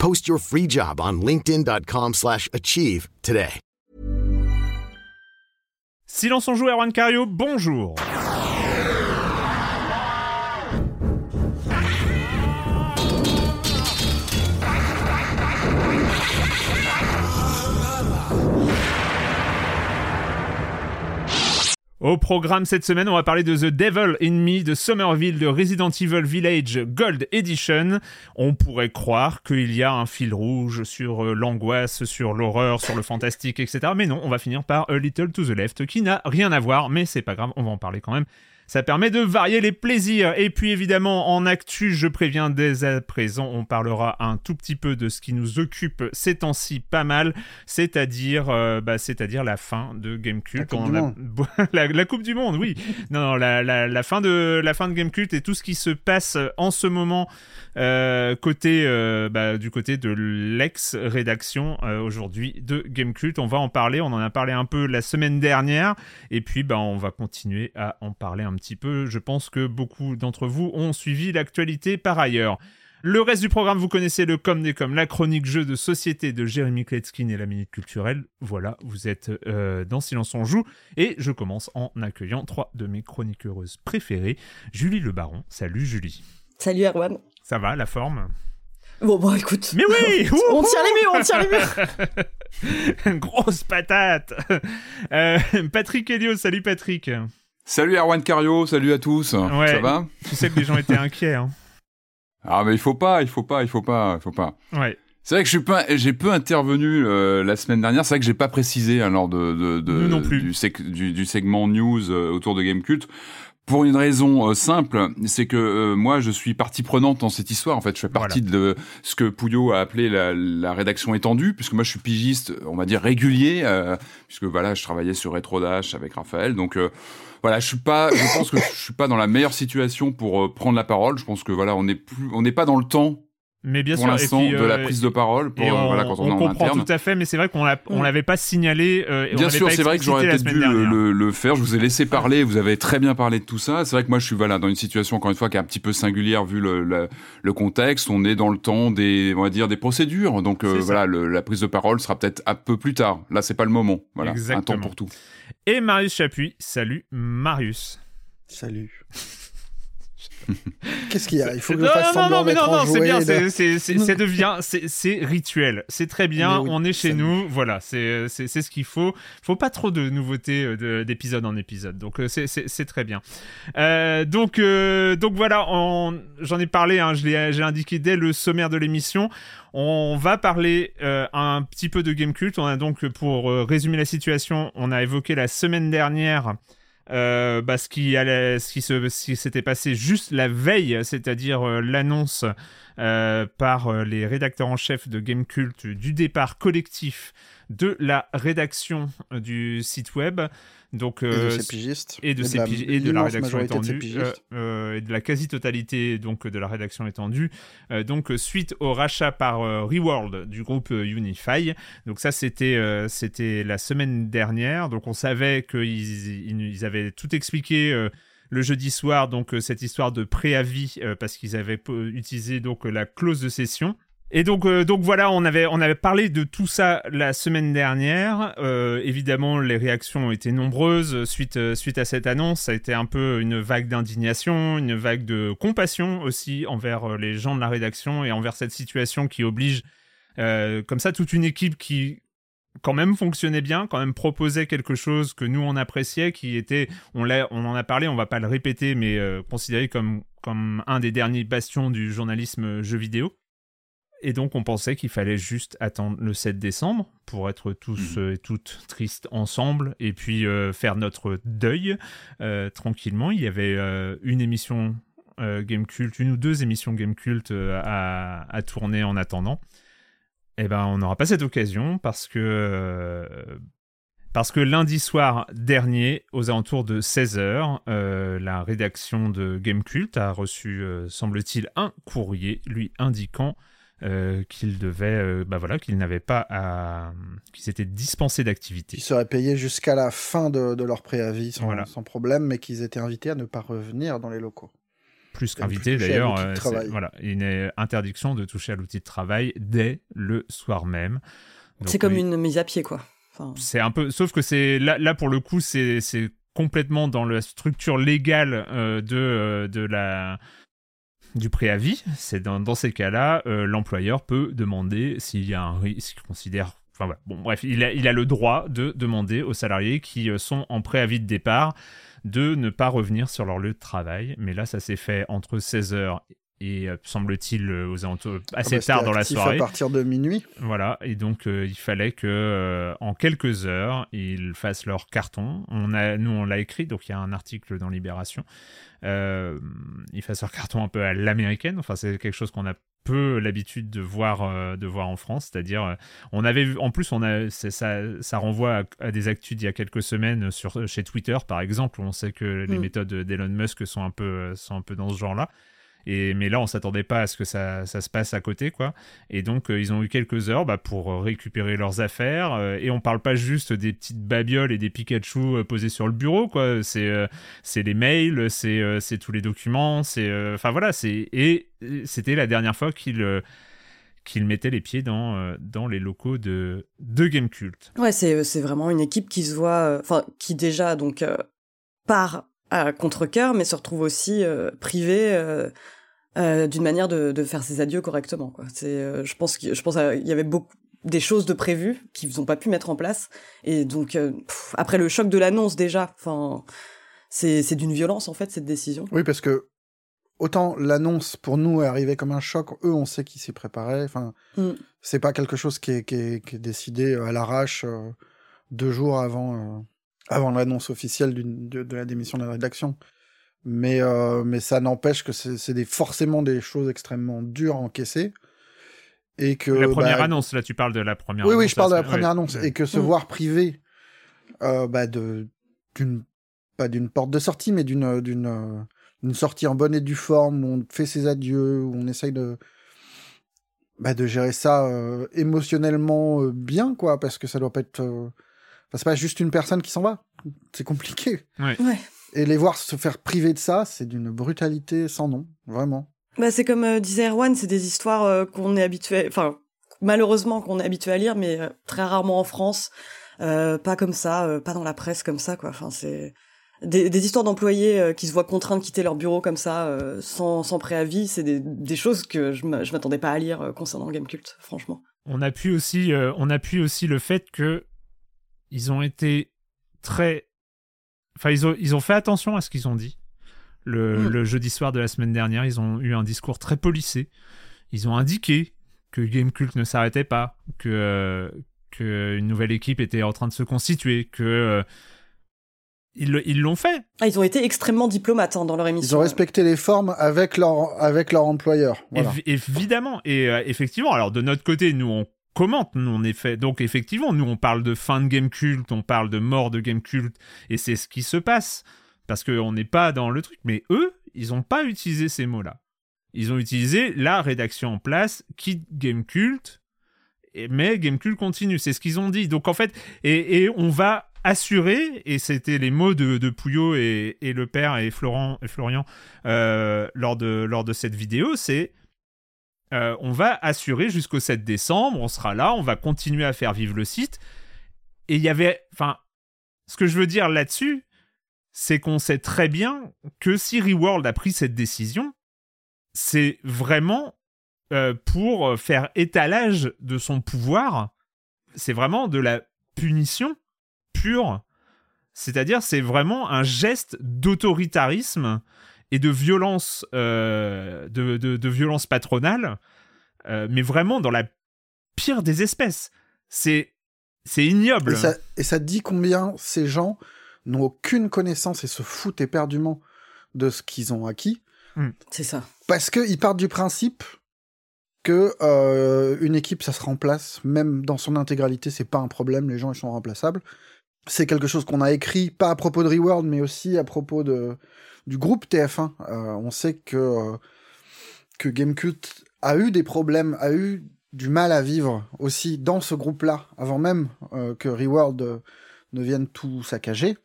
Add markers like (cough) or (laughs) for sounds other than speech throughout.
Post your free job on linkedin.com/achieve slash achieve today. Silence on joue, Erwan Cario, bonjour Au programme cette semaine, on va parler de The Devil in Me de Somerville de Resident Evil Village Gold Edition. On pourrait croire qu'il y a un fil rouge sur euh, l'angoisse, sur l'horreur, sur le fantastique, etc. Mais non, on va finir par A Little to the Left, qui n'a rien à voir, mais c'est pas grave, on va en parler quand même. Ça permet de varier les plaisirs. Et puis évidemment, en actu, je préviens dès à présent, on parlera un tout petit peu de ce qui nous occupe ces temps-ci pas mal, c'est-à-dire euh, bah, c'est-à-dire la fin de Gamecult. La Coupe du Monde. (laughs) la, la Coupe du Monde, oui. (laughs) non, non, la, fin de la fin de Gamecult et tout ce qui se passe en ce moment euh, côté euh, bah, du côté de l'ex-rédaction aujourd'hui de Gamecult. On va en parler, on en a parlé un peu la semaine dernière et puis bah, on va continuer à en parler un petit peu. Je pense que beaucoup d'entre vous ont suivi l'actualité par ailleurs. Le reste du programme, vous connaissez le comme des comme, la chronique jeu de société de Jérémy Kletskin et la minute culturelle. Voilà, vous êtes euh, dans Silence on joue. Et je commence en accueillant trois de mes chroniqueuses préférées. Julie Le Baron. Salut Julie. Salut Erwan. Ça va, la forme? Bon, bon, écoute. Mais oui (laughs) On tire les murs, on tire les murs. (laughs) Grosse patate Euh, Patrick Helio, salut Patrick. Salut Erwan Cario, salut à tous. Ouais. Ça va Tu sais que les gens étaient (laughs) inquiets. Hein. Ah mais il faut pas, il faut pas, il faut pas, il faut pas. Ouais. C'est vrai que je suis pas, j'ai peu intervenu euh, la semaine dernière. C'est vrai que j'ai pas précisé hein, lors de, de, de- Nous non plus. Du, sec- du, du segment news euh, autour de Gamecult. Pour une raison euh, simple, c'est que euh, moi je suis partie prenante dans cette histoire. En fait, je fais partie de ce que Pouillot a appelé la, la rédaction étendue, puisque moi je suis pigiste, on va dire régulier, euh, puisque voilà, je travaillais sur Retro Dash avec Raphaël. Donc voilà, je suis pas, je pense que je suis pas dans la meilleure situation pour prendre la parole. Je pense que voilà, on n'est plus, on n'est pas dans le temps Mais bien pour sûr. et l'instant puis, de la euh, prise de parole. Pour, et euh, on, voilà, quand on, on est en comprend interne. tout à fait, mais c'est vrai qu'on l'a, on l'avait pas signalé. euh, et Bien sûr, pas c'est vrai que j'aurais peut-être dû le, faire. Je vous ai laissé parler. Vous avez très bien parlé de tout ça. C'est vrai que moi, je suis voilà dans une situation encore une fois qui est un petit peu singulière vu le, le, le contexte. On est dans le temps des, on va dire, des procédures. Donc euh, voilà, le- la prise de parole sera peut-être un peu plus tard. Là, c'est pas le moment. Voilà, un Exactement. temps pour tout. Et Marius Chapuis. Salut Marius. Salut. Qu'est-ce qu'il y a? Il faut que je non, fasse non, semblant non, mais non, non, c'est bien, c'est, devient, (laughs) c'est, rituel, c'est très bien, oui, on est chez nous, voilà, c'est, ce qu'il faut. Faut pas trop de nouveautés euh, de- d'épisode en épisode, donc euh, c'est, très bien. Euh, donc, euh, donc voilà, j'en ai parlé, hein, je l'ai, j'ai indiqué dès le sommaire de l'émission. On va parler euh, un petit peu de Gamecult. On a donc, pour résumer la situation, on a évoqué la semaine dernière euh, bah, ce qui ce qui s'était passé juste la veille, c'est-à-dire euh, l'annonce euh, par euh, les rédacteurs en chef de Gamecult du départ collectif de la rédaction euh, du site web. Donc, Et de ses pigistes. et de, Et de ses la- pigi- et de la l'immense rédaction de étendue euh, et de la quasi-totalité donc de la rédaction étendue euh, donc suite au rachat par Reworld du groupe Unify donc ça c'était c'était la semaine dernière donc on savait qu'ils ils, ils avaient tout expliqué le jeudi soir donc euh, cette histoire de préavis euh, parce qu'ils avaient utilisé donc euh, la clause de cession et donc, donc voilà, on avait, on avait parlé de tout ça la semaine dernière. Évidemment, les réactions ont été nombreuses suite, suite à cette annonce. Ça a été un peu une vague d'indignation, une vague de compassion aussi envers les gens de la rédaction et envers cette situation qui oblige, comme ça, toute une équipe qui quand même fonctionnait bien, quand même proposait quelque chose que nous on appréciait, qui était, on, l'a, on en a parlé, on va pas le répéter, mais euh, considéré comme, comme un des derniers bastions du journalisme jeu vidéo. Et donc, on pensait qu'il fallait juste attendre le 7 décembre pour être tous euh, et toutes tristes ensemble et puis euh, faire notre deuil euh, tranquillement. Il y avait une émission Game Cult, une ou deux émissions Game Cult à, à tourner en attendant. Eh ben, on n'aura pas cette occasion parce que euh, parce que lundi soir dernier, aux alentours de 16h, la rédaction de Gamecult a reçu, euh, semble-t-il, un courrier lui indiquant euh, qu'il devait, euh, bah voilà, qu'il n'avait pas à, qu'ils étaient dispensés d'activité. Qui seraient payés jusqu'à la fin de, de leur préavis sans, Voilà. sans problème, mais qu'ils étaient invités à ne pas revenir dans les locaux. Plus qu'invité d'ailleurs, euh, voilà, une interdiction de toucher à l'outil de travail dès le soir même. C'est comme oui, une mise à pied, quoi. Enfin, C'est un peu, sauf que c'est là, là pour le coup, c'est c'est complètement dans la structure légale euh, de euh, de la du préavis. C'est dans, dans ces cas-là, euh, l'employeur peut demander s'il y a un risque, s'il considère. Enfin voilà. Bon, bref, il a, il a le droit de demander aux salariés qui euh, sont en préavis de départ de ne pas revenir sur leur lieu de travail. Mais là, ça s'est fait entre 16h et, euh, semble-t-il, euh, aux alentours assez Ah bah, tard dans la soirée. À partir de minuit. Voilà, et donc euh, il fallait que euh, en quelques heures ils fassent leur carton. On a, nous on l'a écrit, donc il y a un article dans Libération. Euh, ils fassent leur carton un peu à l'américaine. Enfin c'est quelque chose qu'on a peu l'habitude de voir euh, de voir en France, c'est-à-dire euh, on avait vu, en plus on a ça ça renvoie à, à des actus d'il y a quelques semaines sur chez Twitter par exemple où on sait que les Mm. méthodes d'Elon Musk sont un peu sont un peu dans ce genre-là. Et, mais là, on s'attendait pas à ce que ça, se passe à côté, quoi. Et donc, euh, ils ont eu quelques heures bah, pour euh, récupérer leurs affaires. euh, et on parle pas juste des petites babioles et des Pikachu euh, posés sur le bureau, quoi. C'est c'est les mails, c'est tous les documents, c'est. Enfin voilà. Et c'était la dernière fois qu'ils qu'ils mettaient les pieds dans, dans les locaux de, de Gamecult. Ouais, c'est vraiment une équipe qui se voit, enfin, qui déjà donc euh, part à contre-cœur, mais se retrouve aussi euh, privée euh, euh, d'une manière de, de faire ses adieux correctement. Quoi. C'est, je pense qu'il je pense qu'il y avait beaucoup des choses de prévues qu'ils n'ont pas pu mettre en place, et donc euh, pff, après le choc de l'annonce déjà, enfin, c'est c'est d'une violence en fait cette décision. Oui, parce que autant l'annonce pour nous est arrivée comme un choc, eux on sait qu'ils s'y préparaient. Enfin, Mm. c'est pas quelque chose qui est, qui est, qui est décidé à l'arrache euh, deux jours avant euh, avant l'annonce officielle de, de la démission de la rédaction. Mais euh, mais ça n'empêche que c'est c'est des forcément des choses extrêmement dures à encaisser et que la première bah, annonce, là, tu parles de la première oui, annonce. oui, je parle de la ouais. première annonce. Et que se Mm. voir privé euh, bah, de, d'une, pas d'une porte de sortie, mais d'une, sortie en bonne et due forme, où on fait ses adieux, où on essaye de, bah, de gérer ça euh, émotionnellement euh, bien, quoi, parce que ça doit pas être. euh, enfin, c'est pas juste une personne qui s'en va. C'est compliqué. Ouais. Et les voir se faire priver de ça, c'est d'une brutalité sans nom, vraiment. Bah, c'est comme euh, disait Erwan, c'est des histoires euh, qu'on est habitué, enfin malheureusement qu'on est habitué à lire, mais euh, très rarement en France, euh, pas comme ça, euh, pas dans la presse comme ça, quoi. Enfin, c'est des, des histoires d'employés euh, qui se voient contraints de quitter leur bureau comme ça, euh, sans, sans préavis, c'est des, des choses que je m'a- je m'attendais pas à lire euh, concernant Gamecult, franchement. on appuie aussi, euh, on appuie aussi le fait que ils ont été très, enfin ils ont, ils ont fait attention à ce qu'ils ont dit. Le, Mm. le jeudi soir de la semaine dernière, ils ont eu un discours très policé. Ils ont indiqué que Gamecult ne s'arrêtait pas, que euh, que une nouvelle équipe était en train de se constituer, que euh, ils l'ont fait. Ah, ils ont été extrêmement diplomates hein, dans leur émission. Ils ont respecté les formes avec leur, avec leur employeur. évidemment. Et euh, effectivement, alors de notre côté, nous, on commente, est fait. Donc, effectivement, nous, on parle de fin de Game Cult, on parle de mort de Game Cult, et c'est ce qui se passe. Parce qu'on n'est pas dans le truc. Mais eux, ils n'ont pas utilisé ces mots-là. Ils ont utilisé la rédaction en place, quitte Game Cult, mais Game Cult continue. C'est ce qu'ils ont dit. Donc, en fait, et, on va assurer, et c'était les mots de, Pouillot et, et, le père et, Florent, et Florian euh, lors, de, lors de cette vidéo, c'est euh, on va assurer jusqu'au 7 décembre, on sera là, on va continuer à faire vivre le site. Et il y avait, enfin, ce que je veux dire là-dessus, c'est qu'on sait très bien que si Reworld a pris cette décision, c'est vraiment euh, pour faire étalage de son pouvoir, c'est vraiment de la punition pure. C'est-à-dire, c'est vraiment un geste d'autoritarisme et de violence, euh, de, violence patronale, euh, mais vraiment dans la pire des espèces. C'est c'est ignoble. Et ça, dit combien ces gens n'ont aucune connaissance et se foutent éperdument de ce qu'ils ont acquis. Hmm. C'est ça. Parce qu'ils partent du principe que euh, une équipe, ça se remplace, même dans son intégralité, c'est pas un problème, les gens ils sont remplaçables c'est quelque chose qu'on a écrit, pas à propos de Reworld, mais aussi à propos de, du groupe TF1. Euh, on sait que, euh, que Gamecult a eu des problèmes, a eu du mal à vivre aussi dans ce groupe-là, avant même euh, que Reworld ne vienne tout saccager.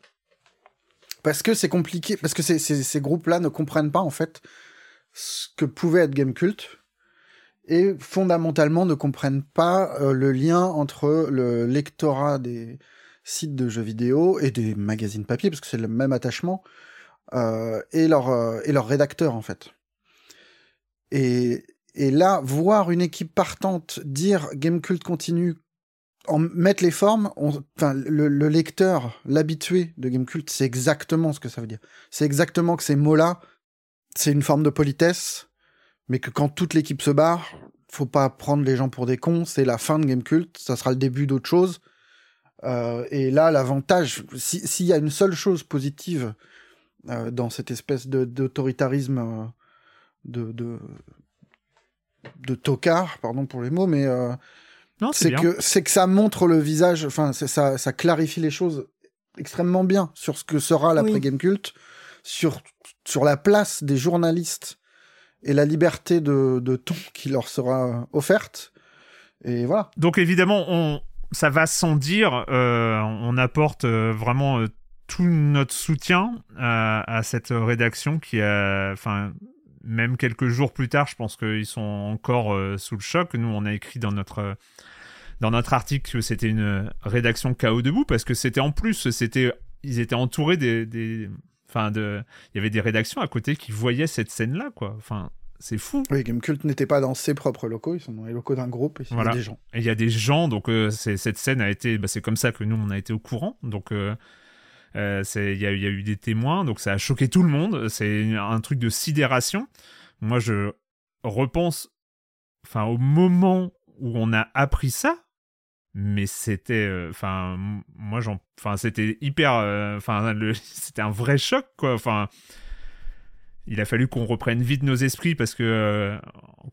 Parce que c'est compliqué, parce que ces, groupes-là ne comprennent pas en fait ce que pouvait être Gamecult et fondamentalement ne comprennent pas le lien entre le lectorat des, sites de jeux vidéo et des magazines papier, parce que c'est le même attachement, et, leur, euh, et leur rédacteur, en fait. Et, et là, voir une équipe partante dire Gamecult continue, en mettre les formes, enfin, le, le, lecteur, l'habitué de Gamecult, c'est exactement ce que ça veut dire. C'est exactement que ces mots-là, c'est une forme de politesse, mais que quand toute l'équipe se barre, faut pas prendre les gens pour des cons, c'est la fin de Gamecult, ça sera le début d'autre chose, euh, et là, l'avantage, s'il y a une seule chose positive euh, dans cette espèce d'autoritarisme euh, de, de, de, tocard, pardon pour les mots, mais c'est que c'est que ça montre le visage, enfin ça, ça clarifie les choses extrêmement bien sur ce que sera l'après Game Cult, sur sur la place des journalistes et la liberté de, de ton qui leur sera offerte. Et voilà. Donc évidemment, on, ça va sans dire. Euh, on apporte euh, vraiment euh, tout notre soutien à, cette rédaction qui a, enfin, même quelques jours plus tard, je pense qu'ils sont encore sous le choc. Nous, on a écrit dans notre dans notre article que c'était une rédaction chaos debout parce que c'était en plus, c'était, ils étaient entourés des, enfin de, il y avait des rédactions à côté qui voyaient cette scène là, quoi. Enfin, c'est fou. Oui, Gamecult n'était pas dans ses propres locaux, ils sont dans les locaux d'un groupe, et il y a des gens. Et il y a des gens, donc euh, cette scène a été, bah, c'est comme ça que nous on a été au courant, donc euh, euh, il y, a eu des témoins, donc ça a choqué tout le monde, c'est un truc de sidération. Moi je repense, enfin au moment où on a appris ça, mais c'était, enfin moi j'en, enfin c'était hyper, enfin (laughs) c'était un vrai choc quoi, enfin il a fallu qu'on reprenne vite nos esprits parce que, euh,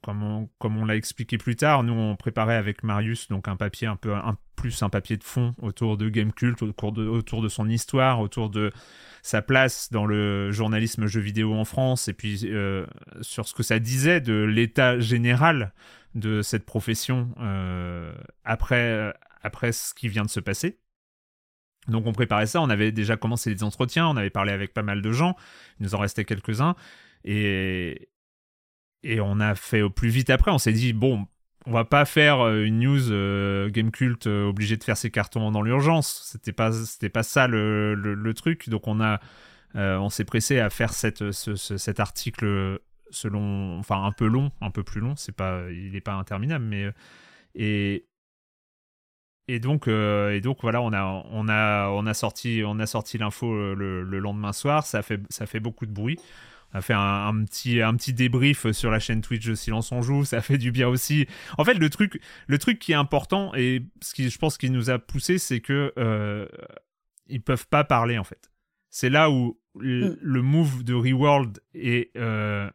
comme on, comme on l'a expliqué plus tard, nous on préparait avec Marius donc un papier un peu plus un papier de fond autour de Game Cult, autour de, autour de son histoire, autour de sa place dans le journalisme jeu vidéo en France et puis euh, sur ce que ça disait de l'état général de cette profession euh, après, après ce qui vient de se passer. Donc on préparait ça, on avait déjà commencé les entretiens, on avait parlé avec pas mal de gens, il nous en restait quelques-uns, et, et on a fait au plus vite après, on s'est dit, bon, on va pas faire euh, une news euh, Game Cult euh, obligé de faire ses cartons dans l'urgence, c'était pas, c'était pas ça le, le, truc, donc on a... on s'est pressé à faire cet article selon, enfin un peu long, un peu plus long, c'est pas, il n'est pas interminable, mais et, donc, euh, et donc voilà, on a, on a, on a sorti, on a sorti l'info le, lendemain soir. Ça fait, ça fait beaucoup de bruit. On a fait un, petit, un petit débrief sur la chaîne Twitch de Silence on joue. Ça fait du bien aussi. En fait, le truc, le truc qui est important et ce qui, je pense, qui nous a poussé, c'est que euh, ils peuvent pas parler en fait. C'est là où le, mm. move de Reworld est, euh,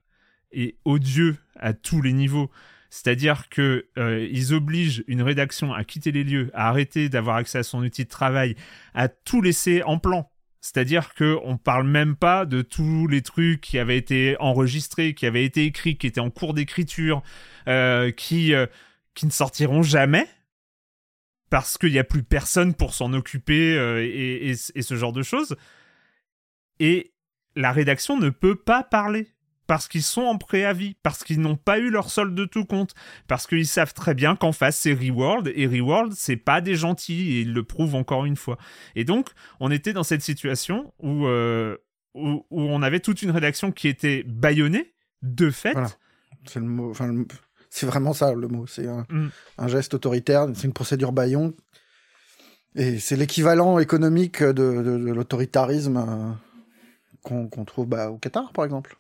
est odieux à tous les niveaux. C'est-à-dire que euh, ils obligent une rédaction à quitter les lieux, à arrêter d'avoir accès à son outil de travail, à tout laisser en plan. C'est-à-dire que on parle même pas de tous les trucs qui avaient été enregistrés, qui avaient été écrits, qui étaient en cours d'écriture, euh, qui euh, qui ne sortiront jamais parce qu'il n'y a plus personne pour s'en occuper et, et ce genre de choses. Et la rédaction ne peut pas parler parce qu'ils sont en préavis, parce qu'ils n'ont pas eu leur solde de tout compte, parce qu'ils savent très bien qu'en face c'est Reworld et Reworld c'est pas des gentils et ils le prouvent encore une fois. Et donc on était dans cette situation où euh, où, on avait toute une rédaction qui était bâillonnée de fait. C'est le mot. c'est vraiment ça le mot. C'est un, mm. geste autoritaire, c'est une procédure baillon. Et c'est l'équivalent économique de, l'autoritarisme euh, qu'on trouve bah, au Qatar, par exemple.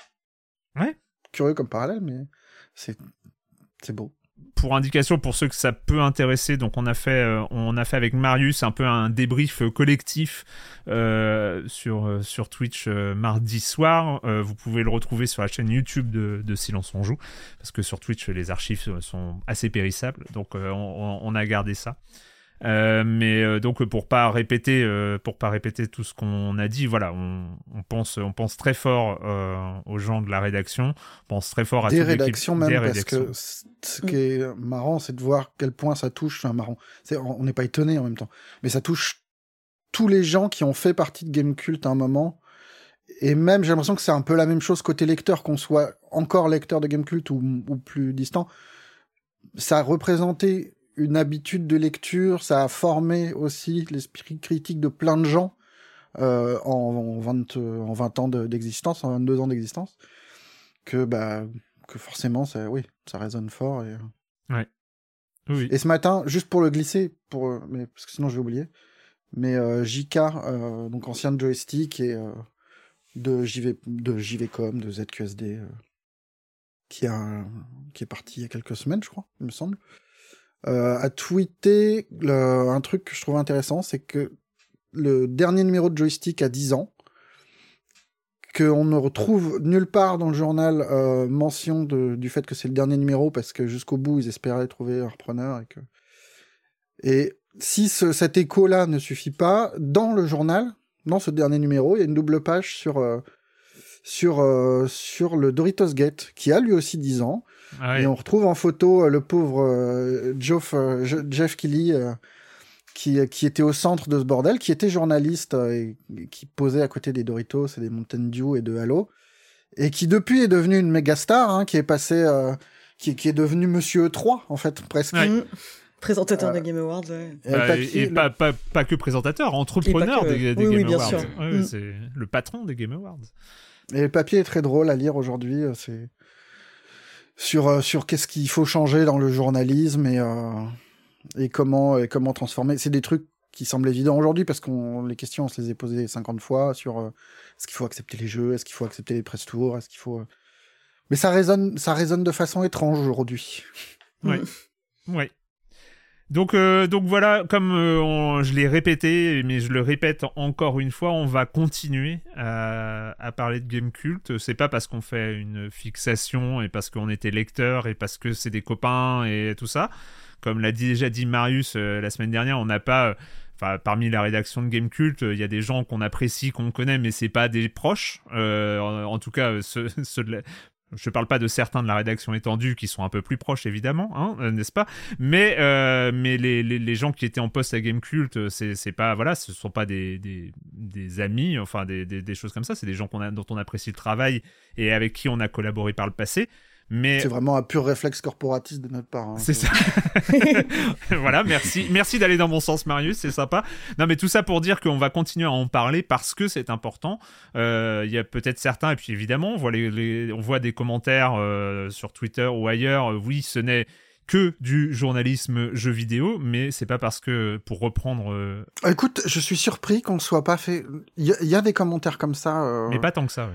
Ouais. Curieux comme parallèle, mais c'est c'est beau. Pour indication, pour ceux que ça peut intéresser, donc on a fait, euh, on a fait avec Marius un peu un débrief collectif euh, sur, euh, sur Twitch mardi soir. vous pouvez le retrouver sur la chaîne YouTube de, de, Silence on joue, parce que sur Twitch les archives sont assez périssables, donc on, on, a gardé ça. Euh, mais euh, donc pour pas répéter, euh, pour pas répéter tout ce qu'on a dit, voilà, on, on, pense, on pense très fort aux gens de la rédaction, on pense très fort à des rédactions même parce que ce qui est marrant, c'est de voir quel point ça touche. Enfin marrant, on n'est pas étonné en même temps, mais ça touche tous les gens qui ont fait partie de Game Cult à un moment. Et même, j'ai l'impression que c'est un peu la même chose côté lecteur, qu'on soit encore lecteur de Game Cult ou, ou plus distant. Ça a représenté une habitude de lecture, ça a formé aussi l'esprit critique de plein de gens euh, en, 20, en 20 ans d'existence, en 22 ans d'existence, que, bah, que forcément, ça, oui, ça résonne fort. Et... Ouais. Oui. Et ce matin, juste pour le glisser, pour, mais, parce que sinon je vais oublier, mais euh, JK, euh, donc ancien de joystick et euh, de, JV, de JVcom, de ZQSD, qui, a, qui est parti il y a quelques semaines, je crois, il me semble, euh, a tweeté un truc que je trouve intéressant, c'est que le dernier numéro de Joystick a 10 ans, qu'on ne retrouve nulle part dans le journal euh, mention de, du fait que c'est le dernier numéro, parce que jusqu'au bout, ils espéraient trouver un repreneur. Et, que... et si ce, cet écho-là ne suffit pas, dans le journal, dans ce dernier numéro, il y a une double page sur, euh, sur, euh, sur le Doritos Gate, qui a lui aussi 10 ans, ah et on retrouve en photo euh, le pauvre euh, Jeff, euh, Jeff Kelly qui, qui était au centre de ce bordel, qui était journaliste et, qui posait à côté des Doritos et des Mountain Dew et de Halo, et qui depuis est devenu une méga star, hein, qui est passé, qui, qui, est devenu Monsieur 3 en fait presque. Mmh. Présentateur des Game Awards. Et, pas, pas, pas, que présentateur, entrepreneur des, des Game Awards. Mmh. C'est le patron des Game Awards. Et le papier est très drôle à lire aujourd'hui. C'est sur euh, sur qu'est-ce qu'il faut changer dans le journalisme et euh, et comment et comment transformer. C'est des trucs qui semblent évidents aujourd'hui parce qu'on les questions on se les est posées 50 fois sur euh, est-ce qu'il faut accepter les jeux, est-ce qu'il faut accepter les press tours, est-ce qu'il faut mais ça résonne ça résonne de façon étrange aujourd'hui. Oui. (laughs) oui. Donc, euh, donc voilà, comme euh, je l'ai répété, mais je le répète encore une fois, on va continuer à, parler de Game Cult. C'est pas parce qu'on fait une fixation et parce qu'on était lecteur et parce que c'est des copains et tout ça. Comme l'a déjà dit Marius euh, la semaine dernière, on n'a pas. Enfin, parmi la rédaction de Game Cult, il y a des gens qu'on apprécie, qu'on connaît, mais c'est pas des proches. En, en, tout cas, ceux, ceux de la, (laughs) je ne parle pas de certains de la rédaction étendue qui sont un peu plus proches, évidemment, hein, euh, n'est-ce pas? Mais, euh, mais les, les, gens qui étaient en poste à Gamecult, euh, c'est, c'est pas, voilà, ce sont pas des, des, amis, enfin des, des, choses comme ça. C'est des gens dont on apprécie le travail et avec qui on a collaboré par le passé. Mais... C'est vraiment un pur réflexe corporatiste de notre part. Hein, c'est ça. (laughs) voilà, merci. Merci d'aller dans mon sens, Marius, c'est sympa. Non, mais tout ça pour dire qu'on va continuer à en parler parce que c'est important. Euh, il y a peut-être certains, et puis évidemment, on voit, les, on voit des commentaires euh, sur Twitter ou ailleurs. Euh, oui, ce n'est que du journalisme jeu vidéo, mais c'est pas parce que, pour reprendre. Écoute, je suis surpris qu'on ne soit pas fait. Il y, y, a des commentaires comme ça. Mais pas tant que ça, ouais.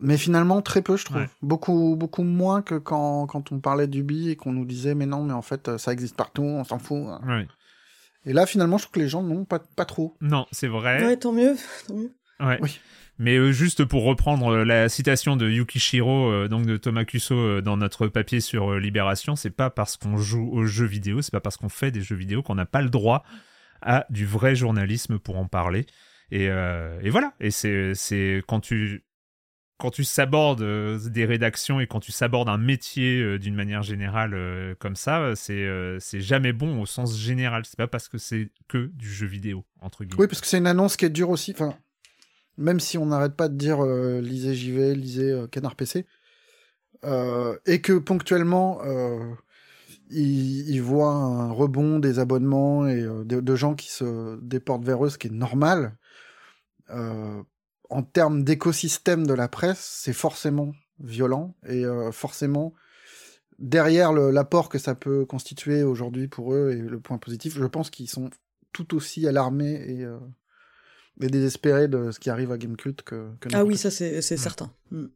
Mais finalement, très peu, je trouve. Beaucoup, beaucoup moins que quand, quand on parlait d'Ubi et qu'on nous disait, mais non, mais en fait, ça existe partout, on s'en fout. Ouais. Et là, finalement, je trouve que les gens n'ont pas, pas trop. Non, c'est vrai. Ouais, tant mieux, tant mieux. Ouais. Oui. Mais euh, juste pour reprendre euh, la citation de Yukishiro, euh, donc de Thomas Kuso dans notre papier sur Libération, c'est pas parce qu'on joue aux jeux vidéo, c'est pas parce qu'on fait des jeux vidéo qu'on n'a pas le droit à du vrai journalisme pour en parler. Et, et voilà. Et c'est quand tu quand tu s'abordes des rédactions et quand tu s'abordes un métier d'une manière générale comme ça, c'est jamais bon au sens général. C'est pas parce que c'est que du jeu vidéo entre guillemets. Oui, parce que c'est une annonce qui est dure aussi. Enfin, même si on n'arrête pas de dire euh, lisez JV, lisez euh, Canard PC, euh, et que ponctuellement ils, voient un rebond des abonnements et de, gens qui se déportent vers eux, ce qui est normal. En termes d'écosystème de la presse, c'est forcément violent et forcément derrière l'apport que ça peut constituer aujourd'hui pour eux et le point positif, je pense qu'ils sont tout aussi alarmés et et désespéré de ce qui arrive à Gamecult que, que Ah oui, ça c'est certain. Mm.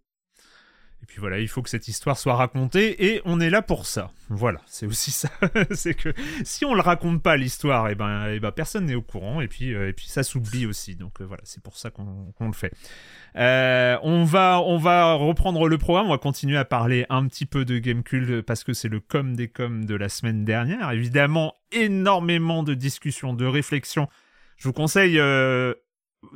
Et puis voilà, il faut que cette histoire soit racontée et on est là pour ça. Voilà, c'est aussi ça. (laughs) c'est que si on le raconte pas l'histoire, et eh ben, et eh ben personne n'est au courant et puis euh, et puis ça s'oublie aussi. Donc euh, voilà, c'est pour ça qu'on le fait. Euh, on va on va reprendre le programme. On va continuer à parler un petit peu de Gamecult parce que c'est le com des com de la semaine dernière. Évidemment, énormément de discussions, de réflexions. Je vous conseille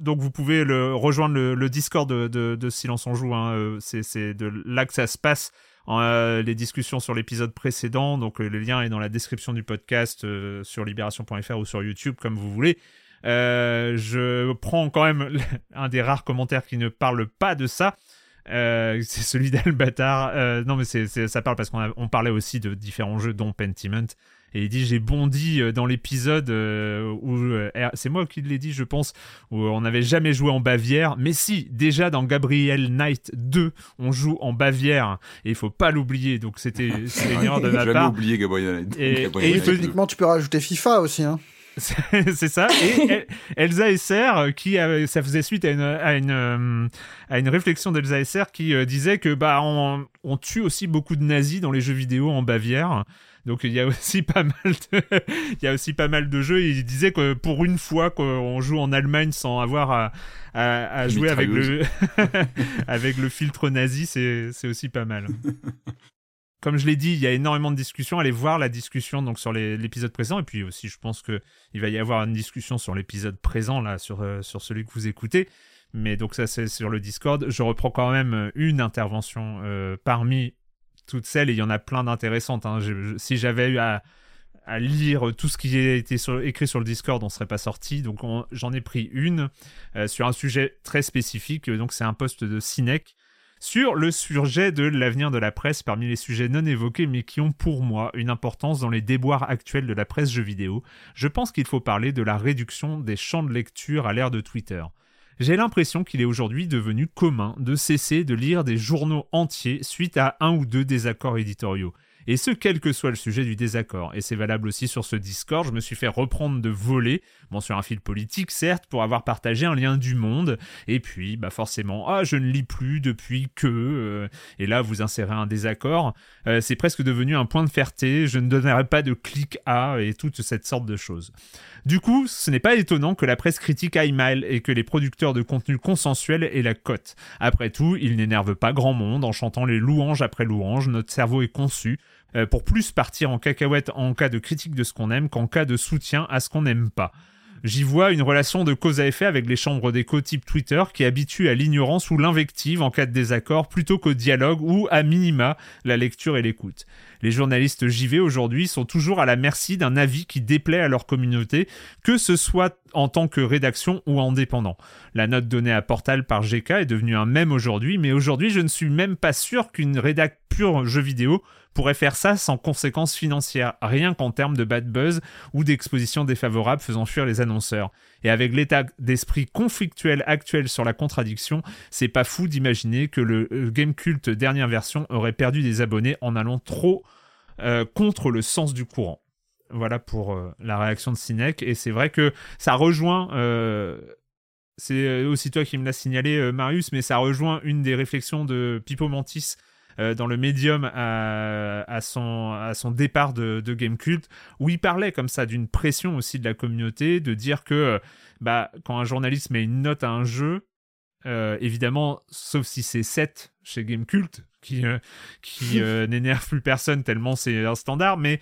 donc vous pouvez rejoindre le, Discord de, Silence on joue. Hein. Euh, c'est de là que ça se passe. Euh, les discussions sur l'épisode précédent. Donc le lien est dans la description du podcast euh, sur libération.fr ou sur YouTube comme vous voulez. je prends quand même (laughs) un des rares commentaires qui ne parle pas de ça. (laughs) c'est celui d'Albatar. non mais c'est, ça parle parce qu'on parlait aussi de différents jeux dont Pentiment et il dit j'ai bondi euh, dans l'épisode euh, où euh, c'est moi qui l'ai dit je pense où on n'avait jamais joué en Bavière. Mais si déjà dans Gabriel Knight 2 on joue en Bavière. Et il faut pas l'oublier. Donc c'était (laughs) une erreur de ma part jamais oublié Gabriel Knight et, techniquement tu peux rajouter FIFA aussi hein. (laughs) C'est ça. Et (laughs) Elsa Esser, qui ça faisait suite à une, à une, à une réflexion d'Elsa Esser qui disait que bah on, on, tue aussi beaucoup de nazis dans les jeux vidéo en Bavière. Donc il y a aussi pas mal de, (laughs) il y a aussi pas mal de jeux. Il disait que pour une fois qu'on joue en Allemagne sans avoir à, à, jouer avec le, (laughs) avec le filtre nazi, c'est, aussi pas mal. (laughs) Comme je l'ai dit, il y a énormément de discussions. Allez voir la discussion donc sur l'épisode présent. Et puis aussi, je pense que il va y avoir une discussion sur l'épisode présent, là, sur, euh, sur celui que vous écoutez. Mais donc ça, c'est sur le Discord. Je reprends quand même une intervention euh, parmi toutes celles, et il y en a plein d'intéressantes. Hein. si j'avais eu à, lire tout ce qui a été écrit sur le Discord, on serait pas sorti. Donc j'en ai pris une euh, sur un sujet très spécifique. Donc c'est un poste de Cinec sur le sujet de l'avenir de la presse parmi les sujets non évoqués mais qui ont pour moi une importance dans les déboires actuels de la presse jeux vidéo. Je pense qu'il faut parler de la réduction des champs de lecture à l'ère de Twitter. J'ai l'impression qu'il est aujourd'hui devenu commun de cesser de lire des journaux entiers suite à un ou deux désaccords éditoriaux. Et ce, quel que soit le sujet du désaccord. Et c'est valable aussi sur ce Discord. Je me suis fait reprendre de voler, bon, sur un fil politique, certes, pour avoir partagé un lien du monde. Et puis, bah, forcément, ah, je ne lis plus depuis que. Euh, et là, vous insérez un désaccord. Euh, c'est presque devenu un point de fierté. Je ne donnerai pas de clic à et toute cette sorte de choses. Du coup, ce n'est pas étonnant que la presse critique aille mal et que les producteurs de contenu consensuel aient la cote. Après tout, ils n'énervent pas grand monde en chantant les louanges après louanges. Notre cerveau est conçu euh, pour plus partir en cacahuète en cas de critique de ce qu'on aime qu'en cas de soutien à ce qu'on n'aime pas. J'y vois une relation de cause à effet avec les chambres d'écho type Twitter qui habituent à l'ignorance ou l'invective en cas de désaccord plutôt qu'au dialogue ou à minima la lecture et l'écoute. Les journalistes JV aujourd'hui sont toujours à la merci d'un avis qui déplaît à leur communauté, que ce soit en tant que rédaction ou indépendant. La note donnée à Portal par GK est devenue un mème aujourd'hui, mais aujourd'hui je ne suis même pas sûr qu'une rédac pure jeu vidéo pourrait faire ça sans conséquences financières, rien qu'en termes de bad buzz ou d'exposition défavorable faisant fuir les annonceurs. Et avec l'état d'esprit conflictuel actuel sur la contradiction, c'est pas fou d'imaginer que le euh, Game Cult dernière version aurait perdu des abonnés en allant trop euh, contre le sens du courant. Voilà pour euh, la réaction de Sinek. Et c'est vrai que ça rejoint c'est aussi toi qui me l'as signalé, Marius, mais ça rejoint une des réflexions de Pipo Mantis euh, dans le médium à, son, à son départ de, de Game Cult, où il parlait comme ça d'une pression aussi de la communauté, de dire que bah, quand un journaliste met une note à un jeu, évidemment, sauf si c'est 7 chez Gamecult, qui, qui (laughs) n'énerve plus personne tellement c'est un standard, mais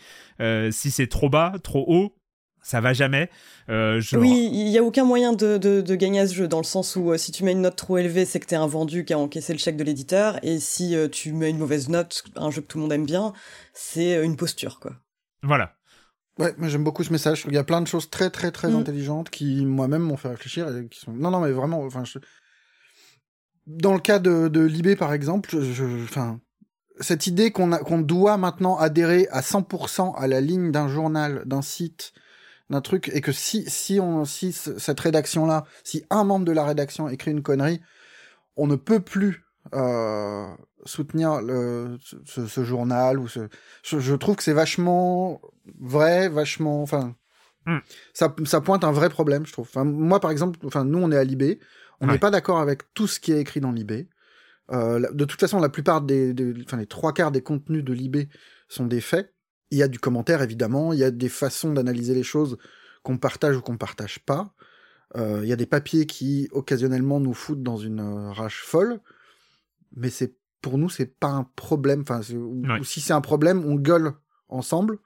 si c'est trop bas, trop haut, ça va jamais. Euh, Oui, il y a aucun moyen de, de, gagner à ce jeu dans le sens où euh, si tu mets une note trop élevée, c'est que t'es un vendu qui a encaissé le chèque de l'éditeur, et si euh, tu mets une mauvaise note, un jeu que tout le monde aime bien, c'est une posture quoi. Voilà. Ouais, moi j'aime beaucoup ce message. Il y a plein de choses très très très mm. intelligentes qui moi-même m'ont fait réfléchir et qui sont. Non non mais vraiment, enfin, dans le cas de, de Libé par exemple, je, enfin, cette idée qu'on a qu'on doit maintenant adhérer à 100% à la ligne d'un journal, d'un site d'un truc et que si si on si cette rédaction là, si un membre de la rédaction écrit une connerie, on ne peut plus euh, soutenir le, ce, journal ou ce. Je, trouve que c'est vachement vrai, vachement. Enfin, hmm. ça, ça pointe un vrai problème, je trouve. Enfin, moi, par exemple, enfin, nous, on est à Libé, on n'est pas d'accord avec tout ce qui est écrit dans Libé. Euh, de toute façon, la plupart des, enfin, les trois quarts des contenus de Libé sont des faits. Il y a du commentaire, évidemment. Il y a des façons d'analyser les choses qu'on partage ou qu'on partage pas. Euh, il y a des papiers qui, occasionnellement, nous foutent dans une euh, rage folle. Mais c'est pour nous, c'est pas un problème. Enfin, ou, si c'est un problème, on gueule ensemble.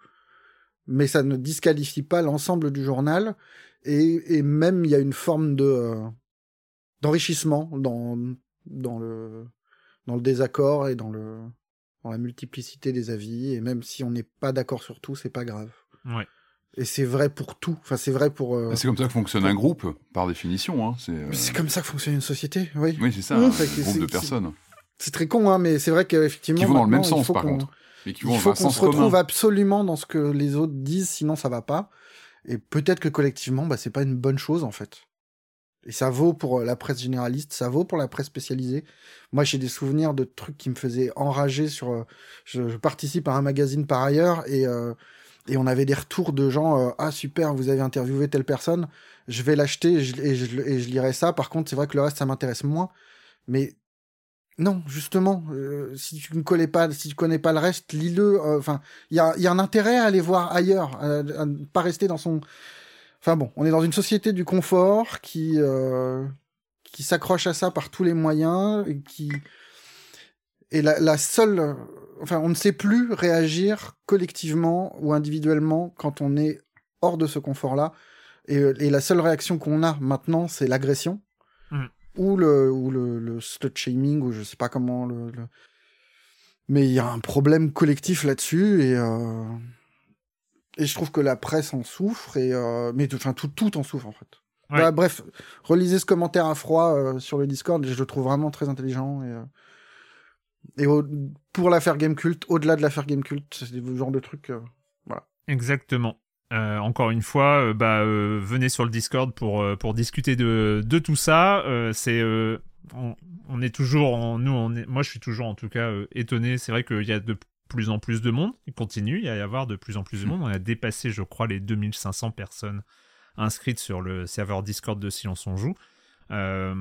Mais ça ne disqualifie pas l'ensemble du journal. Et, même, il y a une forme de euh, d'enrichissement dans, dans, le, dans le désaccord et dans le, la multiplicité des avis, et même si on n'est pas d'accord sur tout, c'est pas grave. Ouais. Et c'est vrai pour tout. Enfin, c'est vrai pour. Euh, c'est comme ça que fonctionne un groupe, par définition. Hein. Euh, c'est comme ça que fonctionne une société, oui. Oui, c'est ça, un groupe de personnes. C'est très con, hein, mais c'est vrai qu'effectivement. Qui vont dans le même sens, par contre. Mais qui vont il faut qu'on se retrouve absolument dans ce que les autres disent, sinon ça va pas. Et peut-être que collectivement, bah, c'est pas une bonne chose, en fait. Et ça vaut pour la presse généraliste, ça vaut pour la presse spécialisée. Moi, j'ai des souvenirs de trucs qui me faisaient enrager sur. Euh, je, participe à un magazine par ailleurs et euh, et on avait des retours de gens euh, ah super, vous avez interviewé telle personne, je vais l'acheter et je, lirai ça. Par contre, c'est vrai que le reste ça m'intéresse moins. Mais non, justement, si tu ne connais pas, si tu connais pas le reste, lis-le. Enfin, il y a, y a un intérêt à aller voir ailleurs, à, à, pas rester dans son Enfin bon, on est dans une société du confort qui, euh, qui s'accroche à ça par tous les moyens et qui. Et la, seule. Enfin, on ne sait plus réagir collectivement ou individuellement quand on est hors de ce confort-là. Et, la seule réaction qu'on a maintenant, c'est l'agression. Mm. Ou le, ou le, le slut shaming, ou je sais pas comment le... Mais il y a un problème collectif là-dessus et. Euh et je trouve que la presse en souffre, et, euh, mais enfin tout, tout en souffre en fait. Bah, bref, relisez ce commentaire à froid euh, sur le Discord, je le trouve vraiment très intelligent. Et, euh, et pour l'affaire Game Cult, au-delà de l'affaire Game Cult, c'est le genre de truc. voilà. Exactement. encore une fois, bah, venez sur le Discord pour, pour discuter de, de tout ça. c'est on, on, est toujours, en, nous, on est, moi je suis toujours en tout cas étonné. C'est vrai qu'il y a de plus en plus de monde. Il continue à y avoir de plus en plus de monde. On a dépassé, je crois, les 2500 personnes inscrites sur le serveur Discord de Silence on Joue. Euh,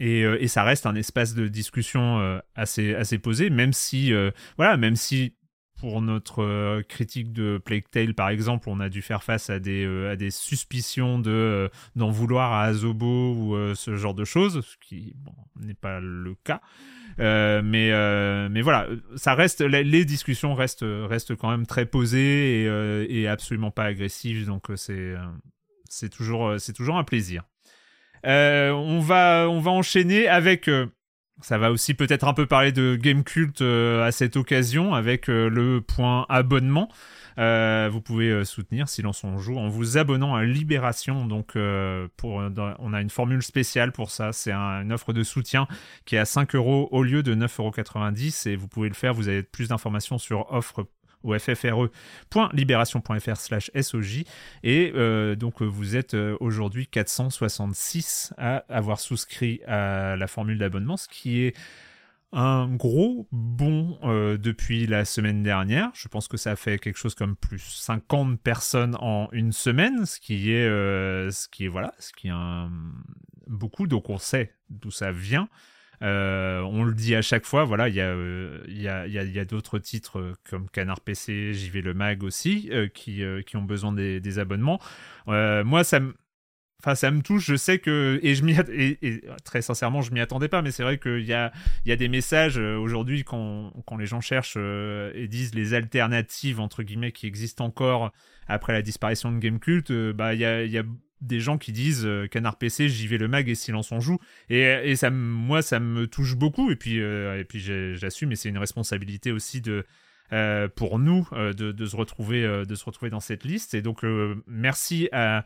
euh, et, ça reste un espace de discussion euh, assez, assez posé, même si, voilà, même si pour notre critique de Plague Tale, par exemple, on a dû faire face à des, à des suspicions de d'en vouloir à Azobo ou ce genre de choses, ce qui n'est pas le cas. Euh, mais, euh, mais voilà, ça reste, les, discussions restent, restent quand même très posées et, euh, et absolument pas agressives, donc c'est, c'est toujours, toujours un plaisir. on va, on va enchaîner avec. Ça va aussi peut-être un peu parler de Game Cult à cette occasion avec le point abonnement. Euh, vous pouvez euh, soutenir Silence on joue en vous abonnant à Libération. Donc, euh, pour, on a une formule spéciale pour ça. C'est une offre de soutien qui est à 5 euros au lieu de 9,90 euros. Et vous pouvez le faire. Vous avez plus d'informations sur offre au ffre.libération.fr slash SOJ. Et donc vous êtes aujourd'hui 466 à avoir souscrit à la formule d'abonnement, ce qui est un gros bond euh, depuis la semaine dernière. Je pense que ça fait quelque chose comme plus 50 personnes en une semaine, ce qui est, euh, ce qui voilà, ce qui est beaucoup. Donc on sait d'où ça vient. Euh, on le dit à chaque fois, voilà, il y a, d'autres titres comme Canard PC, JV Le Mag aussi, qui, qui ont besoin des, abonnements. moi, ça me touche. Je sais que et très sincèrement, je m'y attendais pas. Mais c'est vrai qu'il y a des messages euh, aujourd'hui quand les gens cherchent euh, et disent les alternatives entre guillemets qui existent encore après la disparition de Game Cult. bah il y a y a des gens qui disent Canard PC, j'y vais le mag et silence on joue. Et, ça, moi, ça me touche beaucoup. Et puis, puis j'assume, et c'est une responsabilité aussi euh, pour nous euh, de, se retrouver, euh, de se retrouver dans cette liste. Et donc, merci à,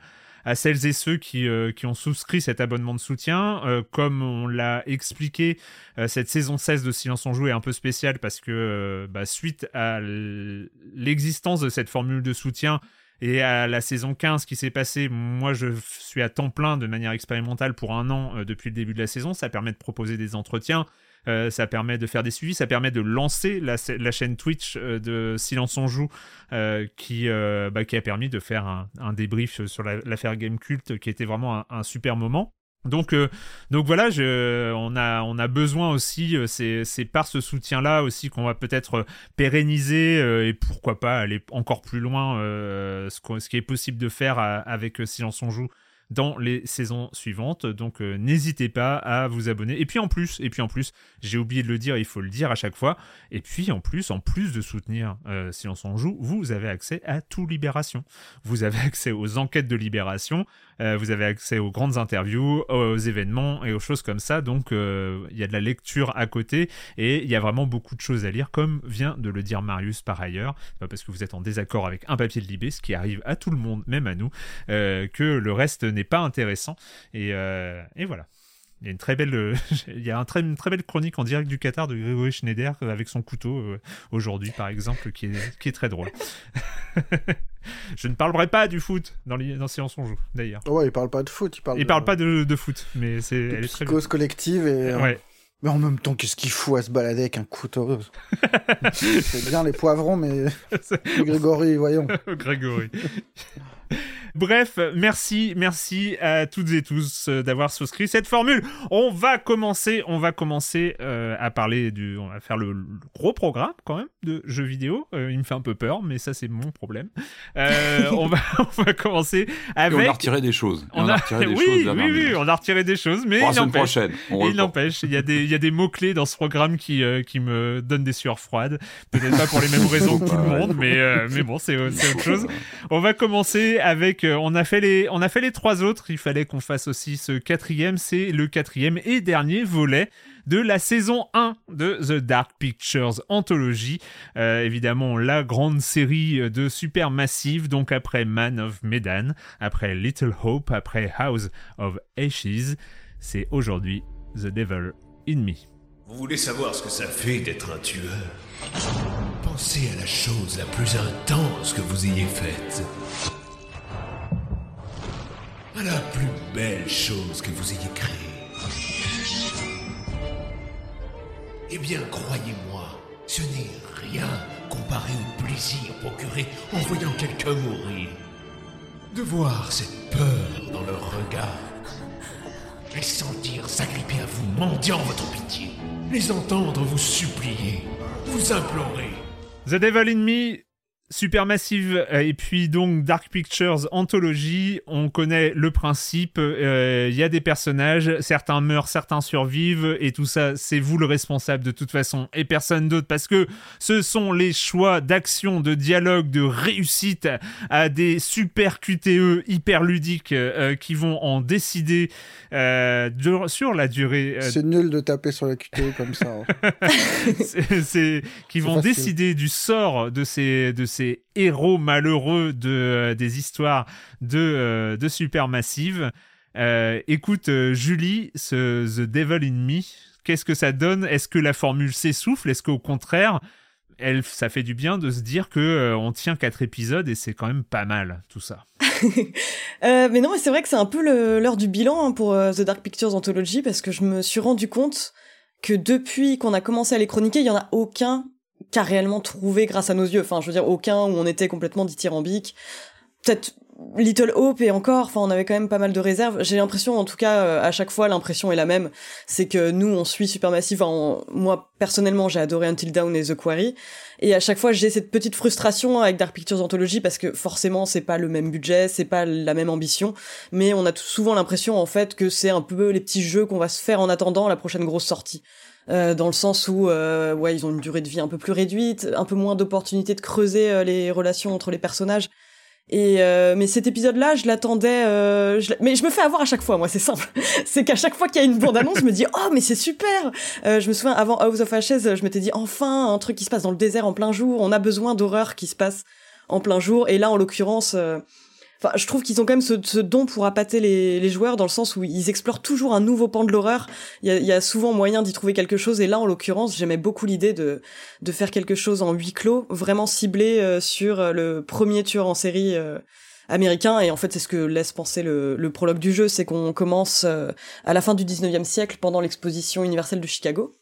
celles et ceux qui, ont souscrit cet abonnement de soutien. comme on l'a expliqué, cette saison 16 de Silence en Joue est un peu spéciale parce que bah, suite à l'existence de cette formule de soutien et à la saison 15 qui s'est passée, moi je suis à temps plein de manière expérimentale pour un an depuis le début de la saison. Ça permet de proposer des entretiens euh, ça permet de faire des suivis, ça permet de lancer la, chaîne Twitch euh, de Silence on joue euh, qui, bah, qui a permis de faire un, débrief sur l'affaire Game Cult qui était vraiment un, super moment. Donc, donc voilà, on, a, besoin aussi, c'est par ce soutien-là aussi qu'on va peut-être pérenniser et pourquoi pas aller encore plus loin ce, ce, qui est possible de faire avec Silence on joue dans les saisons suivantes. Donc euh, n'hésitez pas à vous abonner. Et puis en plus, plus, j'ai oublié de le dire, il faut le dire à chaque fois. Et puis en plus, en plus de soutenir euh, si on joue, vous avez accès à tout Libération. Vous avez (laughs) accès aux enquêtes de Libération. Euh, vous avez accès aux grandes interviews, aux événements et aux choses comme ça. Donc il y a de la lecture à côté et il y a vraiment beaucoup de choses à lire, comme vient de le dire Marius par ailleurs, parce que vous êtes en désaccord avec un papier de Libé, ce qui arrive à tout le monde, même à nous, que le reste n'est pas intéressant. Euh, et, voilà. Il y a une très belle, (laughs) il y a un très, une très belle chronique en direct du Qatar de Grégory Schneider avec son couteau euh, aujourd'hui, par exemple, qui est, qui est très drôle. (laughs) Je ne parlerai pas du foot dans, les, dans on joue, d'ailleurs. Ouais, il parle pas de foot, il parle. Il parle pas de, de, foot, mais c'est. Très collective et. Euh, ouais. Mais en même temps, qu'est-ce qu'il fout à se balader avec un couteau? (laughs) C'est bien les poivrons, mais Grégory, voyons. Grégory. Bref, merci, merci à toutes et tous euh, d'avoir souscrit cette formule. On va commencer, on va commencer euh, à parler du, on va faire le, gros programme quand même de jeux vidéo. Euh, il me fait un peu peur, mais ça c'est mon problème. (laughs) on va, (laughs) on va commencer avec. on a retiré des choses. On, a... retiré des oui, choses. Oui, oui, on a retiré des choses, mais il n'empêche. Il n'empêche, il y a des, il y a des mots clés dans ce programme qui, qui me donnent des sueurs froides. Peut-être pas pour les mêmes (laughs) raisons que tout le monde, mais, mais bon, c'est autre chose. On va commencer avec on, a fait les, on a fait les trois autres. Il fallait qu'on fasse aussi ce quatrième. C'est le quatrième et dernier volet de la saison 1 de The Dark Pictures Anthology. Euh, évidemment, la grande série de super massive. Donc après Man of Medan, après Little Hope, après House of Ashes, c'est aujourd'hui The Devil in Me. Vous voulez savoir ce que ça fait d'être un tueur? Pensez à la chose la plus intense que vous ayez faite à la plus belle chose que vous ayez créée. Eh bien, croyez-moi, ce n'est rien comparé au plaisir procuré en voyant quelqu'un mourir. De voir cette peur dans leur regard. Les sentir s'agripper à vous, mendiant votre pitié. Les entendre vous supplier, vous implorer. The Devil in Supermassive euh, et puis donc Dark Pictures Anthology, on connaît le principe, il euh, y a des personnages, certains meurent, certains survivent et tout ça c'est vous le responsable de toute façon et personne d'autre parce que ce sont les choix d'action, de dialogue, de réussite à des super QTE hyper ludiques euh, qui vont en décider sur la durée. C'est nul de taper sur la QTE comme ça. Hein. (laughs) c'est qui vont décider du sort de ces de ces héros malheureux de, euh, des histoires de, euh, de Supermassive. Euh, écoute, Julie, ce The Devil in Me, qu'est-ce que ça donne? Est-ce que la formule s'essouffle? Est-ce qu'au contraire, elle, ça fait du bien de se dire que on tient quatre épisodes et c'est quand même pas mal tout ça? (laughs) mais non, c'est vrai que c'est un peu l'heure du bilan hein, pour The Dark Pictures Anthology parce que je me suis rendu compte que depuis qu'on a commencé à les chroniquer, il y en a aucun qu'a réellement trouvé grâce à nos yeux. Enfin, je veux dire, aucun où on était complètement dithyrambique. Peut-être Little Hope et encore, enfin on avait quand même pas mal de réserves. J'ai l'impression, en tout cas, euh, à chaque fois l'impression est la même, c'est que nous on suit Supermassive. Enfin, moi personnellement j'ai adoré Until Dawn et The Quarry, et à chaque fois j'ai cette petite frustration avec Dark Pictures Anthology parce que forcément c'est pas le même budget, c'est pas la même ambition, mais on a souvent l'impression en fait que c'est un peu les petits jeux qu'on va se faire en attendant la prochaine grosse sortie. Euh, dans le sens où euh, ouais ils ont une durée de vie un peu plus réduite, un peu moins d'opportunités de creuser euh, les relations entre les personnages. Et euh, mais cet épisode-là, je l'attendais. Euh, mais je me fais avoir à chaque fois, moi, c'est simple. (laughs) c'est qu'à chaque fois qu'il y a une bande-annonce, je me dis oh mais c'est super. Je me souviens avant House of Ashes, je m'étais dit enfin un truc qui se passe dans le désert en plein jour. On a besoin d'horreur qui se passe en plein jour. Et là, en l'occurrence, Enfin, je trouve qu'ils ont quand même ce, don pour appâter les, joueurs dans le sens où ils explorent toujours un nouveau pan de l'horreur. Il y a, souvent moyen d'y trouver quelque chose. Et là, en l'occurrence, j'aimais beaucoup l'idée de, faire quelque chose en huis clos, vraiment ciblé euh, sur euh, le premier tueur en série euh, américain. Et en fait, c'est ce que laisse penser le, prologue du jeu, c'est qu'on commence à la fin du 19e siècle, pendant l'exposition universelle de Chicago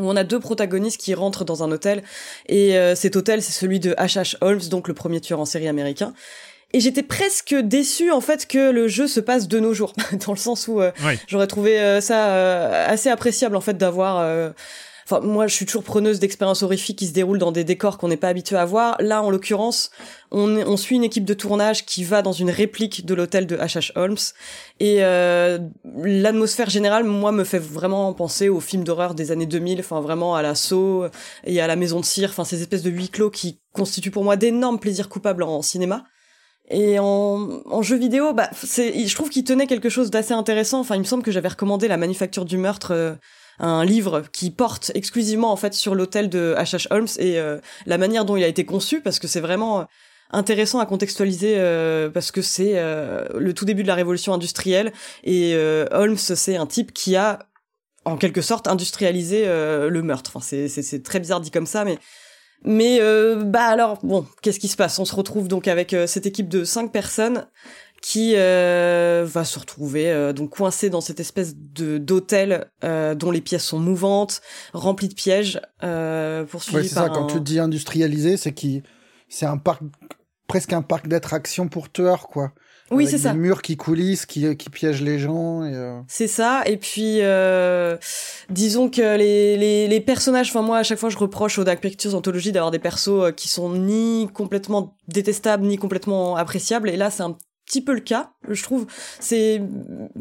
où on a deux protagonistes qui rentrent dans un hôtel et cet hôtel c'est celui de H.H. Holmes donc le premier tueur en série américain et j'étais presque déçue en fait que le jeu se passe de nos jours, (laughs) dans le sens où euh, j'aurais trouvé euh, ça euh, assez appréciable en fait d'avoir. Enfin, moi, je suis toujours preneuse d'expériences horrifiques qui se déroulent dans des décors qu'on n'est pas habitué à voir. Là, en l'occurrence, on, on, suit une équipe de tournage qui va dans une réplique de l'hôtel de H.H. Holmes. Et l'atmosphère générale, moi, me fait vraiment penser aux films d'horreur des années 2000, enfin vraiment à l'assaut et à la maison de cire, enfin ces espèces de huis clos qui constituent pour moi d'énormes plaisirs coupables en cinéma. Et en, en jeu vidéo, bah, c'est, je trouve qu'il tenait quelque chose d'assez intéressant. Enfin, il me semble que j'avais recommandé La Manufacture du meurtre, euh, un livre qui porte exclusivement en fait sur l'hôtel de H.H. Holmes et euh, la manière dont il a été conçu, parce que c'est vraiment intéressant à contextualiser euh, parce que c'est le tout début de la révolution industrielle et Holmes c'est un type qui a en quelque sorte industrialisé le meurtre. Enfin, c'est, c'est très bizarre dit comme ça, mais mais euh, bah alors bon, qu'est-ce qui se passe? On se retrouve donc avec euh, cette équipe de cinq personnes qui euh, va se retrouver euh, donc coincée dans cette espèce de d'hôtel dont les pièces sont mouvantes, remplies de pièges. poursuivi ouais, c'est ça. Quand tu dis industrialisé, c'est qui c'est un parc presque un parc d'attractions pour tueurs quoi. Oui, c'est ça. Des murs qui coulissent, qui, qui piègent les gens. Et euh... C'est ça. Et puis, euh, disons que les, les, les personnages, enfin moi, à chaque fois, je reproche aux Dark Pictures Anthology d'avoir des persos euh, qui sont ni complètement détestables, ni complètement appréciables. Et là, c'est un petit peu le cas, je trouve. C'est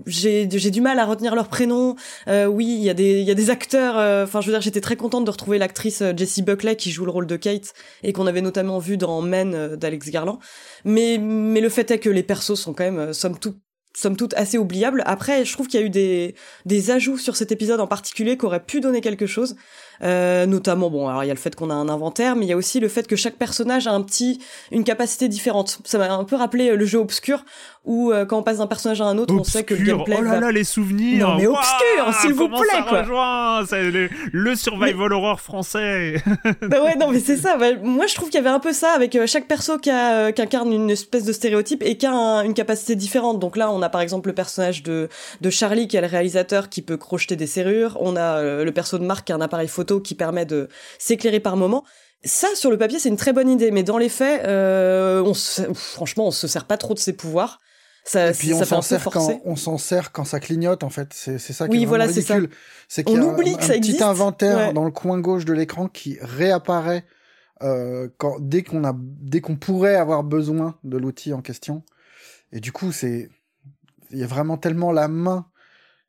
j'ai du mal à retenir leur prénom. Euh, oui, il y a des il y a des acteurs. Euh, enfin, je veux dire, j'étais très contente de retrouver l'actrice euh, Jessie Buckley qui joue le rôle de Kate et qu'on avait notamment vu dans Men euh, d'Alex Garland. Mais mais le fait est que les persos sont quand même somme toute somme toute assez oubliables. Après, je trouve qu'il y a eu des des ajouts sur cet épisode en particulier qui auraient pu donner quelque chose. Euh, notamment, bon, alors il y a le fait qu'on a un inventaire, mais il y a aussi le fait que chaque personnage a un petit, une capacité différente. Ça m'a un peu rappelé euh, le jeu obscur, où euh, quand on passe d'un personnage à un autre, on sait que le gameplay. Oh là là, les souvenirs. Non mais obscur, s'il vous plaît, ça quoi. Rejoint le, le survival mais... horror français. (laughs) bah ouais, non mais c'est ça. Bah, moi, je trouve qu'il y avait un peu ça avec chaque perso qui, a, qui incarne une espèce de stéréotype et qui a un, une capacité différente. Donc là, on a par exemple le personnage de de Charlie qui est le réalisateur qui peut crocheter des serrures. On a le perso de Marc qui a un appareil photo qui permet de s'éclairer par moment. Ça, sur le papier, c'est une très bonne idée, mais dans les faits, euh, on se, franchement, on se sert pas trop de ses pouvoirs. Ça, et puis on s'en sert quand on s'en sert quand ça clignote en fait. C'est c'est ça qui oui, est voilà, ridicule. C'est qu'il y a oublie un, que ça un petit inventaire Ouais. dans le coin gauche de l'écran qui réapparaît euh, quand dès qu'on a dès qu'on pourrait avoir besoin de l'outil en question. Et du coup, c'est il y a vraiment tellement la main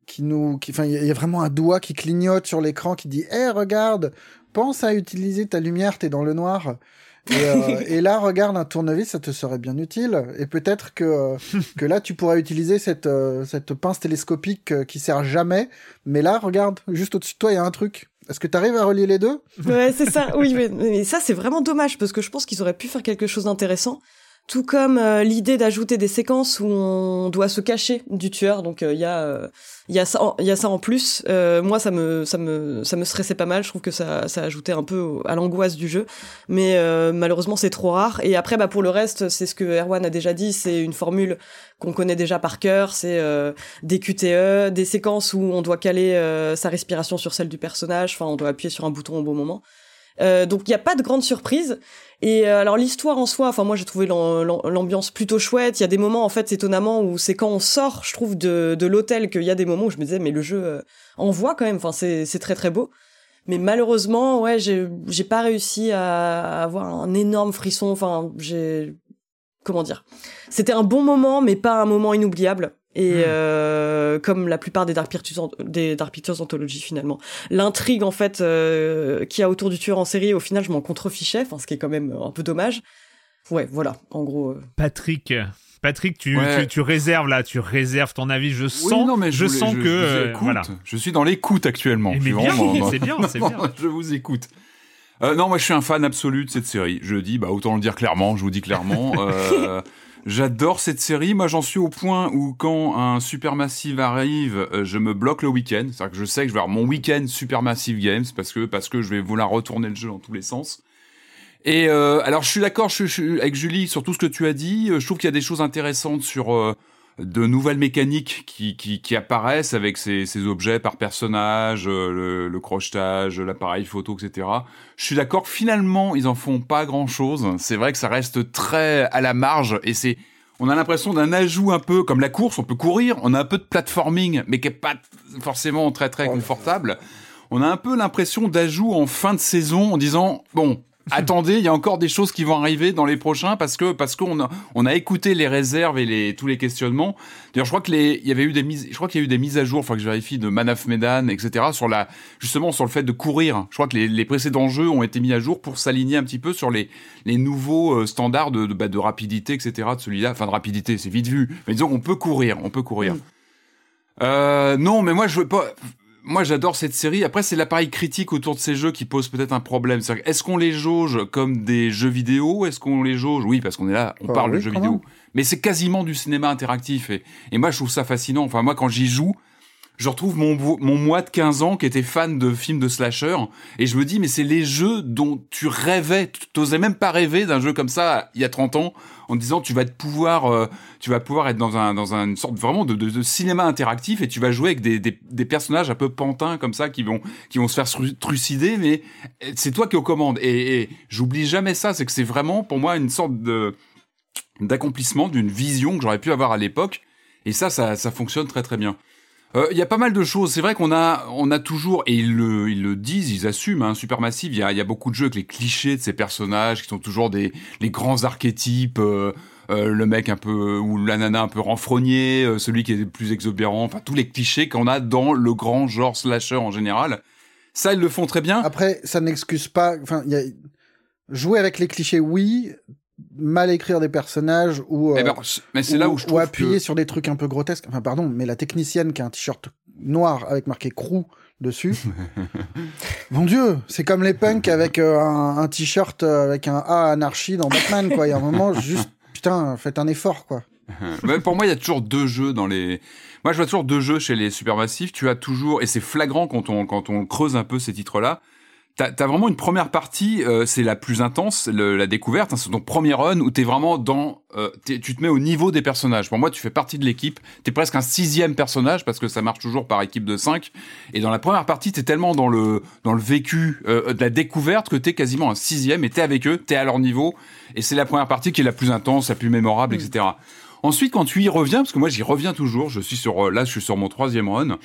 qui nous qui enfin il y, y a vraiment un doigt qui clignote sur l'écran qui dit "Eh regarde, pense à utiliser ta lumière, t'es dans le noir." Et, euh, (laughs) et, là, regarde un tournevis, ça te serait bien utile. Et peut-être que euh, (laughs) que là, tu pourrais utiliser cette euh, cette pince télescopique qui sert jamais. Mais là, regarde, juste au-dessus de toi, il y a un truc. Est-ce que tu arrives à relier les deux? Ouais, c'est ça. (laughs) Oui, mais, mais ça, c'est vraiment dommage parce que je pense qu'ils auraient pu faire quelque chose d'intéressant. Tout comme euh, l'idée d'ajouter des séquences où on doit se cacher du tueur. Donc il y a il y a ça y a ça en plus. Euh, moi ça me ça me ça me stressait pas mal. Je trouve que ça ça ajoutait un peu à l'angoisse du jeu. Mais euh, malheureusement c'est trop rare. Et après bah pour le reste c'est ce que Erwan a déjà dit. C'est une formule qu'on connaît déjà par cœur. C'est euh, des QTE des séquences où on doit caler euh, sa respiration sur celle du personnage. Enfin on doit appuyer sur un bouton au bon moment. Euh, donc il n'y a pas de grande surprise. Et euh, alors l'histoire en soi, enfin moi j'ai trouvé l'ambiance plutôt chouette. Il y a des moments en fait étonnamment où c'est quand on sort, je trouve de, de l'hôtel qu'il y a des moments où je me disais mais le jeu euh, envoie quand même. Enfin c'est très très beau. Mais malheureusement ouais j'ai pas réussi à avoir un énorme frisson. Enfin j'ai comment dire? C'était un bon moment mais pas un moment inoubliable. Et hmm. euh, comme la plupart des Dark Pictures, des Dark Pictures Anthology finalement, l'intrigue en fait euh, qu'il y a autour du tueur en série, au final, je m'en contrefichais, enfin, ce qui est quand même un peu dommage. Ouais, voilà, en gros. Euh. Patrick, Patrick, tu, tu, réserves là, tu réserves ton avis. Je sens, non, mais je, sens que euh, voilà. Je suis dans l'écoute actuellement. (laughs) c'est bien, c'est bien. (laughs) je vous écoute. Euh, non, moi je suis un fan absolu de cette série. Je dis, bah autant le dire clairement. Je vous dis clairement. (laughs) Euh, J'adore cette série. Moi, j'en suis au point où quand un Supermassive arrive, euh, je me bloque le week-end. C'est-à-dire que je sais que je vais avoir mon week-end Supermassive Games parce que parce que je vais vouloir retourner le jeu dans tous les sens. Et euh, alors, je suis d'accord avec Julie sur tout ce que tu as dit. Euh, je trouve qu'il y a des choses intéressantes sur de nouvelles mécaniques qui, qui, qui apparaissent avec ces, ces, objets par personnage, le, le crochetage, l'appareil photo, etc. Je suis d'accord que finalement, ils en font pas grand-chose. C'est vrai que ça reste très à la marge et c'est on a l'impression d'un ajout un peu comme la course, on peut courir, on a un peu de platforming, mais qui est pas forcément très très confortable. On a un peu l'impression d'ajout en fin de saison en disant bon, (laughs) attendez, il y a encore des choses qui vont arriver dans les prochains parce que parce qu'on a on a écouté les réserves et les tous les questionnements. D'ailleurs, je crois que les il y avait eu des mises, je crois qu'il y a eu des mises à jour, enfin que je vérifie de Manaf Medan, etc. sur la justement sur le fait de courir. Je crois que les, les précédents jeux ont été mis à jour pour s'aligner un petit peu sur les les nouveaux euh, standards de de, bah, de rapidité, etc. De celui-là, enfin de rapidité, c'est vite vu. Mais disons, on peut courir, on peut courir. Mm. Euh, non, mais moi je veux pas moi j'adore cette série. Après, c'est l'appareil critique autour de ces jeux qui pose peut-être un problème. Est-ce qu'on les jauge comme des jeux vidéo Est-ce qu'on les jauge? Oui, parce qu'on est là, on bah parle de jeux vidéo. Mais c'est quasiment du cinéma interactif. Et, et moi, je trouve ça fascinant. Enfin, moi, quand j'y joue, je retrouve mon, mon moi de 15 ans qui était fan de films de slasher et je me dis mais c'est les jeux dont tu rêvais, tu t'osais même pas rêver d'un jeu comme ça il y a 30 ans en disant tu vas te pouvoir euh, tu vas pouvoir être dans un dans une sorte vraiment de, de, cinéma interactif et tu vas jouer avec des, des, personnages un peu pantins comme ça qui vont qui vont se faire trucider mais c'est toi qui aux commandes et, et j'oublie jamais ça c'est que c'est vraiment pour moi une sorte de d'accomplissement d'une vision que j'aurais pu avoir à l'époque et ça, ça ça fonctionne très très bien. Euh, il y a pas mal de choses. C'est vrai qu'on a, on a toujours, et ils le, ils le disent, ils assument, hein, Supermassive, il y a, y a beaucoup de jeux avec les clichés de ces personnages qui sont toujours des les grands archétypes. Euh, euh, le mec un peu ou la nana un peu renfrogné, celui qui est le plus exubérant, enfin tous les clichés qu'on a dans le grand genre slasher en général. Ça, ils le font très bien. Après, ça n'excuse pas. Enfin, a... jouer avec les clichés, oui mal écrire des personnages ou eh ben, mais c'est là où je trouve appuyer sur des trucs un peu grotesques. Enfin pardon mais la technicienne qui a un t-shirt noir avec marqué crew dessus. (laughs) Mon dieu c'est comme les punks avec euh, un, t-shirt euh, avec un A anarchie dans Batman quoi. Il y a un moment (laughs) juste putain faites un effort quoi. (laughs) Mais pour moi il y a toujours deux jeux dans les moi je vois toujours deux jeux chez les supermassifs tu as toujours et c'est flagrant quand on quand on creuse un peu ces titres là T'as as vraiment une première partie, euh, c'est la plus intense, la découverte, hein, c'est ton premier run où t'es vraiment dans, euh, tu te mets au niveau des personnages. Pour moi, tu fais partie de l'équipe, t'es presque un sixième personnage parce que ça marche toujours par équipe de cinq. Et dans la première partie, t'es tellement dans le dans le vécu euh, de la découverte que t'es quasiment un sixième et t'es avec eux, t'es à leur niveau. Et c'est la première partie qui est la plus intense, la plus mémorable, etc. Ensuite, quand tu y reviens, parce que moi j'y reviens toujours, je suis sur là, je suis sur mon troisième run.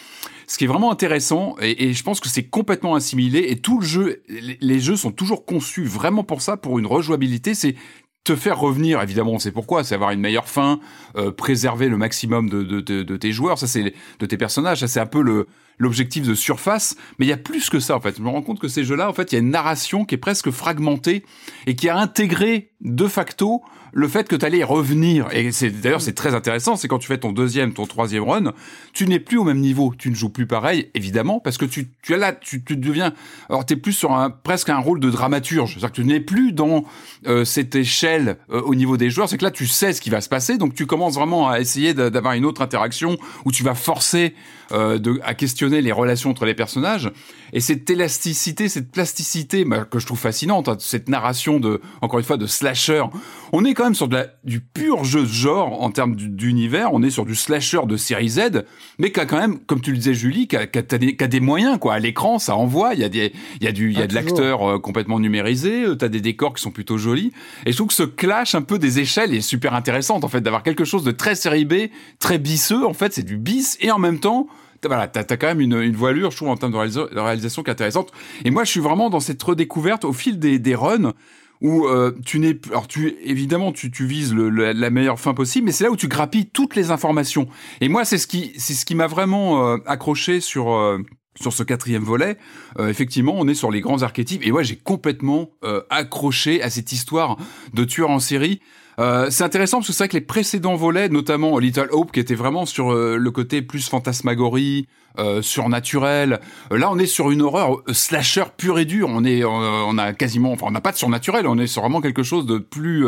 Ce qui est vraiment intéressant, et, je pense que c'est complètement assimilé, et tout le jeu, les, jeux sont toujours conçus vraiment pour ça, pour une rejouabilité. C'est te faire revenir, évidemment, on sait pourquoi, c'est avoir une meilleure fin, euh, préserver le maximum de, de, tes joueurs, ça c'est de tes personnages, ça c'est un peu l'objectif de surface, mais il y a plus que ça en fait. Je me rends compte que ces jeux-là, en fait, il y a une narration qui est presque fragmentée et qui a intégré de facto le fait que tu allais revenir, et c'est d'ailleurs c'est très intéressant, c'est quand tu fais ton deuxième, ton troisième run, tu n'es plus au même niveau, tu ne joues plus pareil, évidemment, parce que tu, tu là, tu, tu deviens, alors tu es plus sur un presque un rôle de dramaturge, c'est-à-dire que tu n'es plus dans euh, cette échelle euh, au niveau des joueurs, c'est que là tu sais ce qui va se passer, donc tu commences vraiment à essayer d'avoir une autre interaction où tu vas forcer euh, de, à questionner les relations entre les personnages et cette élasticité, cette plasticité bah, que je trouve fascinante, hein, cette narration de, encore une fois, de slasher. On est quand même sur de la, du pur jeu de genre en termes d'univers. On est sur du slasher de série Z, mais qui a quand même, comme tu le disais Julie, qui a, des, qui a des, moyens quoi. À l'écran, ça envoie. Il y a des, il y a du, il y a ah, de l'acteur euh, complètement numérisé. Euh, T'as des décors qui sont plutôt jolis. Et je trouve que ce clash un peu des échelles est super intéressante en fait d'avoir quelque chose de très série B, très bisseux. En fait, c'est du bis et en même temps voilà, t'as as quand même une, voilure, je trouve, en termes de, réalisation qui est intéressante. Et moi, je suis vraiment dans cette redécouverte au fil des, runs où euh, tu n'es alors tu évidemment tu, vises la meilleure fin possible mais c'est là où tu grappilles toutes les informations et moi c'est ce qui c'est ce qui m'a vraiment euh, accroché sur euh, sur ce quatrième volet, effectivement, on est sur les grands archétypes. Et moi, j'ai complètement accroché à cette histoire de tueur en série. Euh, c'est intéressant parce que c'est vrai que les précédents volets, notamment Little Hope, qui était vraiment sur euh, le côté plus fantasmagorie, euh, surnaturel. là, on est sur une horreur slasher pure et dure. On est, on a quasiment, enfin, on n'a pas de surnaturel. On est sur vraiment quelque chose de plus,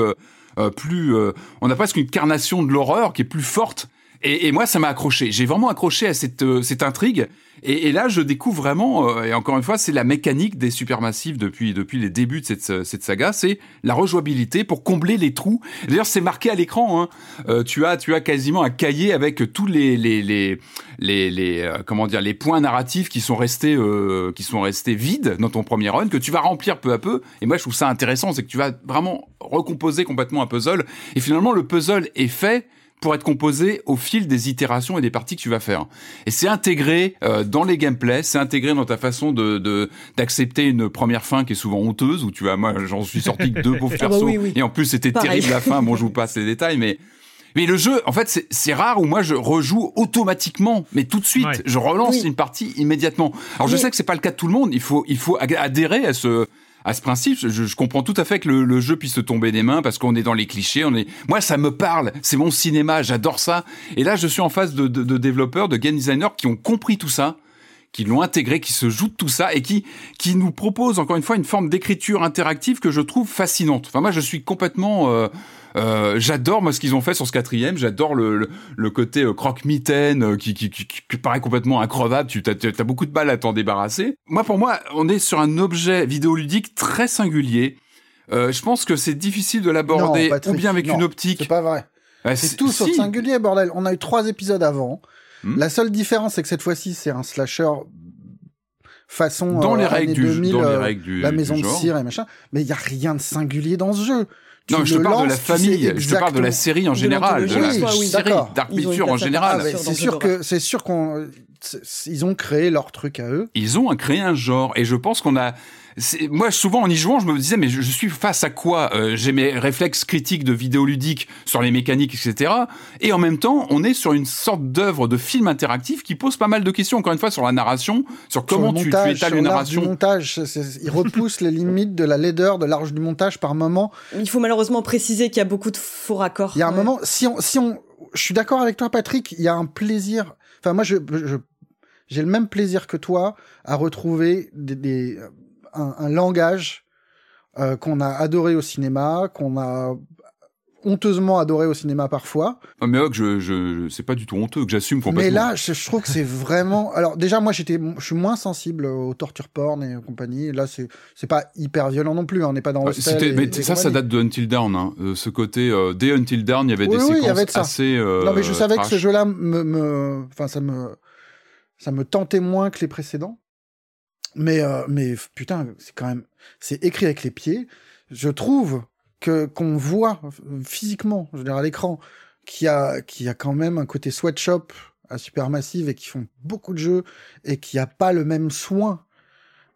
plus. on a presque une carnation de l'horreur qui est plus forte. Et, et moi, ça m'a accroché. J'ai vraiment accroché à cette, cette intrigue. Et, et, là, je découvre vraiment, euh, et encore une fois, c'est la mécanique des supermassifs depuis depuis les débuts de cette, cette saga, c'est la rejouabilité pour combler les trous. D'ailleurs, c'est marqué à l'écran. Hein. Euh, tu as tu as quasiment un cahier avec tous les les les les, les euh, comment dire les points narratifs qui sont restés euh, qui sont restés vides dans ton premier run que tu vas remplir peu à peu. Et moi, je trouve ça intéressant, c'est que tu vas vraiment recomposer complètement un puzzle. Et finalement, le puzzle est fait pour être composé au fil des itérations et des parties que tu vas faire. Et c'est intégré euh, dans les gameplays, c'est intégré dans ta façon de d'accepter une première fin qui est souvent honteuse, où tu vas, moi j'en suis sorti que deux (laughs) pauvres ah bah persos, et en plus c'était terrible la fin, bon je vous passe les détails, mais... Mais le jeu, en fait, c'est rare où moi je rejoue automatiquement, mais tout de suite, je relance une partie immédiatement. Alors je sais que c'est pas le cas de tout le monde. Il faut, il faut adhérer à ce, à ce principe, je, je, comprends tout à fait que le, le jeu puisse se tomber des mains parce qu'on est dans les clichés. On est, moi, ça me parle. C'est mon cinéma. J'adore ça. Et là, je suis en face de, de, de développeurs, de game designers qui ont compris tout ça qui l'ont intégré, qui se jouent de tout ça et qui qui nous proposent encore une fois une forme d'écriture interactive que je trouve fascinante. Enfin moi je suis complètement euh, euh, j'adore moi ce qu'ils ont fait sur ce quatrième. J'adore le, le, côté euh, croque-mitaine euh, qui, qui, qui, qui, paraît complètement increvable. Tu as, as, beaucoup de balles à t'en débarrasser. Moi, pour moi, on est sur un objet vidéoludique très singulier. Euh, je pense que c'est difficile de l'aborder ou bien avec une optique. C'est pas vrai. c'est tout sauf singulier, bordel. On a eu trois épisodes avant. Hmm. La seule différence, c'est que cette fois-ci, c'est un slasher façon dans les règles du, dans les règles du, la maison de cire et machin. Mais il y a rien de singulier dans ce jeu non, je te parle de la famille, je te parle de la série en général, de la série Dark en général. Ah, c'est sûr que c'est sûr qu'on ils ont créé leur truc à eux. Ils ont créé un genre. Et je pense qu'on a moi souvent en y jouant je me disais mais je, suis face à quoi euh, j'ai mes réflexes critiques de vidéoludique sur les mécaniques etc et en même temps on est sur une sorte d'œuvre de film interactif qui pose pas mal de questions encore une fois sur la narration sur comment tu, tu, étales une narration du montage il repousse les limites de la laideur de l'arche du montage par moment. Il faut malheureusement préciser qu'il y a beaucoup de faux raccords. Il y a un moment si on si on je suis d'accord avec toi Patrick il y a un plaisir enfin moi je, je j'ai le même plaisir que toi à retrouver des, des un, langage euh, qu'on a adoré au cinéma, qu'on a honteusement adoré au cinéma parfois. Ah, mais je, je, c'est pas du tout honteux que j'assume complètement. Mais là, je, trouve que c'est vraiment. Alors déjà, moi, j'étais, je suis moins sensible aux torture porn et compagnie. Là, c'est, c'est pas hyper violent non plus. Hein. On n'est pas dans. Hostel mais ça, ça date de Until Dawn. Hein. Euh, ce côté euh, dès Until Dawn, il y avait des séquences assez. Euh, non, mais je savais que ce jeu-là me, me, enfin, ça me, ça me tentait moins que les précédents. Mais, euh, mais putain, c'est quand même, c'est écrit avec les pieds. Je trouve que qu'on voit physiquement, je veux dire à l'écran, qu'il y a, qu'il y a quand même un côté sweatshop à Supermassive et qui font beaucoup de jeux et qui a pas le même soin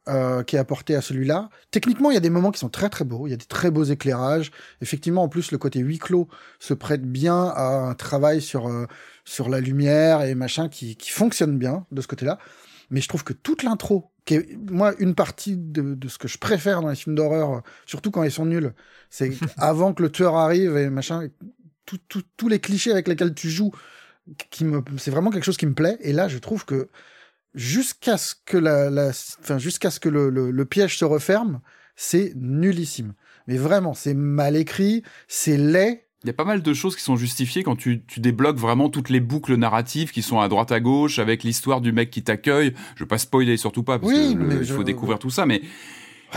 euh, qui est apporté à celui-là. Techniquement, il y a des moments qui sont très très beaux, il y a des très beaux éclairages. Effectivement, en plus, le côté huis clos se prête bien à un travail sur euh, sur la lumière et machin qui, qui fonctionne bien de ce côté-là. Mais je trouve que toute l'intro qui est, moi, une partie de, de, ce que je préfère dans les films d'horreur, surtout quand ils sont nuls, c'est (laughs) avant que le tueur arrive et machin, tous les clichés avec lesquels tu joues, qui me, c'est vraiment quelque chose qui me plaît. Et là, je trouve que jusqu'à ce que la, la enfin, jusqu'à ce que le, le, le, piège se referme, c'est nullissime. Mais vraiment, c'est mal écrit, c'est laid, il y a pas mal de choses qui sont justifiées quand tu, tu débloques vraiment toutes les boucles narratives qui sont à droite à gauche avec l'histoire du mec qui t'accueille. Je veux pas spoiler surtout pas parce Oui, que le- mais il je- faut découvrir tout ça, mais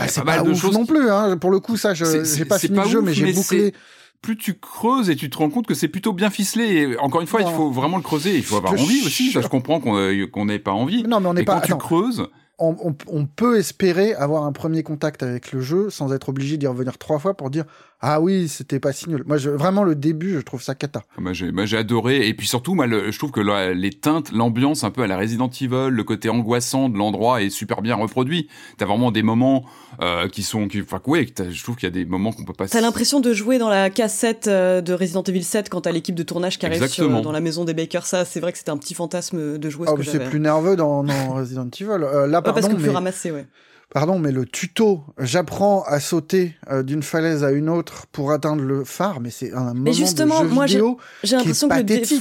c'est pas pas, mal de ouf choses non plus. Hein. Pour le coup, ça, j'ai pas fini pas le jeu, ouf, mais j'ai bouclé. plus tu creuses et tu te rends compte que c'est plutôt bien ficelé. Et encore une fois, il faut vraiment le creuser. Il faut avoir envie aussi. Ça, je comprends qu'on euh, qu'on n'ait pas envie. Non, mais on n'est pas. quand tu creuses, on, on- on peut espérer avoir un premier contact avec le jeu sans être obligé d'y revenir trois fois pour dire ah oui c'était pas si nul. Moi je, vraiment le début je trouve ça cata. Moi j'ai, moi j'ai adoré et puis surtout moi le- je trouve que la- les teintes, l'ambiance un peu à la Resident Evil, le côté angoissant de l'endroit est super bien reproduit. T'as vraiment des moments euh, qui sont, qui, enfin ouais, je trouve qu'il y a des moments qu'on peut pas. T'as l'impression de jouer dans la cassette euh, de Resident Evil 7 quand t'as l'équipe de tournage qui arrive sur, dans la maison des Bakers. Ça, c'est vrai que c'était un petit fantasme de jouer ce Oh, que mais j'avais. c'est plus nerveux dans, dans (laughs) Resident Evil. Euh, là Ouais, pardon parce que plus mais, ramassé, ouais. Pardon mais le tuto j'apprends à sauter euh, d'une falaise à une autre pour atteindre le phare mais c'est un moment justement, de jeu moi, j'ai- vidéo l'impression que le défaut,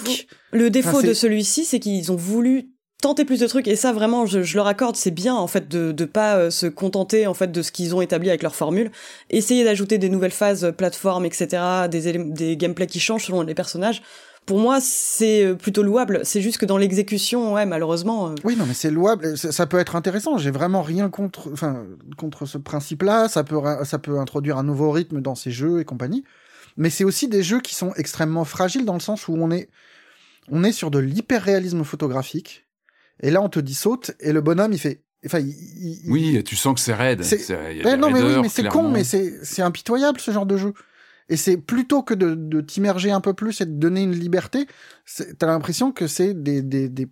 le défaut Enfin, de celui-ci, c'est qu'ils ont voulu tenter plus de trucs et ça vraiment je, je leur accorde c'est bien en fait de de pas euh, se contenter en fait de ce qu'ils ont établi avec leur formule. Essayer d'ajouter des nouvelles phases euh, plateformes etc des des gameplays qui changent selon les personnages pour moi c'est euh, plutôt louable c'est juste que dans l'exécution ouais malheureusement euh, Oui, non, mais c'est louable. Ça, ça peut être intéressant. J'ai vraiment rien contre, enfin, contre ce principe-là. Ça peut, ça peut introduire un nouveau rythme dans ces jeux et compagnie. Mais c'est aussi des jeux qui sont extrêmement fragiles dans le sens où on est, on est sur de l'hyper-réalisme photographique. Et là, on te dit saute et le bonhomme, il fait, enfin, il, il- Oui, tu sens que c'est raide. C'est- C'est- il y a Ouais, des non, mais oui, mais c'est con, mais c'est, c'est impitoyable ce genre de jeu. Et c'est plutôt que de, t'immerger un peu plus et de donner une liberté, t'as l'impression que c'est des, des, des,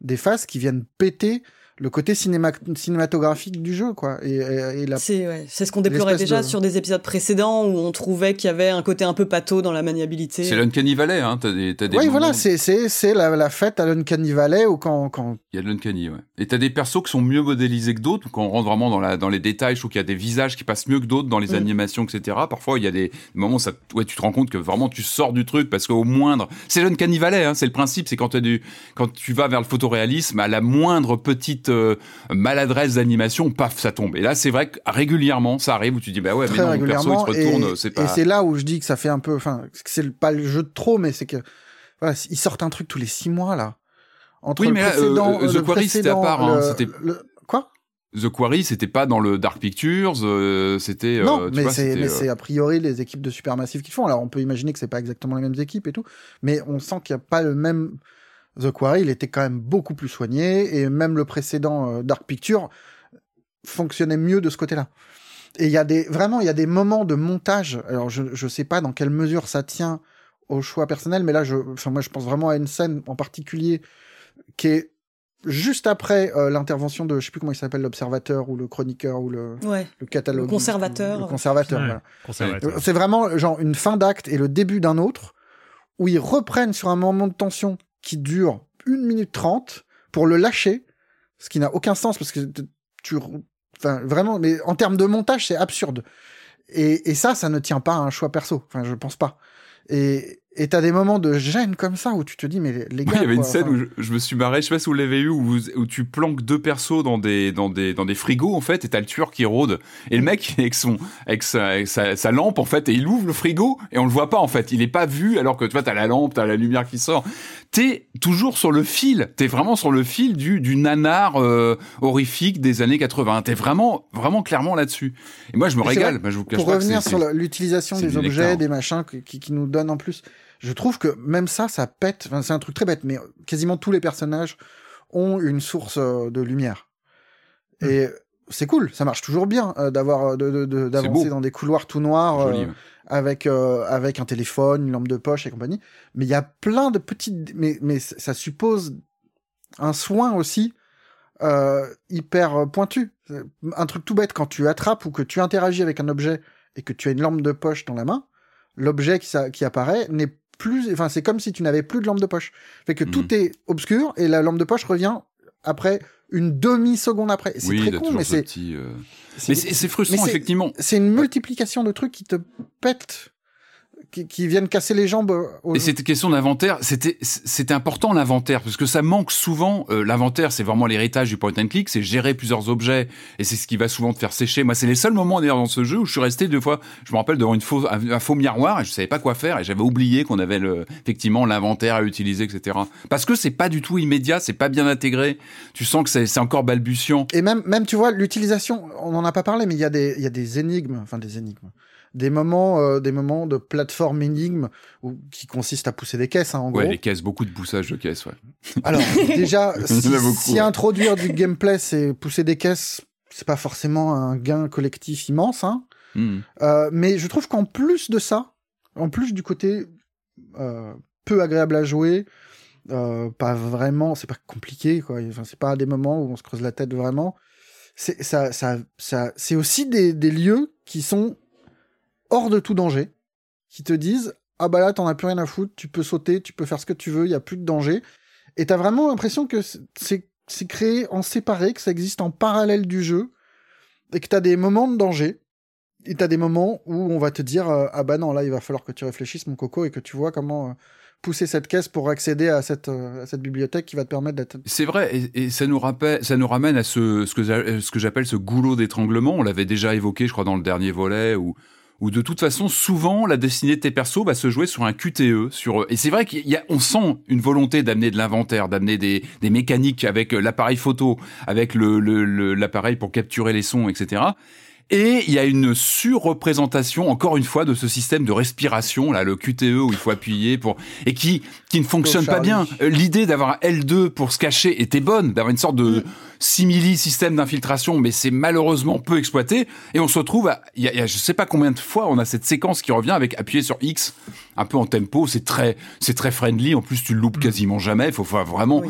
des phases qui viennent péter le côté cinéma, cinématographique du jeu, quoi. Et, et, et la, c'est ouais, ce qu'on déplorait déjà de- sur des épisodes précédents où on trouvait qu'il y avait un côté un peu pâteau dans la maniabilité C'est l'Uncanny Valley, hein. T'as des, t'as des oui, moments- voilà, c'est, c'est, c'est la, la fête à l'Uncanny Valley ou quand, quand, Il y a de l'Uncanny, ouais. Et t'as des persos qui sont mieux modélisés que d'autres. Quand on rentre vraiment dans, la, dans les détails, je trouve qu'il y a des visages qui passent mieux que d'autres dans les Mm. animations, etc. Parfois, il y a des moments où ça, ouais, tu te rends compte que vraiment tu sors du truc parce qu'au moindre, c'est l'Uncanny Valley, hein, c'est le principe, c'est quand, t'as du, quand tu vas vers le photoréalisme, à la moindre petite euh, maladresse d'animation, paf, ça tombe. Et là, c'est vrai que régulièrement, ça arrive où tu dis, bah ouais, mais très non, le perso, il se retourne, et, c'est pas. et c'est là où je dis que ça fait un peu, enfin, que c'est pas le jeu de trop, mais c'est que, voilà, ils sortent un truc tous les six mois, là. Entre Oui, le mais là, euh, précédent, The Quarry, c'était à part, hein, le- c'était- le- Quoi? The Quarry, c'était pas dans le Dark Pictures, euh, c'était. euh, non, tu mais c'est, mais euh, a priori les équipes de Supermassive qui le font. Alors on peut imaginer que c'est pas exactement les mêmes équipes et tout, mais on sent qu'il n'y a pas le même. The Quarry, il était quand même beaucoup plus soigné et même le précédent euh, Dark Picture fonctionnait mieux de ce côté-là. Et il y a des vraiment il y a des moments de montage. Alors je je sais pas dans quelle mesure ça tient au choix personnel, mais là je enfin moi je pense vraiment à une scène en particulier qui est juste après euh, l'intervention de je sais plus comment il s'appelle l'observateur ou le chroniqueur ou le ouais le catalogue Le conservateur. le conservateur Ouais, voilà. conservateur. C'est vraiment genre une fin d'acte et le début d'un autre où ils reprennent sur un moment de tension qui dure une minute trente pour le lâcher, ce qui n'a aucun sens parce que tu, enfin vraiment, mais en termes de montage c'est absurde. Et, et ça, ça ne tient pas à un choix perso. Enfin, je pense pas. Et et t'as des moments de gêne comme ça où tu te dis mais les, gars. Il y avait une quoi, scène enfin, où je, je me suis marré, je sais pas si vous l'avez eu, où, tu planques deux persos dans des, dans des, dans des frigos, en fait, et t'as le tueur qui rôde. Et le mec, (laughs) avec son, avec sa, avec sa, sa lampe, en fait, et il ouvre le frigo, et on le voit pas, en fait. Il est pas vu, alors que tu vois, t'as la lampe, t'as la lumière qui sort. T'es toujours sur le fil. T'es vraiment sur le fil du, du nanar, euh, horrifique des années 80. T'es vraiment, vraiment clairement là-dessus. Et moi, je me régale. vrai, Moi, je vous cache pour revenir sur l'utilisation des objets, des machins qui, qui nous donnent en plus, je trouve que même ça, ça pète. Enfin, c'est un truc très bête, mais quasiment tous les personnages ont une source euh, de lumière. Hmm. Et c'est cool, ça marche toujours bien euh, d'avoir de- de- de- d'avancer beau. dans des couloirs tout noirs joli, euh. Avec euh, avec un téléphone, une lampe de poche et compagnie. Mais il y a plein de petites, mais mais ça suppose un soin aussi euh, hyper pointu. Un truc tout bête quand tu attrapes ou que tu interagis avec un objet et que tu as une lampe de poche dans la main, l'objet qui, qui apparaît n'est plus, enfin c'est comme si tu n'avais plus de lampe de poche. Fait que tout est obscur et la lampe de poche revient après une demi seconde après. C'est Oui, très con, mais ce c'est euh, Mais c'est frustrant, effectivement. c'est une multiplication de trucs qui te pètent qui, qui viennent casser les jambes. Aux... Et cette question d'inventaire, c'était c'était important l'inventaire parce que ça manque souvent. Euh, l'inventaire, c'est vraiment l'héritage du point and click, c'est gérer plusieurs objets et c'est ce qui va souvent te faire sécher. Moi, c'est les seuls moments d'ailleurs dans ce jeu où je suis resté deux fois. Je me rappelle devant une faux, un, faux miroir et je savais pas quoi faire et j'avais oublié qu'on avait le, effectivement l'inventaire à utiliser, etc. Parce que c'est pas du tout immédiat, c'est pas bien intégré. Tu sens que c'est encore balbutiant. Et même même tu vois l'utilisation, on en a pas parlé, mais il y a des il y a des énigmes, enfin des énigmes des moments, euh, des moments de plateforme énigme qui consistent à pousser des caisses, hein, en ouais, gros. les caisses, beaucoup de poussage de caisses, ouais. (laughs) Alors, déjà, (laughs) si, si introduire du gameplay, c'est pousser des caisses, c'est pas forcément un gain collectif immense, hein. Hmm. Euh, mais je trouve qu'en plus de ça, en plus du côté euh, peu agréable à jouer, pas vraiment, c'est pas compliqué, quoi. Enfin, c'est pas des moments où on se creuse la tête vraiment. C'est ça, ça, ça, c'est aussi des, des lieux qui sont hors de tout danger, qui te disent ah bah là t'en as plus rien à foutre, tu peux sauter, tu peux faire ce que tu veux, il y a plus de danger. Et t'as vraiment l'impression que c'est créé en séparé, que ça existe en parallèle du jeu, et que t'as des moments de danger, et t'as des moments où on va te dire euh, ah bah non là il va falloir que tu réfléchisses mon coco et que tu vois comment euh, pousser cette caisse pour accéder à cette, euh, à cette bibliothèque qui va te permettre d'être. C'est vrai, et, et, ça nous rappelle, ça nous ramène à ce, ce que, ce que j'appelle ce goulot d'étranglement. On l'avait déjà évoqué, je crois, dans le dernier volet, où où de toute façon, souvent, la destinée de tes persos va se jouer sur un QTE. Sur... Et c'est vrai qu'on sent une volonté d'amener de l'inventaire, d'amener des, des, mécaniques avec l'appareil photo, avec l'appareil le, le, pour capturer les sons, etc. Et il y a une surreprésentation, encore une fois, de ce système de respiration, là, le QTE où il faut appuyer pour et qui qui ne fonctionne pas bien. L'idée d'avoir un L2 pour se cacher était bonne, d'avoir une sorte de mm. Simili système d'infiltration, mais c'est malheureusement peu exploité. Et on se retrouve, il y, a, je sais pas combien de fois, on a cette séquence qui revient avec appuyer sur X, un peu en tempo. C'est très c'est très friendly. En plus, tu le loupes mm. quasiment jamais. Il faut, vraiment.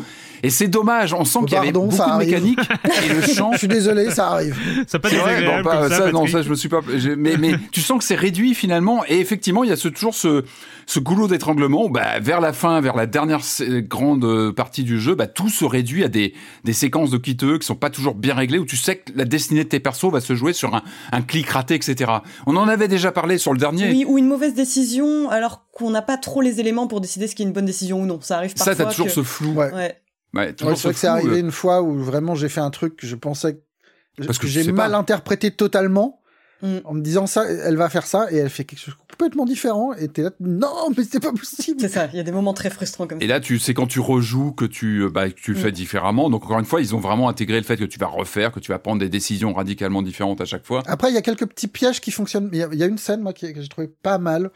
Et c'est dommage, on sent qu'il y avait beaucoup de mécanique et le (laughs) chant. Je suis désolé, ça arrive. Ça pas vrai, bon, pas, ça, ça non, ça je me suis pas. Mais, mais tu sens que c'est réduit finalement, et effectivement, il y a ce, toujours ce, ce goulot d'étranglement. Bah, vers la fin, vers la dernière grande partie du jeu, bah, tout se réduit à des, des séquences de quitteux qui sont pas toujours bien réglées, où tu sais que la destinée de tes persos va se jouer sur un, un clic raté, etc. On en avait déjà parlé sur le dernier. Oui, ou une mauvaise décision, alors qu'on n'a pas trop les éléments pour décider ce qui est une bonne décision ou non. Ça arrive parfois. Ça, t'as toujours que... ce flou. Ouais. ouais. Ouais, ouais, c'est vrai que c'est arrivé une fois où vraiment j'ai fait un truc que je pensais Parce que j'ai mal pas. interprété totalement Mm. en me disant ça, elle va faire ça et elle fait quelque chose complètement différent et t'es là, non mais c'est pas possible. C'est ça, il y a des moments très frustrants comme ça. Et là, tu sais quand tu rejoues que tu, bah, que tu le Mm. fais différemment. Donc encore une fois, ils ont vraiment intégré le fait que tu vas refaire, que tu vas prendre des décisions radicalement différentes à chaque fois. Après il y a quelques petits pièges qui fonctionnent. Il y a, il y a une scène moi qui, que j'ai trouvé pas mal.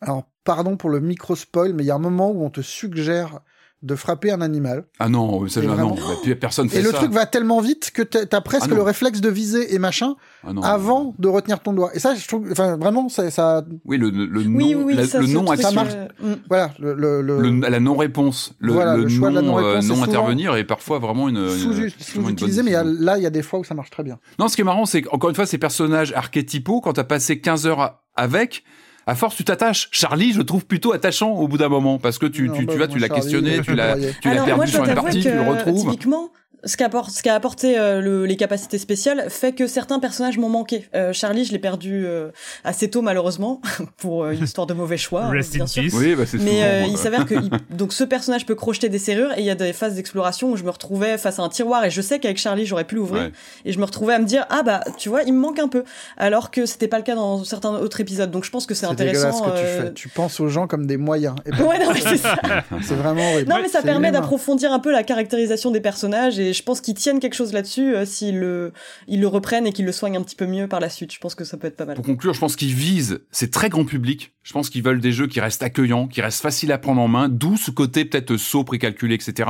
Alors pardon pour le micro spoil, mais il y a un moment où on te suggère de frapper un animal. Ah non, ça, Et ah vraiment. non, bah, puis personne fait Et le ça. truc va tellement vite que t'as presque Ah non. le réflexe de viser et machin Ah non. avant de retenir ton doigt. Et ça, je trouve, enfin, vraiment, ça, ça Oui, le, le nom, Oui, la- ça, le non action, euh, mm. voilà, le, le, le- le- la non réponse, le, Voilà, le choix de la non, euh, non-réponse, c'est non intervenir est parfois vraiment une, une- sous- sous-utilisé, mais y a- là, il y a des fois où ça marche très bien. Non, ce qui est marrant, c'est qu'encore une fois, ces personnages archétypaux, quand t'as passé 15 heures à- avec, à force, tu t'attaches. Charlie, je le trouve plutôt attachant au bout d'un moment, parce que tu, Non, tu, bah, tu vois, moi, tu l'as questionné, (laughs) tu l'as, tu l'as perdu moi, je sur une partie, que, tu le retrouves. Typiquement, ce qu'a apporté, apporté euh, le- les capacités spéciales fait que certains personnages m'ont manqué. Euh, Charlie, je l'ai perdu euh, assez tôt malheureusement (laughs) pour euh, une histoire de mauvais choix, hein, Rest bien in sûr. peace. Oui, bah, c'est Mais souvent, il s'avère que il- (laughs) donc ce personnage peut crocheter des serrures et il y a des phases d'exploration où je me retrouvais face à un tiroir et je sais qu'avec Charlie j'aurais pu l'ouvrir Ouais. et je me retrouvais à me dire ah bah tu vois il me manque un peu alors que c'était pas le cas dans certains autres épisodes donc je pense que c'est intéressant. que tu fais. Tu penses aux gens comme des moyens. Et (laughs) Ouais non mais c'est ça. c'est vraiment horrible. Non, mais ça permet d'approfondir un peu la caractérisation des personnages et je pense qu'ils tiennent quelque chose là-dessus euh, s'ils le, ils le reprennent et qu'ils le soignent un petit peu mieux par la suite. Je pense que ça peut être pas mal. Pour conclure, je pense qu'ils visent, c'est très grand public. Je pense qu'ils veulent des jeux qui restent accueillants, qui restent faciles à prendre en main, d'où ce côté peut-être saut précalculé, etc.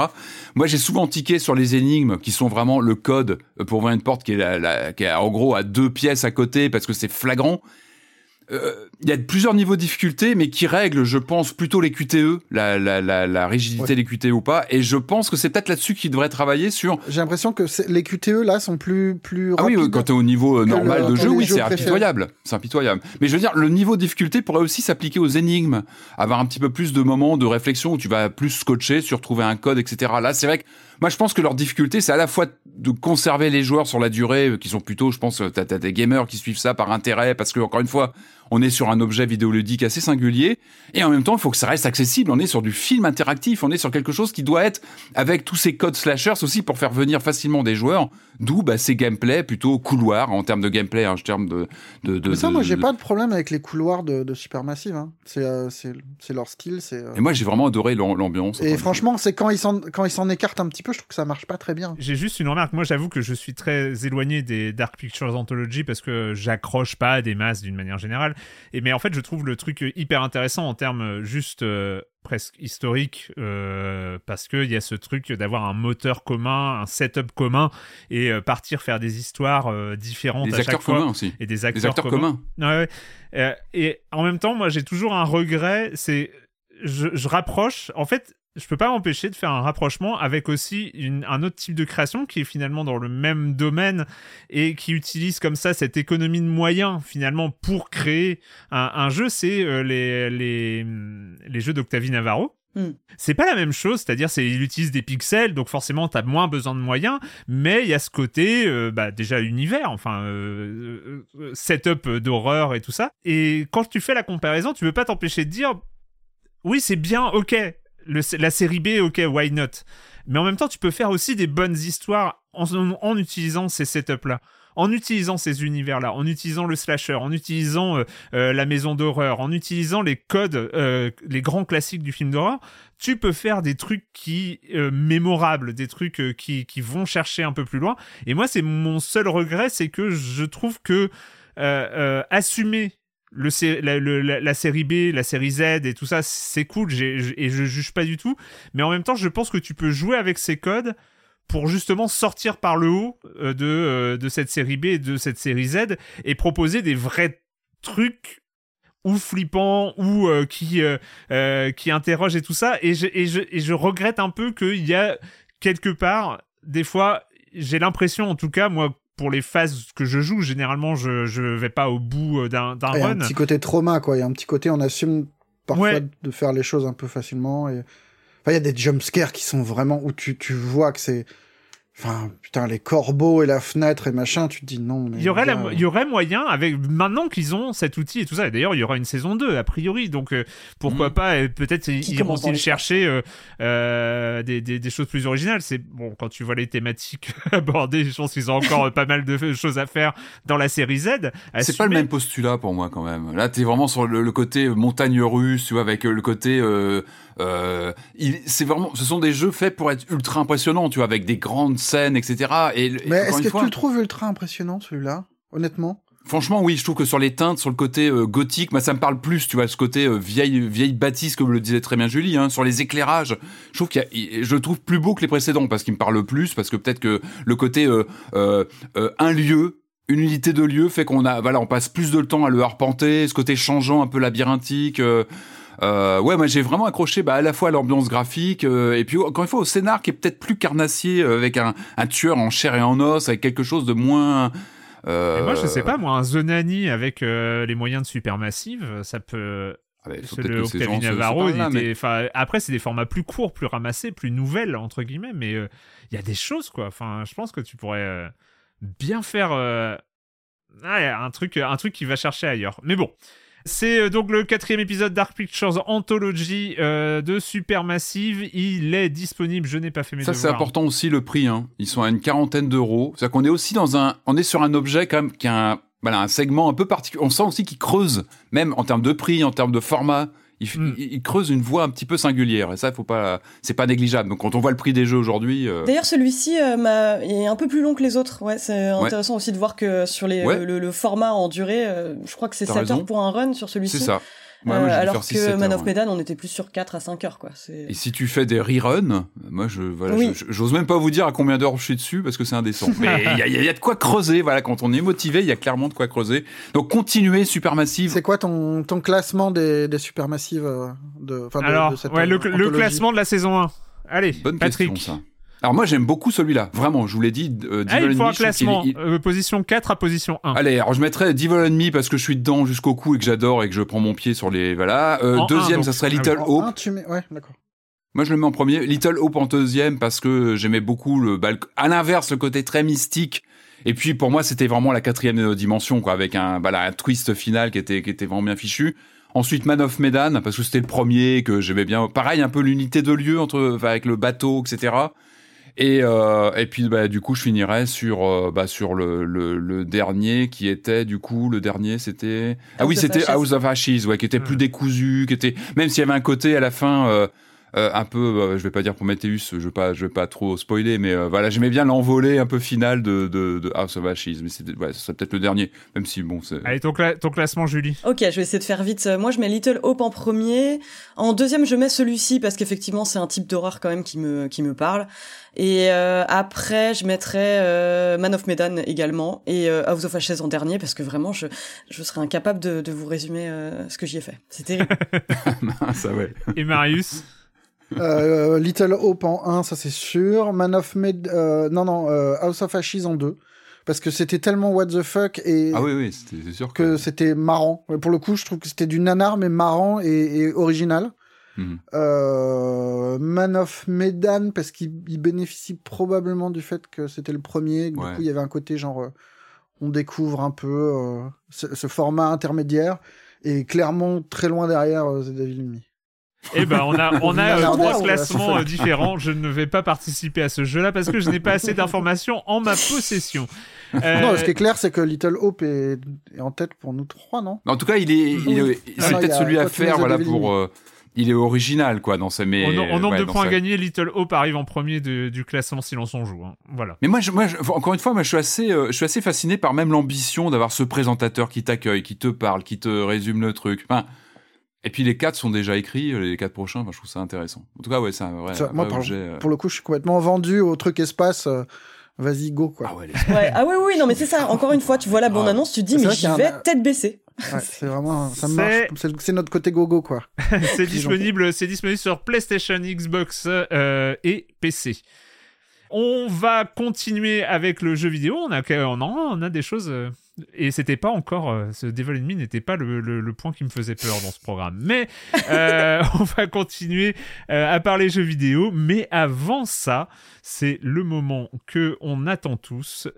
Moi, j'ai souvent tiqué sur les énigmes qui sont vraiment le code pour ouvrir une porte qui est, la- qui est en gros à deux pièces à côté parce que c'est flagrant. Euh, Il y a plusieurs niveaux de difficulté, mais qui règlent, je pense, plutôt les QTE, la, la, la, la rigidité Ouais. des QTE ou pas. Et je pense que c'est peut-être là-dessus qu'ils devraient travailler sur J'ai l'impression que les QTE là sont plus plus Ah oui, rapides. quand t'es au niveau euh, normal le- de jeu, oui, c'est impitoyable. C'est impitoyable. Mais je veux dire, le niveau de difficulté pourrait aussi s'appliquer aux énigmes. Avoir un petit peu plus de moments de réflexion où tu vas plus scotcher sur trouver un code, etc. Là, c'est vrai que moi, je pense que leur difficulté, c'est à la fois de conserver les joueurs sur la durée, euh, qui sont plutôt, je pense, euh, t'as, t'as des gamers qui suivent ça par intérêt, parce que, encore une fois, on est sur un objet vidéoludique assez singulier, et en même temps, il faut que ça reste accessible. On est sur du film interactif, on est sur quelque chose qui doit être avec tous ces codes slashers aussi pour faire venir facilement des joueurs. D'où bah, ces gameplays plutôt couloirs en termes de gameplay, en termes de. de, de Mais ça, de- moi, j'ai de- pas de problème avec les couloirs de, de Supermassive. Hein. C'est euh, leur style. c'est euh, Et moi, j'ai vraiment adoré l'am- l'ambiance. Et franchement, c'est quand ils s'en quand ils s'en écartent un petit peu, je trouve que ça marche pas très bien. J'ai juste une remarque. Moi, j'avoue que je suis très éloigné des Dark Pictures Anthology parce que j'accroche pas à des masses d'une manière générale. Et mais en fait, je trouve le truc hyper intéressant en termes euh, juste euh, presque historiques euh, parce qu'il y a ce truc d'avoir un moteur commun, un setup commun et euh, partir faire des histoires différentes des à chaque acteurs fois. communs aussi. Et des acteurs, Des acteurs communs. Ouais, ouais. Et en même temps, moi, j'ai toujours un regret. C'est je, je rapproche. En fait, je peux pas m'empêcher de faire un rapprochement avec aussi une, un autre type de création qui est finalement dans le même domaine et qui utilise comme ça cette économie de moyens finalement pour créer un, un jeu. C'est euh, les, les les jeux d'Octavie Navarro. Hmm. C'est pas la même chose, c'est-à-dire c'est il utilise des pixels, donc forcément t'as moins besoin de moyens, mais il y a ce côté euh, bah, déjà univers, enfin euh, setup d'horreur et tout ça. Et quand tu fais la comparaison, tu peux pas t'empêcher de dire oui c'est bien, ok, le, la série B, ok, why not? Mais en même temps, tu peux faire aussi des bonnes histoires en, en utilisant ces setups-là en utilisant ces univers-là, en utilisant le slasher, en utilisant euh, euh, la maison d'horreur, en utilisant les codes, euh, les grands classiques du film d'horreur, tu peux faire des trucs qui euh, mémorables, des trucs euh, qui, qui vont chercher un peu plus loin. Et moi, c'est mon seul regret, c'est que je trouve que assumer le, la, série B, la série Z et tout ça, c'est cool et je juge pas du tout. Mais en même temps, je pense que tu peux jouer avec ces codes pour justement sortir par le haut euh, de, euh, de cette série B et de cette série Z et proposer des vrais trucs ou flippants ou euh, qui, qui interrogent et tout ça. Et je, je, et je regrette un peu qu'il y a quelque part, des fois, j'ai l'impression en tout cas, moi, pour les phases que je joue, généralement, je, je vais pas au bout euh, d'un d'un Il y a un run. petit côté trauma, quoi. Il y a un petit côté, on assume parfois Ouais. de faire les choses un peu facilement. Et... Enfin, il y a des jumpscares qui sont vraiment où tu, tu vois que c'est. Enfin, putain, les corbeaux et la fenêtre et machin, tu te dis non. Mais Il y, aurait la- gars, il y aurait moyen, avec maintenant qu'ils ont cet outil et tout ça, et d'ailleurs il y aura une saison 2 a priori, donc euh, pourquoi Mm. pas, peut-être ils Qui iront commence dans ils les chercher euh, euh, des, des, des choses plus originales. C'est bon, quand tu vois les thématiques (laughs) abordées, je pense qu'ils ont encore euh, pas mal de choses à faire dans la série Z. C'est pas le même postulat pour moi quand même. Là, t'es vraiment sur le, le côté montagne russe, tu vois, avec euh, le côté. Euh, c'est vraiment, ce sont des jeux faits pour être ultra impressionnants, tu vois, avec des grandes scènes, etc. Et, et Mais est-ce que fois, tu le trouves ultra impressionnant, celui-là Honnêtement? Franchement, oui, je trouve que sur les teintes, sur le côté euh, gothique, moi, ça me parle plus, tu vois, ce côté euh, vieille vieille bâtisse, comme le disait très bien Julie, hein, sur les éclairages. Je trouve qu'il y a- il- je le trouve plus beau que les précédents parce qu'il me parle plus, parce que peut-être que le côté euh, un lieu, une unité de lieu fait qu'on a, voilà, on passe plus de temps à le arpenter, ce côté changeant, un peu labyrinthique. Euh, ouais, moi j'ai vraiment accroché bah, à la fois à l'ambiance graphique euh, et puis encore une fois au scénar qui est peut-être plus carnassier euh, avec un, un tueur en chair et en os, avec quelque chose de moins. euh, moi je sais pas, moi un Zonani avec les moyens de Supermassive, ça peut. ah bah, le Navarro, là, mais- après c'est des formats plus courts, plus ramassés, plus nouvelles entre guillemets, mais il y a des choses quoi. Enfin, je pense que tu pourrais bien faire ouais, un truc, un truc qui va chercher ailleurs. Mais bon. C'est euh, donc le quatrième épisode Dark Pictures Anthology euh, de Supermassive. Il est disponible. Je n'ai pas fait mes Ça, c'est devoirs. important aussi le prix. Hein. Ils sont à une quarantaine d'euros. C'est-à-dire qu'on est aussi dans un, on est sur un objet quand même qui a un, voilà, un segment un peu particulier. On sent aussi qu'il creuse, même en termes de prix, en termes de format. Il, f- Mm. il- il creuse une voie un petit peu singulière. Et ça, faut pas, c'est pas négligeable. Donc, quand on voit le prix des jeux aujourd'hui, euh, D'ailleurs, celui-ci euh, m'a- est un peu plus long que les autres. Ouais, c'est intéressant aussi de voir que sur les, Ouais. le, le format en durée, euh, je crois que c'est T'as 7 raison. heures pour un run sur celui-ci. c'est ça. Moi, Euh, alors faire 6, que 7 Man of ouais. Medan, on était plus sur 4 à 5 heures, quoi. C'est... Et si tu fais des reruns, moi, je, voilà, Oui. j'ose même pas vous dire à combien d'heures je suis dessus parce que c'est indécent. Mais il y a, il y a de quoi creuser. Voilà, quand on est motivé, il y a clairement de quoi creuser. Donc, continuez Supermassive. C'est quoi ton, ton classement des, des supermassives euh, de, de- Alors, de cette, ouais, le, euh, le classement de la saison 1. Allez, Bonne Patrick. question, ça. Alors, moi, j'aime beaucoup celui-là. Vraiment, je vous l'ai dit. euh, Ah, il faut un classement. il- Euh, position 4 à position 1. Allez, alors je mettrais Devil Enemy parce que je suis dedans jusqu'au cou et que j'adore et que je prends mon pied sur les voilà. Euh, deuxième, donc. ça serait Ah. Little Hope. un, tu mets... Ouais, d'accord. Moi, je le mets en premier. Little Hope en deuxième parce que j'aimais beaucoup le balcon. À l'inverse, le côté très mystique. Et puis, pour moi, c'était vraiment la quatrième dimension, quoi, avec un, voilà, un twist final qui était, qui était vraiment bien fichu. Ensuite, Man of Medan, parce que c'était le premier que j'aimais bien. Pareil, un peu l'unité de lieu entre, avec le bateau, etc. Et, euh, et puis bah, du coup je finirai sur euh, bah, sur le, le, le, dernier qui était du coup le dernier c'était ah oui c'était House of Ashes ouais qui était plus décousu qui était même s'il y avait un côté à la fin euh, euh, un peu, euh, je vais pas dire Prometheus, je vais pas, je vais pas trop spoiler, mais euh, voilà, j'aimais bien l'envolée un peu finale de, de, de House of Ashes, mais c'est ouais, ça serait peut-être le dernier, même si bon, c'est. Allez, ton, ton, classement, Julie. Ok, je vais essayer de faire vite. Moi, je mets Little Hope en premier. En deuxième, je mets celui-ci parce qu'effectivement, c'est un type d'horreur quand même qui me, qui me parle. Et euh, après, je mettrais euh, Man of Medan également et euh, House of Ashes en dernier parce que vraiment, je, je serais incapable de, de vous résumer ce que j'y ai fait. C'est terrible. (laughs) ça ouais. Et Marius? Euh, Little Hope en 1, ça c'est sûr. Man of Med, euh, non non, euh, House of Ashes en 2 parce que c'était tellement what the fuck et ah oui oui c'est sûr que, c'était marrant. Pour le coup, je trouve que c'était du nanar mais marrant et, et original. Euh, Man of Medan parce qu'il bénéficie probablement du fait que c'était le premier. Du coup, il y avait un côté genre euh, on découvre un peu euh, ce, ce, format intermédiaire et clairement très loin derrière The Devil Me. Eh ben, on a, on a (laughs) euh, trois classements euh, différents. Je ne vais pas participer à ce jeu-là parce que je n'ai pas assez d'informations en ma possession. (laughs) Euh... Non, ce qui est clair, c'est que Little Hope est, est, en tête pour nous trois, non? En tout cas, il est, il est, c'est peut-être celui à faire, voilà, pour. Euh, il est original, quoi, dans sa. Mais en, nombre de points à gagner, Little Hope arrive en premier de, du classement Silence on joue. Hein. Voilà. Mais moi, je, moi encore une fois, moi, je suis assez, je suis assez fasciné par même l'ambition d'avoir ce présentateur qui t'accueille, qui te parle, qui te résume le truc. Enfin, et puis les quatre sont déjà écrits, les quatre prochains, enfin, je trouve ça intéressant. En tout cas, ouais, c'est un vrai, moi, pour, objet, euh. pour, le coup, je suis complètement vendu au truc espace. Euh, vas-y, go, quoi. Ah, ouais, ouais, ah oui, oui, non, mais c'est ça. Encore une fois, tu vois la bande-annonce, tu te dis, mais j'y vais tête baissée. Ouais, (laughs) c'est vraiment, ça marche. C'est notre côté gogo, quoi. (laughs) c'est disponible, c'est disponible sur PlayStation, Xbox euh, et PC. On va continuer avec le jeu vidéo. On a, on a, on a des choses euh, et c'était pas encore euh, ce Devil in Me n'était pas le, le, point qui me faisait peur dans ce programme. Mais euh, (laughs) (laughs) on va continuer euh, à parler jeux vidéo. Mais avant ça c'est le moment que on attend tous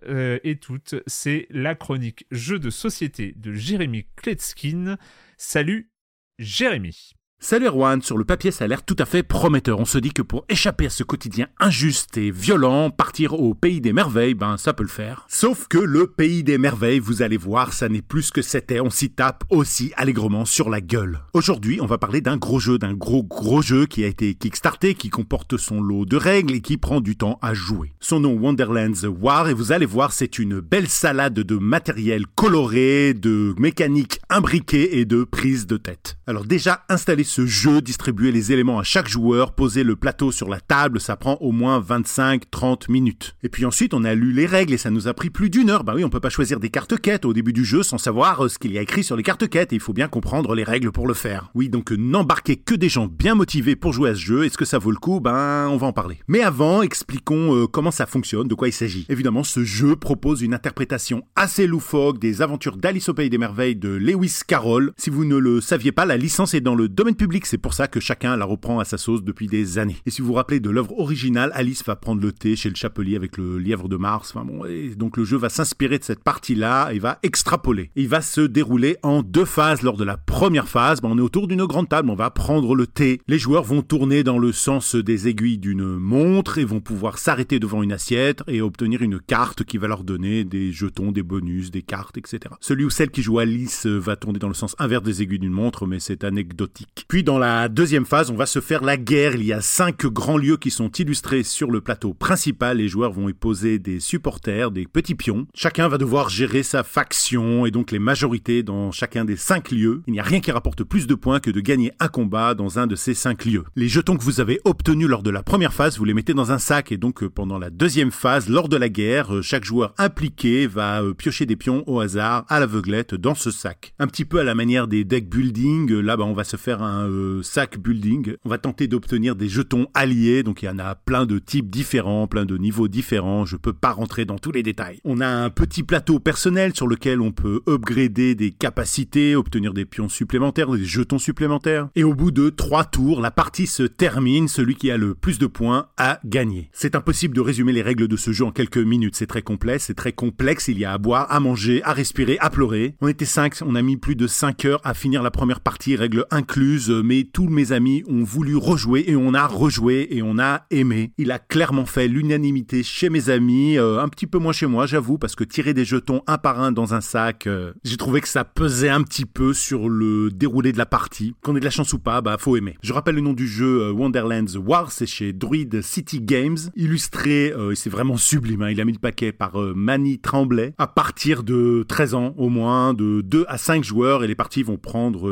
et toutes. C'est la chronique jeux de société de Jérémy Kletskin. Salut Jérémy Salut Erwan, sur le papier ça a l'air tout à fait prometteur. On se dit que pour échapper à ce quotidien injuste et violent, partir au pays des merveilles, ben ça peut le faire. Sauf que le pays des merveilles, vous allez voir, ça n'est plus ce que c'était, on s'y tape aussi allègrement sur la gueule. Aujourd'hui, on va parler d'un gros jeu, d'un gros gros jeu qui a été kickstarté, qui comporte son lot de règles et qui prend du temps à jouer. Son nom Wonderlands War et vous allez voir, c'est une belle salade de matériel coloré, de mécanique imbriquée et de prise de tête. Alors déjà, installez ce jeu, distribuer les éléments à chaque joueur, poser le plateau sur la table, ça prend au moins 25-30 minutes. Et puis ensuite, on a lu les règles et ça nous a pris plus d'une heure. Bah oui, on peut pas choisir des cartes quêtes au début du jeu sans savoir euh, ce qu'il y a écrit sur les cartes quêtes et il faut bien comprendre les règles pour le faire. Oui, donc euh, n'embarquez que des gens bien motivés pour jouer à ce jeu. Est-ce que ça vaut le coup? Ben, on va en parler. Mais avant, expliquons euh, comment ça fonctionne, de quoi il s'agit. Évidemment, ce jeu propose une interprétation assez loufoque des aventures d'Alice au pays des merveilles de Lewis Carroll. Si vous ne le saviez pas, la licence est dans le domaine public, c'est pour ça que chacun la reprend à sa sauce depuis des années. Et si vous vous rappelez de l'œuvre originale, Alice va prendre le thé chez le chapelier avec le lièvre de Mars. Enfin bon, et donc le jeu va s'inspirer de cette partie-là et va extrapoler. il va se dérouler en deux phases. Lors de la première phase, ben, on est autour d'une grande table, on va prendre le thé. Les joueurs vont tourner dans le sens des aiguilles d'une montre et vont pouvoir s'arrêter devant une assiette et obtenir une carte qui va leur donner des jetons, des bonus, des cartes, etc. Celui ou celle qui joue Alice va tourner dans le sens inverse des aiguilles d'une montre, mais c'est anecdotique. Puis dans la deuxième phase, on va se faire la guerre. Il y a cinq grands lieux qui sont illustrés sur le plateau principal. Les joueurs vont y poser des supporters, des petits pions. Chacun va devoir gérer sa faction et donc les majorités dans chacun des cinq lieux. Il n'y a rien qui rapporte plus de points que de gagner un combat dans un de ces cinq lieux. Les jetons que vous avez obtenus lors de la première phase, vous les mettez dans un sac et donc euh, pendant la deuxième phase, lors de la guerre, euh, chaque joueur impliqué va euh, piocher des pions au hasard à l'aveuglette dans ce sac. Un petit peu à la manière des deck building, là bah, on va se faire un un euh, sac building. On va tenter d'obtenir des jetons alliés, donc il y en a plein de types différents, plein de niveaux différents. Je peux pas rentrer dans tous les détails. On a un petit plateau personnel sur lequel on peut upgrader des capacités, obtenir des pions supplémentaires, des jetons supplémentaires. Et au bout de trois tours, la partie se termine. Celui qui a le plus de points a gagné. C'est impossible de résumer les règles de ce jeu en quelques minutes. C'est très complexe, c'est très complexe. Il y a à boire, à manger, à respirer, à pleurer. On était cinq, on a mis plus de cinq heures à finir la première partie, règles incluses, mais tous mes amis ont voulu rejouer et on a rejoué et on a aimé. Il a clairement fait l'unanimité chez mes amis, euh, un petit peu moins chez moi, j'avoue, parce que tirer des jetons un par un dans un sac, euh, j'ai trouvé que ça pesait un petit peu sur le déroulé de la partie. Qu'on ait de la chance ou pas, bah faut aimer. Je rappelle le nom du jeu euh, Wonderlands War, c'est chez Druid City Games, illustré, c'est vraiment sublime, hein. il a mis le paquet par Manny Tremblay, à partir de 13 ans au moins, de 2 à 5 joueurs, et les parties vont prendre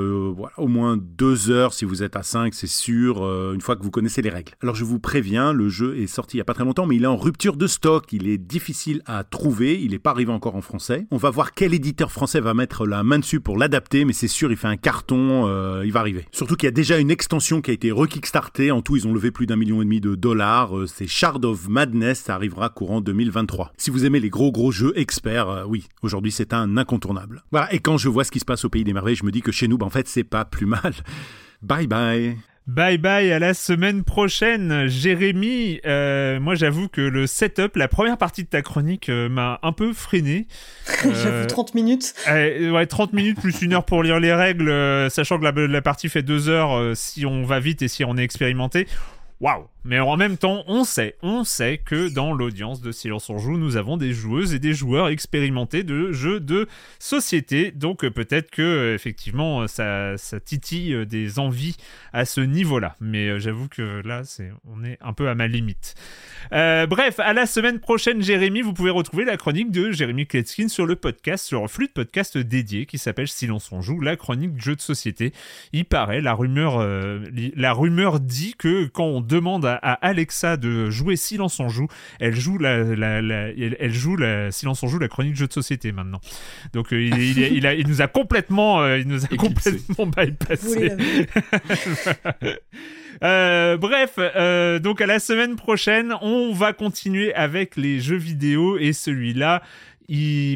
au moins 2 heures si vous êtes à 5, c'est sûr, une fois que vous connaissez les règles. Alors je vous préviens, le jeu est sorti il y a pas très longtemps, mais il est en rupture de stock, il est difficile à trouver, il n'est pas arrivé encore en français. On va voir quel éditeur français va mettre la main dessus pour l'adapter, mais c'est sûr, il fait un carton, euh, il va arriver. Surtout qu'il y a déjà une extension qui a été rekickstartée, en tout ils ont levé plus d'un million et demi de dollars, euh, c'est Shard of Madness, ça arrivera courant 2023. Si vous aimez les gros gros jeux experts, euh, oui, aujourd'hui c'est un incontournable. Voilà, et quand je vois ce qui se passe au Pays des Merveilles, je me dis que chez nous, bah, en fait c'est pas plus (laughs) mal. Bye bye Bye bye, à la semaine prochaine, Jérémy. Euh, moi, j'avoue que le setup, la première partie de ta chronique euh, m'a un peu freiné. (laughs) j'avoue, 30 minutes. ouais, 30 minutes plus une heure pour lire les règles, euh, sachant que la, la, partie fait deux heures si on va vite et si on est expérimenté. Waouh mais en même temps, on sait, on sait que dans l'audience de Silence on Joue, nous avons des joueuses et des joueurs expérimentés de jeux de société. Donc euh, peut-être que euh, effectivement, ça, ça titille euh, des envies à ce niveau-là. Mais j'avoue que là, c'est, on est un peu à ma limite. bref, à la semaine prochaine, Jérémy, vous pouvez retrouver la chronique de Jérémy Kletskin sur le podcast, sur un flux de podcast dédié qui s'appelle Silence on Joue, la chronique de jeux de société. Il paraît, la rumeur, la rumeur dit que quand on demande à, Alexa de jouer Silence en joue, elle joue la, elle, joue la Silence en joue la chronique jeu de société maintenant. Donc euh, il, il, nous a complètement, euh, il nous a complètement (laughs) bypassé. (laughs) Euh, bref, donc à la semaine prochaine, on va continuer avec les jeux vidéo et celui-là,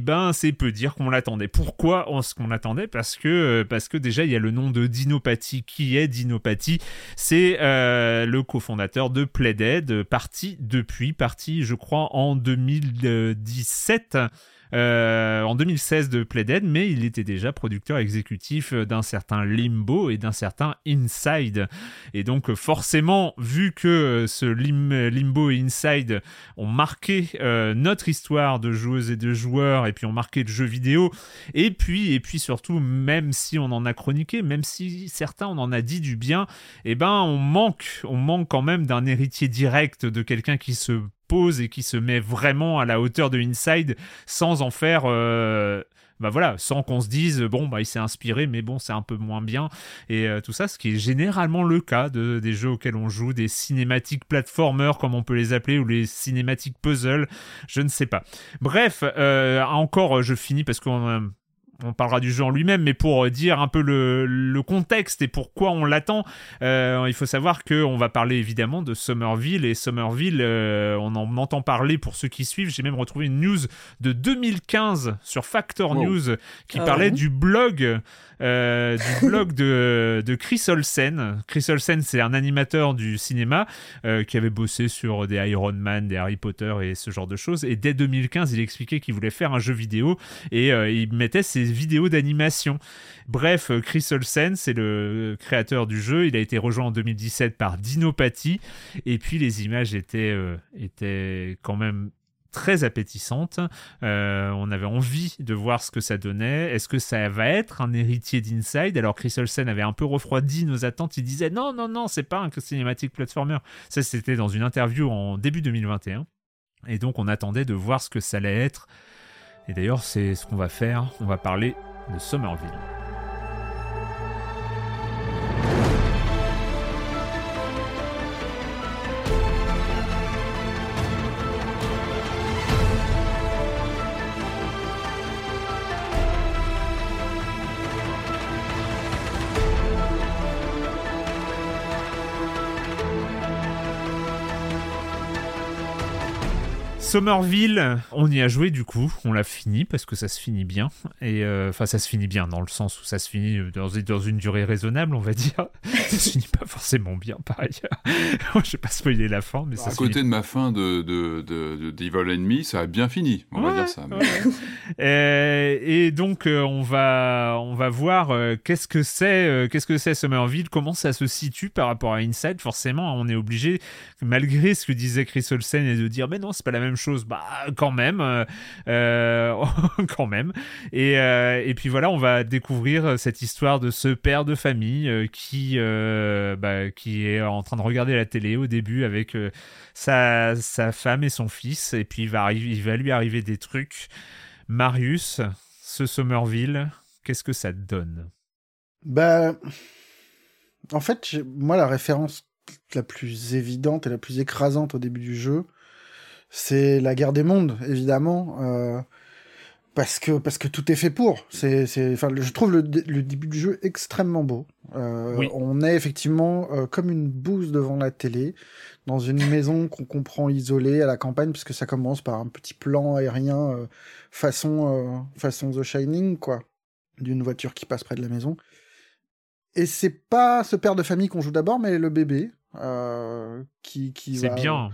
ben c'est peu dire qu'on l'attendait. Pourquoi on ce qu'on l'attendait? Parce que euh, parce que déjà il y a le nom de Dinopathie. Qui est Dinopathie? C'est euh, le cofondateur de Playdead, parti depuis, parti je crois en 2017 euh, en 2016 de Playdead, mais il était déjà producteur exécutif d'un certain Limbo et d'un certain Inside. Et donc forcément, vu que ce Limbo et Inside ont marqué euh, notre histoire de joueuses et de joueurs, et puis ont marqué le jeu vidéo, et puis, et puis surtout, même si on en a chroniqué, même si certains on en a dit du bien, eh ben on manque, on manque quand même d'un héritier direct de quelqu'un qui se et qui se met vraiment à la hauteur de Inside sans en faire euh, bah voilà, sans qu'on se dise bon bah il s'est inspiré mais bon c'est un peu moins bien et euh, tout ça, ce qui est généralement le cas de, des jeux auxquels on joue, des cinématiques platformers comme on peut les appeler ou les cinématiques puzzle, je ne sais pas. Bref, euh, encore je finis parce qu'on on parlera du jeu en lui-même, mais pour dire un peu le, contexte et pourquoi on l'attend, euh, il faut savoir qu'on va parler évidemment de Somerville et Somerville, euh, on en entend parler pour ceux qui suivent. J'ai même retrouvé une news de 2015 sur Factor News qui ah parlait du blog euh, du (laughs) blog de, de Chris Olsen. Chris Olsen, c'est un animateur du cinéma euh, qui avait bossé sur des Iron Man, des Harry Potter et ce genre de choses. Et dès 2015, il expliquait qu'il voulait faire un jeu vidéo et euh, il mettait ses vidéos d'animation. Bref, Chris Olsen, c'est le créateur du jeu. Il a été rejoint en 2017 par Dinopathie. Et puis les images étaient, étaient quand même très appétissante. Euh, on avait envie de voir ce que ça donnait. Est-ce que ça va être un héritier d'Inside? Alors Chris Olsen avait un peu refroidi nos attentes. Il disait non, non, non, c'est pas un cinématique platformer. Ça, c'était dans une interview en début 2021. Et donc, on attendait de voir ce que ça allait être. Et d'ailleurs, c'est ce qu'on va faire. On va parler de Somerville. Somerville, on y a joué du coup, on l'a fini parce que ça se finit bien. Et euh, enfin, ça se finit bien dans le sens où ça se finit dans, dans une durée raisonnable, on va dire. (laughs) ça se finit pas forcément bien par ailleurs. (laughs) Je vais pas spoiler la fin, mais ça À côté de ma fin de, de, de, d'Evil Enemy, ça a bien fini, on va dire ça. (laughs) Euh, et, donc, euh, on, va, on va voir qu'est-ce que c'est qu'est-ce que c'est Somerville, comment ça se situe par rapport à Inside. Forcément, on est obligé, malgré ce que disait Chris Olsen, et de dire, mais non, c'est pas la même chose, bah quand même, euh, euh, (laughs) quand même. Et, euh, et puis voilà, on va découvrir cette histoire de ce père de famille qui, bah, qui est en train de regarder la télé au début avec sa, sa femme et son fils, et puis il va, il va lui arriver des trucs. Marius, ce Somerville, qu'est-ce que ça te donne? Ben, en fait, moi, la référence la plus évidente et la plus écrasante au début du jeu, c'est la guerre des mondes, évidemment. Euh, parce que parce que tout est fait pour. C'est enfin je trouve le, début du jeu extrêmement beau. Euh, on est effectivement euh, comme une bouse devant la télé dans une (laughs) maison qu'on comprend isolée à la campagne puisque ça commence par un petit plan aérien façon façon The Shining quoi d'une voiture qui passe près de la maison. Et c'est pas ce père de famille qu'on joue d'abord mais le bébé qui qui C'est bien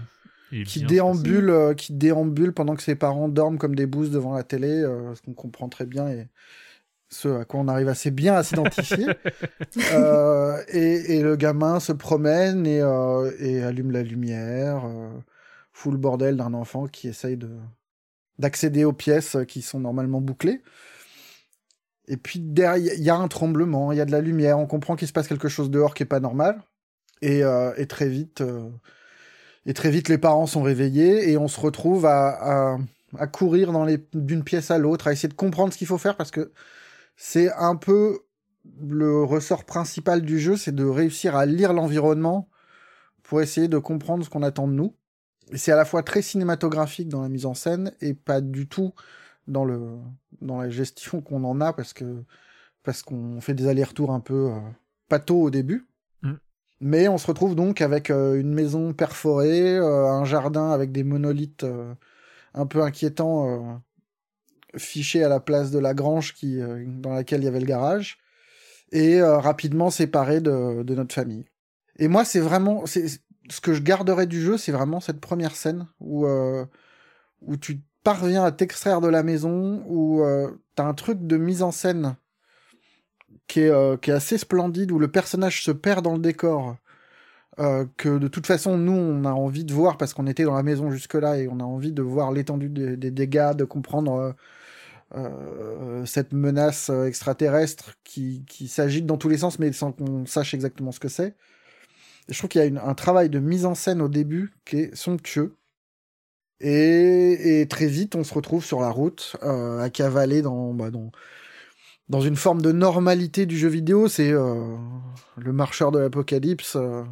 qui déambule, euh, qui déambule pendant que ses parents dorment comme des bouses devant la télé, euh, ce qu'on comprend très bien et ce à quoi on arrive assez bien à s'identifier. (laughs) Euh, et, et, le gamin se promène et, et allume la lumière, fout le bordel d'un enfant qui essaye de d'accéder aux pièces qui sont normalement bouclées. Et puis derrière, il y a un tremblement, il y a de la lumière, on comprend qu'il se passe quelque chose dehors qui est pas normal. Et, et très vite, et très vite, les parents sont réveillés et on se retrouve à, courir d'une pièce à l'autre, à essayer de comprendre ce qu'il faut faire parce que c'est un peu le ressort principal du jeu, c'est de réussir à lire l'environnement pour essayer de comprendre ce qu'on attend de nous. Et c'est à la fois très cinématographique dans la mise en scène et pas du tout dans la gestion qu'on en a parce qu'on fait des allers-retours un peu euh, au début. Mais on se retrouve donc avec euh, une maison perforée, euh, un jardin avec des monolithes euh, un peu inquiétants fichés à la place de la grange qui, dans laquelle il y avait le garage, et rapidement séparés de, notre famille. Et moi, c'est vraiment, c'est ce que je garderai du jeu, c'est vraiment cette première scène où où tu parviens à t'extraire de la maison, où t'as un truc de mise en scène qui est, euh, qui est assez splendide, où le personnage se perd dans le décor, euh, que de toute façon, nous, on a envie de voir, parce qu'on était dans la maison jusque-là, et on a envie de voir l'étendue des, dégâts, de comprendre euh, cette menace extraterrestre qui, qui s'agite dans tous les sens, mais sans qu'on sache exactement ce que c'est. Je trouve qu'il y a un travail de mise en scène au début qui est somptueux. Et, et très vite, on se retrouve sur la route, à cavaler dans, bah, dans, dans une forme de normalité du jeu vidéo, c'est euh, le marcheur de l'apocalypse. Euh,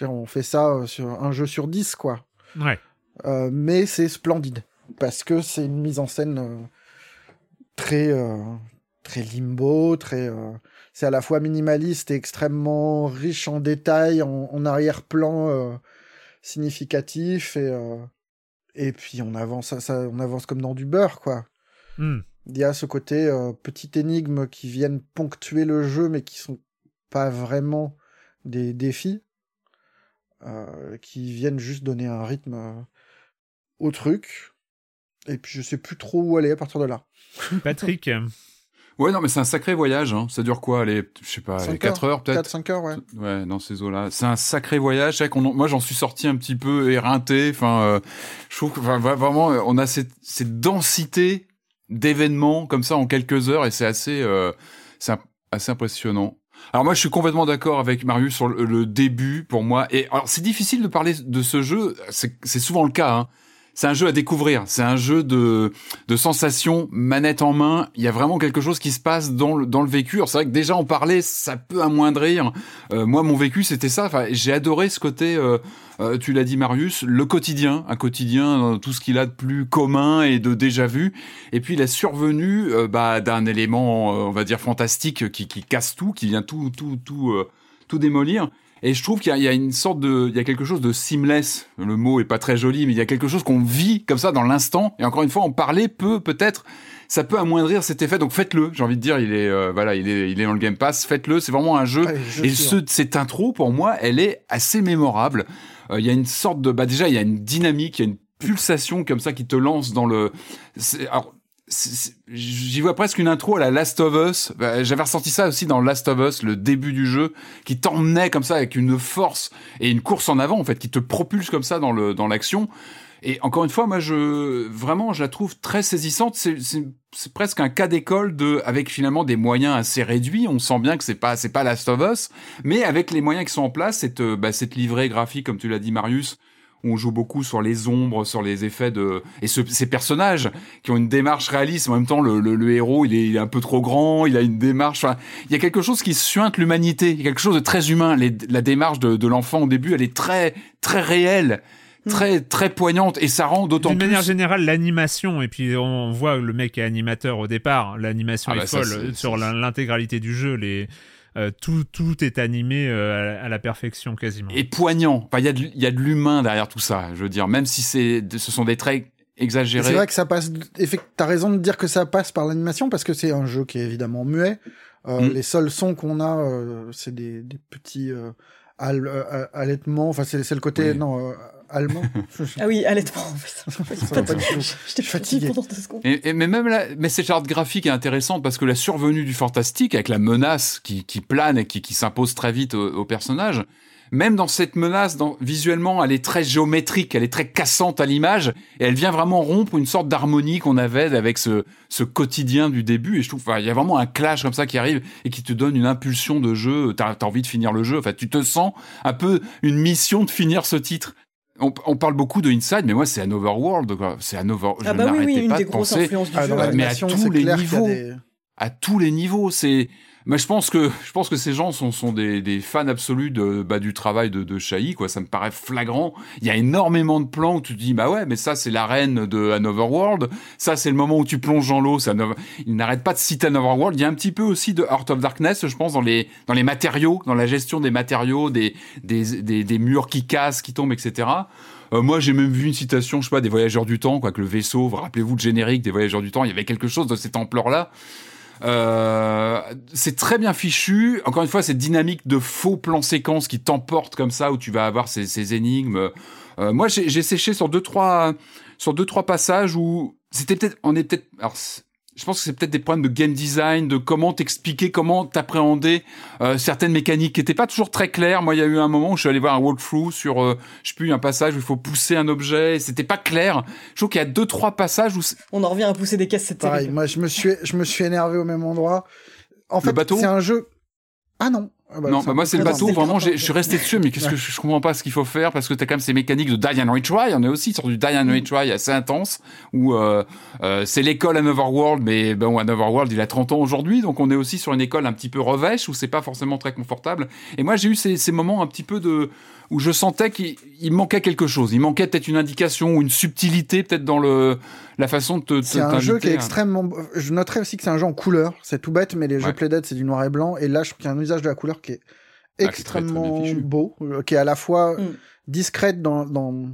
on fait ça euh, sur un jeu sur 10, quoi. Ouais. mais c'est splendide parce que c'est une mise en scène très très limbo, très c'est à la fois minimaliste et extrêmement riche en détails, en, arrière-plan significatif et et puis on avance ça, on avance comme dans du beurre quoi. Hmm. Il y a ce côté euh, petite énigme qui viennent ponctuer le jeu, mais qui sont pas vraiment des défis, euh, qui viennent juste donner un rythme euh, au truc. Et puis je sais plus trop où aller à partir de là. (laughs) Patrick Ouais, non, mais c'est un sacré voyage. Hein. Ça dure quoi Les, je sais pas, les 4 heures, peut-être? 4-5 heures, ouais. Ouais, dans ces eaux-là. C'est un sacré voyage. Moi, j'en suis sorti un petit peu éreinté. Enfin, je trouve que vraiment, on a cette, cette densité d'événements comme ça en quelques heures et c'est assez, euh, assez impressionnant. Alors moi, je suis complètement d'accord avec Marius sur le, début pour moi. Et alors, c'est difficile de parler de ce jeu. C'est souvent le cas. Hein c'est un jeu à découvrir. C'est un jeu de, de sensations, manette en main. Il y a vraiment quelque chose qui se passe dans le, dans le vécu. c'est vrai que déjà en parler, ça peut amoindrir. Euh, moi, mon vécu, c'était ça. Enfin, j'ai adoré ce côté, euh, euh, tu l'as dit Marius, le quotidien. Un quotidien, tout ce qu'il a de plus commun et de déjà vu. Et puis la survenue bah, d'un élément, on va dire, fantastique qui, qui casse tout, qui vient tout, tout, tout, tout démolir. Et je trouve qu'il y, a une sorte de, il y a quelque chose de seamless. Le mot est pas très joli, mais il y a quelque chose qu'on vit comme ça dans l'instant. Et encore une fois, en parler peut peut-être, ça peut amoindrir cet effet. Donc faites-le. J'ai envie de dire, il est, euh, voilà, il est, il est dans le Game Pass. Faites-le. C'est vraiment un jeu. et ce, cette intro, pour moi, elle est assez mémorable. Euh, il y a une sorte de, bah déjà, il y a une dynamique, il y a une pulsation comme ça qui te lance dans le. Alors, j'y vois presque une intro à la Last of Us. Bah, j'avais ressenti ça aussi dans Last of Us, le début du jeu, qui t'emmenait comme ça avec une force et une course en avant en fait, qui te propulse comme ça dans le dans l'action. Et encore une fois, moi, je vraiment, je la trouve très saisissante. C'est presque un cas d'école de, avec finalement des moyens assez réduits. On sent bien que c'est pas, c'est pas Last of Us, mais avec les moyens qui sont en place, cette, bah, cette livrée graphique, comme tu l'as dit, Marius, on joue beaucoup sur les ombres, sur les effets de et ces personnages qui ont une démarche réaliste. En même temps, le, héros, il est, un peu trop grand, il a une démarche. il y a quelque chose qui suinte l'humanité. Il y a quelque chose de très humain. la démarche de, l'enfant au début, elle est très très réelle hmm. très très poignante et ça rend d'autant plus. D'une manière générale, l'animation et puis on voit le mec est animateur au départ. L'animation ah est bah folle sur l'intégralité du jeu. Les euh, tout, tout est animé euh, à, la perfection quasiment. Et poignant. Enfin, il y a de, y a de l'humain derrière tout ça. Je veux dire, même si c'est, ce sont des traits exagérés. C'est vrai que ça passe. T'as raison de dire que ça passe par l'animation parce que c'est un jeu qui est évidemment muet. Euh, mm. Les seuls sons qu'on a, c'est des, des, petits allaitements. Enfin, c'est le côté non allemand. (laughs) ah oui, allaitement. J'étais fatigué pendant deux secondes. Et, mais même là, mais cette charte graphique est intéressante parce que la survenue du fantastique avec la menace qui, qui plane et qui, qui s'impose très vite au, au personnage, même dans cette menace, dans, visuellement, elle est très géométrique, elle est très cassante à l'image, et elle vient vraiment rompre une sorte d'harmonie qu'on avait avec ce, ce quotidien du début. Et je trouve, il y a vraiment un clash comme ça qui arrive et qui te donne une impulsion de jeu. T'as as envie de finir le jeu. Enfin, tu te sens un peu une mission de finir ce titre. On, on, parle beaucoup de Inside, mais moi c'est un Overworld. C'est un Over. Ah bah oui, oui, une des grosses influences du ah, jeu. mais à tous les niveaux, à tous les niveaux, c'est mais je pense que je pense que ces gens sont, sont des, des fans absolus de bah, du travail de, de Chahi, quoi. Ça me paraît flagrant. Il y a énormément de plans où tu te dis bah ouais, mais ça c'est l'arène de Another World. Ça c'est le moment où tu plonges dans l'eau. Il n'arrête pas de citer Another World. Il y a un petit peu aussi de Heart of Darkness, je pense, dans les dans les matériaux, dans la gestion des matériaux, des des, des, des murs qui cassent, qui tombent, etc. Euh, moi, j'ai même vu une citation, je sais pas, des voyageurs du temps, quoi, que le vaisseau, rappelez-vous le générique des voyageurs du temps, il y avait quelque chose de cette ampleur-là. Euh, c'est très bien fichu. Encore une fois, cette dynamique de faux plans séquences qui t'emporte comme ça, où tu vas avoir ces, énigmes. Euh, moi, j'ai séché sur deux trois sur deux trois passages où c'était peut-être, on est peut-être, je pense que c'est peut-être des problèmes de game design, de comment t'expliquer, comment t'appréhender euh, certaines mécaniques qui n'étaient pas toujours très claires. Moi, il y a eu un moment où je suis allé voir un walkthrough sur, euh, je sais plus, un passage où il faut pousser un objet, et c'était pas clair. Je trouve qu'il y a deux, trois passages où... On en revient à pousser des caisses, c'est Pareil, moi, je me suis, je me suis énervé au même endroit. En fait, c'est un jeu... Ah non, ah bah, non, bah moi c'est le bateau, vraiment, je suis resté dessus, mais qu'est-ce que je, comprends pas ce qu'il faut faire parce que t'as quand même ces mécaniques de die and retry. On est aussi sur du die and retry assez intense où euh, euh, c'est l'école Another World, mais bon, Another World il a 30 ans aujourd'hui, donc on est aussi sur une école un petit peu revêche où c'est pas forcément très confortable. Et moi j'ai eu ces, ces moments un petit peu de où je sentais qu'il manquait quelque chose. Il manquait peut-être une indication ou une subtilité peut-être dans le la façon de te. C'est un jeu qui est extrêmement. Je noterais aussi que c'est un jeu en couleur. C'est tout bête, mais les jeux Playdead c'est du noir et blanc. Et là, je trouve qu'il y a un usage de la couleur qui est ah, extrêmement beau, euh, qui est à la fois mm. discrète dans, dans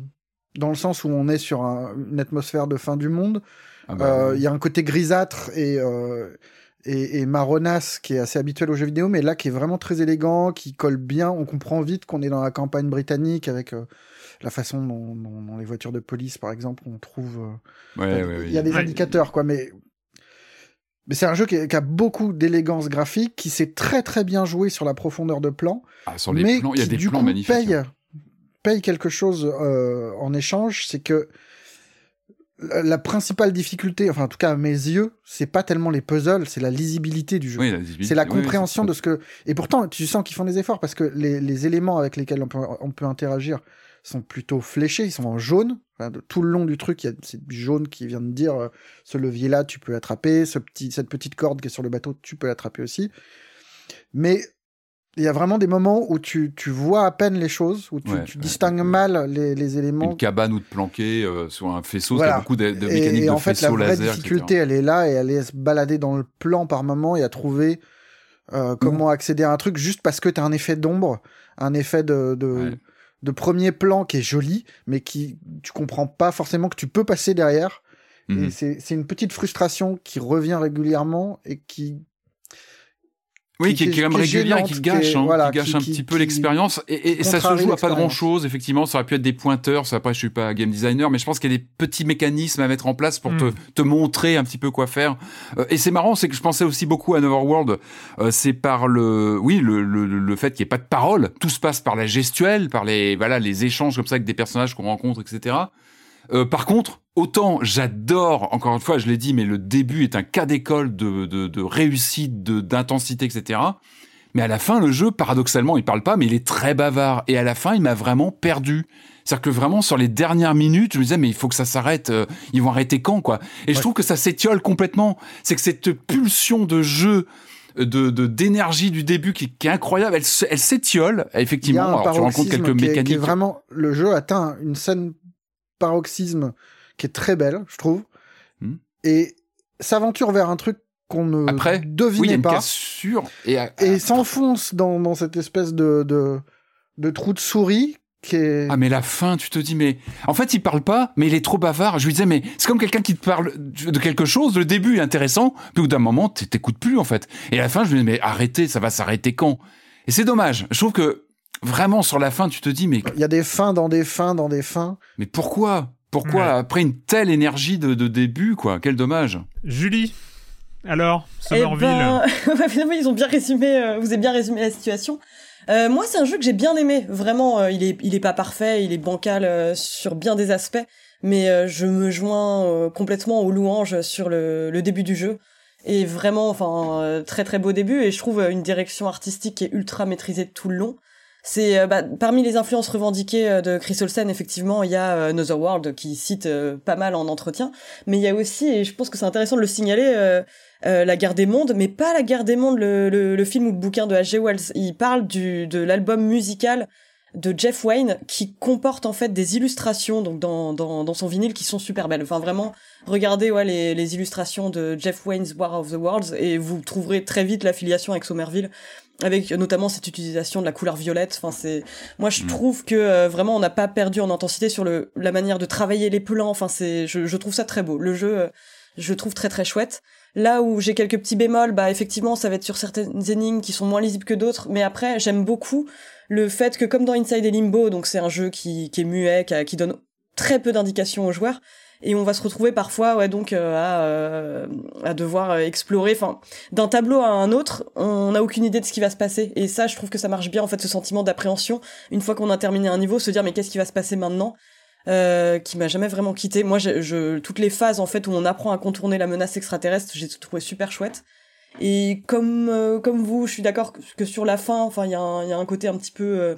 dans le sens où on est sur une atmosphère de fin du monde. Ah bah euh, il y a un côté grisâtre et euh, et, et marronasse qui est assez habituel aux jeux vidéo, mais là qui est vraiment très élégant, qui colle bien. On comprend vite qu'on est dans la campagne britannique avec euh, la façon dont, dont, les voitures de police, par exemple, on trouve. Euh, ouais, ouais, il y a des indicateurs, quoi, mais. Mais c'est un jeu qui, a beaucoup d'élégance graphique, qui sait très très bien jouer sur la profondeur de plan. Ah, sur les mais plans, il y a des du plans coup, magnifiques. Paye, hein. paye quelque chose euh, en échange, c'est que la principale difficulté, enfin en tout cas à mes yeux, c'est pas tellement les puzzles, c'est la lisibilité du jeu. c'est la compréhension de ce que. Et pourtant, tu sens qu'ils font des efforts parce que les, les éléments avec lesquels on peut, on peut, interagir sont plutôt fléchés, ils sont en jaune. Enfin, de, tout le long du truc, il y a c'est jaune qui vient de dire euh, ce levier-là, tu peux l'attraper, ce petit, cette petite corde qui est sur le bateau, tu peux l'attraper aussi. Mais il y a vraiment des moments où tu, tu vois à peine les choses, où tu, tu distingues mal les, les, éléments. Une cabane où te planquer euh, sur un faisceau, voilà. beaucoup de, de mécaniques et, et en fait, la vraie difficulté, elle est là et elle est se balader dans le plan par moment et à trouver Euh, comment accéder à un truc juste parce que t'as un effet d'ombre, un effet de, de, Ouais. de premier plan qui est joli, mais qui tu comprends pas forcément que tu peux passer derrière. Mhm. Et c'est c'est une petite frustration qui revient régulièrement et qui Oui, qui- qui, est- qui est quand même régulière et gênante, qui gâche, hein, voilà, qui gâche un petit peu l'expérience. Et, et ça se joue à pas grand chose, effectivement. Ça aurait pu être des pointeurs. Ça, après, je suis pas game designer, mais je pense qu'il y a des petits mécanismes à mettre en place pour Mm. te, te montrer un petit peu quoi faire. Euh, et c'est marrant, c'est que je pensais aussi beaucoup à Neverworld. Euh, c'est par le, oui, le, le, le fait qu'il n'y ait pas de parole. Tout se passe par la gestuelle, par les, voilà, les échanges comme ça avec des personnages qu'on rencontre, etc. Euh, par contre, autant j'adore, encore une fois, je l'ai dit, mais le début est un cas d'école de, de, de réussite, de- d'intensité, etc. Mais à la fin, le jeu, paradoxalement, il parle pas, mais il est très bavard. Et à la fin, il m'a vraiment perdu. C'est-à-dire que vraiment, sur les dernières minutes, je me disais, mais il faut que ça s'arrête. euh, ils vont arrêter quand, quoi? Et je trouve que ça s'étiole complètement. C'est que cette pulsion de jeu, euh, de d'énergie du début qui, qui est incroyable, elle, s'étiole. il y Effectivement, a un alors tu rencontres quelques qui est- qui est, mécaniques. vraiment le jeu atteint une scène paroxysme qui est très belle, je trouve, Hmm. et s'aventure vers un truc qu'on ne Après, oui, il y a devinait une pas. cassure. Et, et s'enfonce dans, dans cette espèce de, de, de trou de souris qui est... Ah mais la fin, tu te dis mais en fait il parle pas, mais il est trop bavard. Je lui disais mais c'est comme quelqu'un qui te parle de quelque chose. Le début est intéressant, puis au bout d'un moment t'écoutes plus en fait. Et à la fin je me dis mais arrêtez, ça va s'arrêter quand? Et c'est dommage. Je trouve que vraiment sur la fin tu te dis mais Il y a des fins dans des fins dans des fins. mais pourquoi? Pourquoi Ouais. après une telle énergie de, de début quoi? Quel dommage. Julie, alors, Eh Somerville. ben, (laughs) ouais, finalement, ils ont bien résumé, euh, vous avez bien résumé la situation. Euh, moi, c'est un jeu que j'ai bien aimé. Vraiment, euh, il est, il est pas parfait, il est bancal euh, sur bien des aspects, mais euh, je me joins euh, complètement aux louanges sur le, le début du jeu. Et vraiment, enfin, euh, très très beau début. Et je trouve euh, une direction artistique qui est ultra maîtrisée tout le long. C'est euh, bah, parmi les influences revendiquées euh, de Chris Olsen, effectivement, il y a euh, Another World qui cite pas mal en entretien, mais il y a aussi, et je pense que c'est intéressant de le signaler, euh, la guerre des mondes, mais pas la guerre des mondes, le, le, le film ou le bouquin de H.G. Wells. Il parle du, de l'album musical de Jeff Wayne qui comporte en fait des illustrations donc dans, dans, dans son vinyle qui sont super belles. Enfin vraiment, regardez ouais, les, les illustrations de Jeff Wayne's War of the Worlds et vous trouverez très vite l'affiliation avec Somerville avec notamment cette utilisation de la couleur violette. Enfin c'est moi je Mm. trouve que euh, vraiment on n'a pas perdu en intensité sur le la manière de travailler les plans. Enfin c'est je, je trouve ça très beau. Le jeu euh, je trouve très très chouette. Là où j'ai quelques petits bémols, bah effectivement, ça va être sur certaines énigmes qui sont moins lisibles que d'autres, mais après, j'aime beaucoup le fait que comme dans Inside et Limbo, donc c'est un jeu qui, qui est muet, qui, donne très peu d'indications aux joueurs, et on va se retrouver parfois, ouais, donc euh, à, euh, à devoir euh, explorer, enfin, d'un tableau à un autre, on n'a aucune idée de ce qui va se passer, et ça, je trouve que ça marche bien, en fait, ce sentiment d'appréhension, une fois qu'on a terminé un niveau, se dire mais qu'est-ce qui va se passer maintenant euh, qui m'a jamais vraiment quitté. Moi, je, je, toutes les phases en fait où on apprend à contourner la menace extraterrestre, j'ai trouvé super chouette. Et comme euh, comme vous, je suis d'accord que, sur la fin, enfin, il y, a un- il y a un côté un petit peu euh,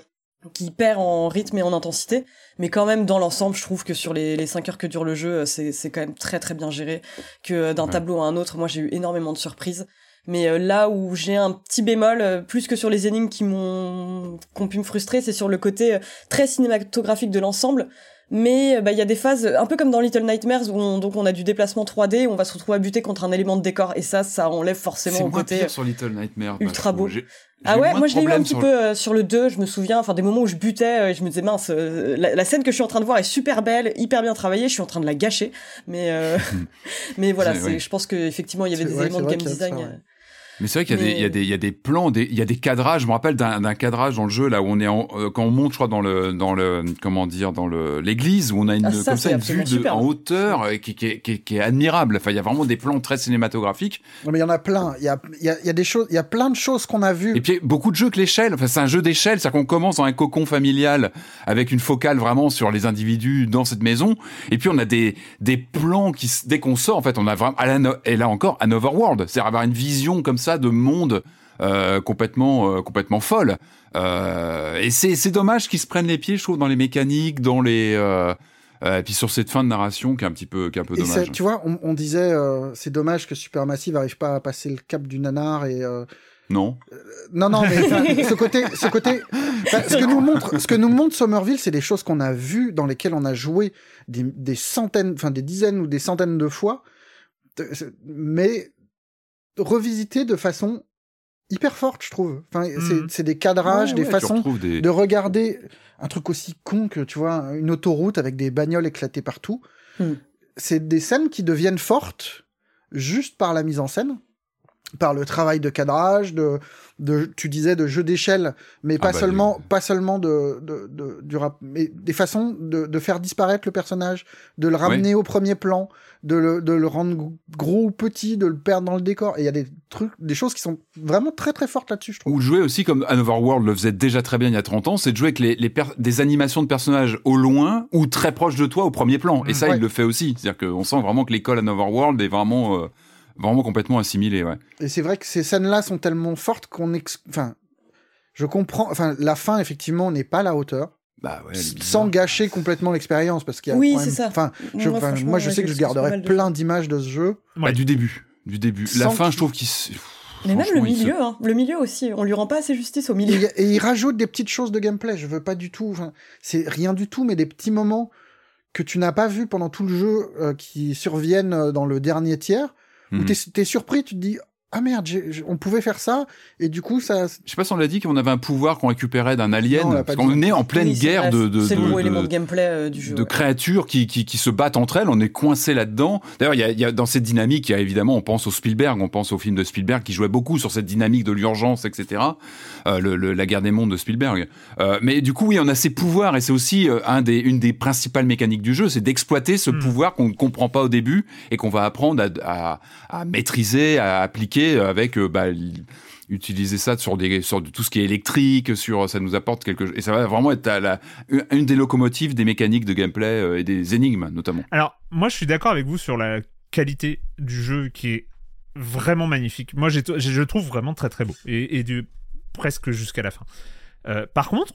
qui perd en rythme et en intensité, mais quand même dans l'ensemble, je trouve que sur les les cinq heures que dure le jeu, euh, c'est c'est quand même très très bien géré. Que euh, d'un Ouais. tableau à un autre, moi j'ai eu énormément de surprises. Mais euh, là où j'ai un petit bémol, plus que sur les énigmes qui m'ont qui ont pu me frustrer, c'est sur le côté très cinématographique de l'ensemble. Mais bah, il y a des phases, un peu comme dans Little Nightmares, où on, donc on a du déplacement 3D, où on va se retrouver à buter contre un élément de décor, et ça, ça enlève forcément C'est au moins côté. pire sur Little Nightmare. ultra beau. J'ai- Ah ouais, moi je l'ai eu un petit peu euh, sur le 2, je me souviens, enfin des moments où je butais, euh, et je me disais mince, euh, la, la scène que je suis en train de voir est super belle, hyper bien travaillée, je suis en train de la gâcher, mais euh, (laughs) mais voilà, C'est- je pense que effectivement il y avait des éléments de game ça, design. ouais. Mais c'est vrai qu'il y, a des- Mais- il y, a des- il y a des plans, des- il y a des cadrages. Je me rappelle d'un d'un cadrage dans le jeu là où on est en, euh, quand on monte, je crois dans le dans le comment dire dans le l'église où on a une Ah, ça, comme ça une vue de, en hauteur euh, qui, qui, est- qui, est- qui est admirable. Enfin, il y a vraiment des plans très cinématographiques. Non, mais il y en a plein. Il y a, il y, a, il y a des choses, il y a plein de choses qu'on a vues. Et puis beaucoup de jeux que l'échelle. Enfin, c'est un jeu d'échelle, c'est-à-dire qu'on commence dans un cocon familial avec une focale vraiment sur les individus dans cette maison. Et puis on a des des plans qui dès qu'on sort, en fait, on a vraiment à la no- et là encore un overworld, c'est-à-dire avoir une vision comme ça de monde euh, complètement euh, complètement folle. Euh, et c'est c'est dommage qu'ils se prennent les pieds, je trouve, dans les mécaniques, dans les euh, et puis sur cette fin de narration qui est un petit peu qui est un peu Et dommage. tu vois, on, on disait, euh, c'est dommage que Supermassive arrive pas à passer le cap du nanar et euh, Non. non, non, mais (laughs) ce côté, ce côté, ce que nous montre, ce que nous montre Somerville, c'est des choses qu'on a vues, dans lesquelles on a joué des, des centaines, enfin des dizaines ou des centaines de fois, mais revisité de façon hyper fortes, je trouve. Enfin, c'est- Mhm. c'est des cadrages, Ouais, des ouais, façons des- de regarder un truc aussi con que, tu vois, une autoroute avec des bagnoles éclatées partout. Hmm. C'est des scènes qui deviennent fortes juste par la mise en scène, par le travail de cadrage, de, de tu disais de jeu d'échelle, mais pas bah, seulement, le- pas seulement de, de, de- du rap, mais des façons de, de faire disparaître le personnage, de le ramener au premier plan, de le, de le rendre gros ou petit, de le perdre dans le décor. Et il y a des trucs, des choses qui sont vraiment très très fortes là-dessus, je trouve. Ou jouer aussi comme Another World le faisait déjà très bien il y a 30 ans, c'est de jouer avec les, les des animations de personnages au loin ou très proches de toi au premier plan. Et Mm. ça, Ouais. il le fait aussi. C'est-à-dire qu'on sent vraiment que l'école Another World est vraiment, euh, vraiment complètement assimilée. Ouais. Et c'est vrai que ces scènes-là sont tellement fortes qu'on ex... enfin, je comprends, enfin, la fin, effectivement, n'est pas à la hauteur. Bah ouais, sans gâcher complètement l'expérience parce qu'il y a Oui, c'est ça. enfin je, Moi, enfin, franchement, moi je ouais, sais que je garderai plein d'images de ce jeu Bah, du début. Du début. La Sans fin, je trouve qu'il se- Mais même le se- milieu, hein. le milieu aussi, on lui rend pas assez justice au milieu. et il rajoute des petites choses de gameplay je veux pas du tout enfin, c'est rien du tout mais des petits moments que tu n'as pas vu pendant tout le jeu euh, qui surviennent euh, dans le dernier tiers où t'es t'es surpris tu te dis ah merde on pouvait faire ça et du coup ça Je sais pas si on l'a dit qu'on avait un pouvoir qu'on récupérait d'un alien. Non, on parce qu'on est en pleine Oui, guerre de, de, C'est le de- gros élément de- de gameplay euh, du jeu. de ouais. créatures qui, qui, qui se battent entre elles. On est coincé là-dedans. D'ailleurs, il y a, il y a dans cette dynamique, il y a évidemment, on pense au Spielberg, on pense au film de Spielberg qui jouait beaucoup sur cette dynamique de l'urgence, etc. Euh, le, le- la guerre des mondes de Spielberg. Euh, mais du coup, oui, on a ces pouvoirs et c'est aussi euh, un des, une des principales mécaniques du jeu, c'est d'exploiter ce Hmm. pouvoir qu'on ne comprend pas au début et qu'on va apprendre à, à, à maîtriser, à appliquer avec euh, bah, utiliser ça sur des sur tout ce qui est électrique sur ça nous apporte quelque chose et ça va vraiment être à la, une des locomotives des mécaniques de gameplay euh, et des énigmes notamment Alors, moi, je suis d'accord avec vous sur la qualité du jeu qui est vraiment magnifique. Moi, je le trouve vraiment très très beau et, et du, presque jusqu'à la fin. Euh, par contre,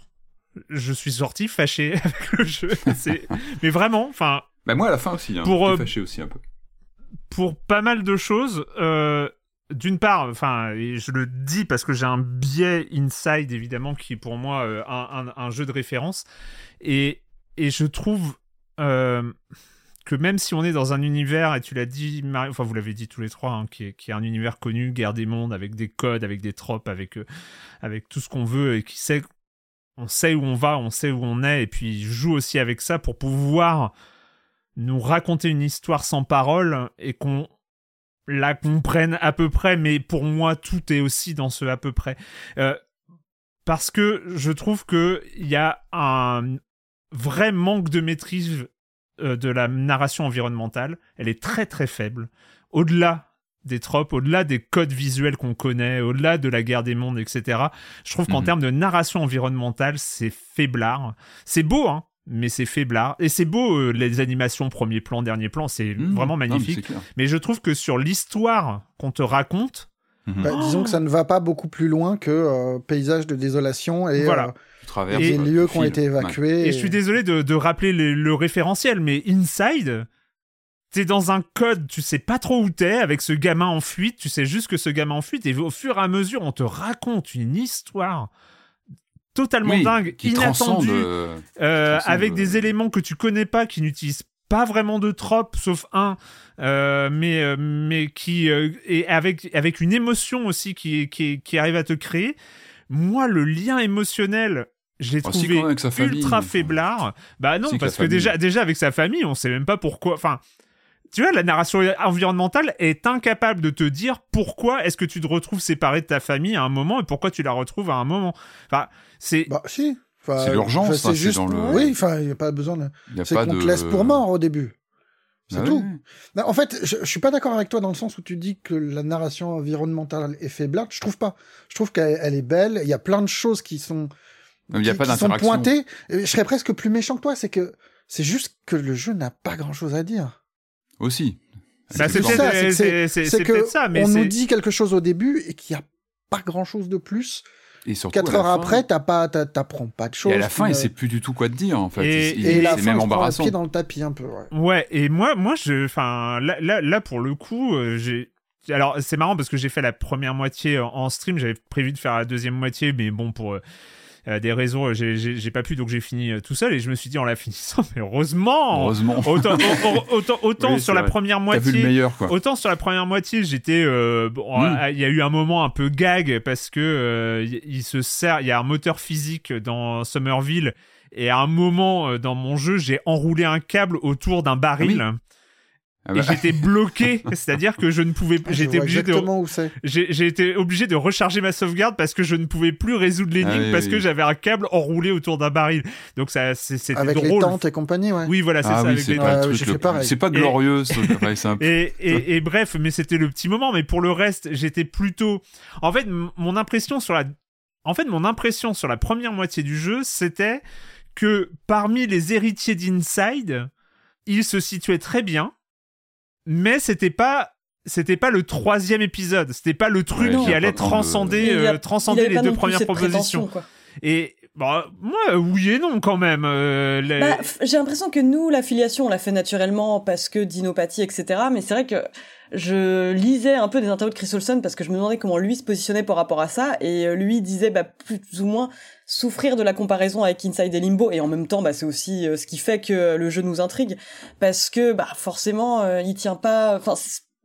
je suis sorti fâché (laughs) avec le jeu. Mais vraiment, enfin, bah moi à la fin aussi hein, Pour, euh, fâché aussi un peu pour pas mal de choses. euh, D'une part, enfin, je le dis parce que j'ai un biais inside évidemment qui est pour moi euh, un, un- jeu de référence, et, et je trouve euh, que même si on est dans un univers, et tu l'as dit, Mario, enfin vous l'avez dit tous les trois, hein, qui, est, qui est un univers connu, guerre des mondes, avec des codes, avec des tropes, avec, euh, avec tout ce qu'on veut, et qui sait, on sait où on va, on sait où on est, et puis joue aussi avec ça pour pouvoir nous raconter une histoire sans parole et qu'on la comprenne à peu près, mais pour moi, tout est aussi dans ce à peu près. Euh, parce que je trouve que il y a un vrai manque de maîtrise euh, de la narration environnementale. Elle est très très faible. Au-delà des tropes, au-delà des codes visuels qu'on connaît, au-delà de la guerre des mondes, etc. Je trouve qu'en Mhm. termes de narration environnementale, c'est faiblard. C'est beau, hein, mais c'est faiblard. Et c'est beau, euh, les animations premier plan, dernier plan, c'est Mmh. vraiment Non, mais magnifique. Mais je trouve que sur l'histoire qu'on te raconte, Mhm. bah, disons que ça ne va pas beaucoup plus loin que euh, paysage de désolation et Voilà. euh, des euh, lieux qui ont été Ouais. évacués et je suis désolé de, de rappeler le, le référentiel, mais Inside, t'es dans un code, tu sais pas trop où t'es, avec ce gamin en fuite, tu sais juste que ce gamin en fuite, et au fur et à mesure, on te raconte une histoire totalement Oui, dingue, qui inattendue, euh, euh, avec euh, des éléments que tu connais pas, qui n'utilisent pas vraiment de tropes, sauf un, euh, mais, mais qui euh, et avec, avec une émotion aussi qui, qui, qui arrive à te créer. Moi, le lien émotionnel, je l'ai Ah, si, trouvé famille, ultra faiblard. Bah non, Si, parce que déjà, déjà avec sa famille, on sait même pas pourquoi. Enfin, tu vois, la narration environnementale est incapable de te dire pourquoi est-ce que tu te retrouves séparé de ta famille à un moment et pourquoi tu la retrouves à un moment. Enfin, c'est bah si Enfin, C'est l'urgence, enfin, hein, c'est c'est juste dans le- oui enfin il y a pas besoin de il y a c'est pas qu'on de te laisse pour mort au début c'est Ah tout ouais. Non, en fait, je, je suis pas d'accord avec toi dans le sens où tu dis que la narration environnementale est faiblarde. Je trouve pas. Je trouve qu'elle elle est belle. Il y a plein de choses qui sont il y a qui- pas qui sont d'interaction pointées. Et Je serais presque plus méchant que toi. C'est que c'est juste que le jeu n'a pas grand chose à dire. Aussi Bah, C'est peut-être- ça, mais on nous dit quelque chose au début et qu'il y a pas grand chose de plus. et surtout Quatre à la heures fin- après, t'as pas, t'as- t'apprends pas de choses. et à la fin tu il ne- sait plus du tout quoi te dire en fait Et- Il- et il- la c'est fin, même embarrassant pied dans le tapis un peu. Ouais. Ouais, et moi, moi, je, enfin, là, là, là, pour le coup, euh, j'ai, alors c'est marrant parce que j'ai fait la première moitié en, en stream, j'avais prévu de faire la deuxième moitié, mais bon, pour euh, euh, des raisons, j'ai- j'ai pas pu, donc j'ai fini euh, tout seul et je me suis dit en la finissant, mais heureusement, Heureusement. autant, autant, (laughs) autant, autant Oui, sur la vrai. première moitié. vu le meilleur, quoi. Autant sur la première moitié, j'étais. euh, bon, Mm. euh, Il y a eu un moment un peu gag parce que euh, il se sert. Il y a un moteur physique dans Somerville. Et à un moment euh, dans mon jeu, j'ai enroulé un câble autour d'un baril. Ah bah, Et j'étais bloqué, (laughs) c'est-à-dire que je ne pouvais, Ah, j'étais obligé de, exactement où c'est. j'ai j'ai été obligé de recharger ma sauvegarde parce que je ne pouvais plus résoudre l'énigme Ah oui, parce oui. que j'avais un câble enroulé autour d'un baril. Donc ça, c'est- c'était Avec les drôle. tentes et compagnie, ouais. Oui, voilà, c'est ah ça. oui, avec c'est les pas Ouais, le pas glorieux, ce un peu- Et, et, et bref, mais c'était le petit moment. Mais pour le reste, j'étais plutôt. En fait, m- mon impression sur la. En fait, mon impression sur la première moitié du jeu, c'était que parmi les héritiers d'Inside, il se situait très bien, mais c'était pas. C'était pas le troisième épisode, c'était pas le truc Ouais, qui allait de- transcender, euh, transcender les deux premières propositions. Et bah, moi, oui et non quand même. euh, Bah, j'ai l'impression que nous, l'affiliation, on l'a fait naturellement parce que dinopathie, etc. Mais c'est vrai que je lisais un peu des interviews de Chris Olsen parce que je me demandais comment lui se positionnait par rapport à ça. Et euh, lui disait bah, plus ou moins souffrir de la comparaison avec Inside et Limbo. Et en même temps, bah, c'est aussi euh, ce qui fait que le jeu nous intrigue. Parce que bah, forcément, euh, il tient pas... Enfin,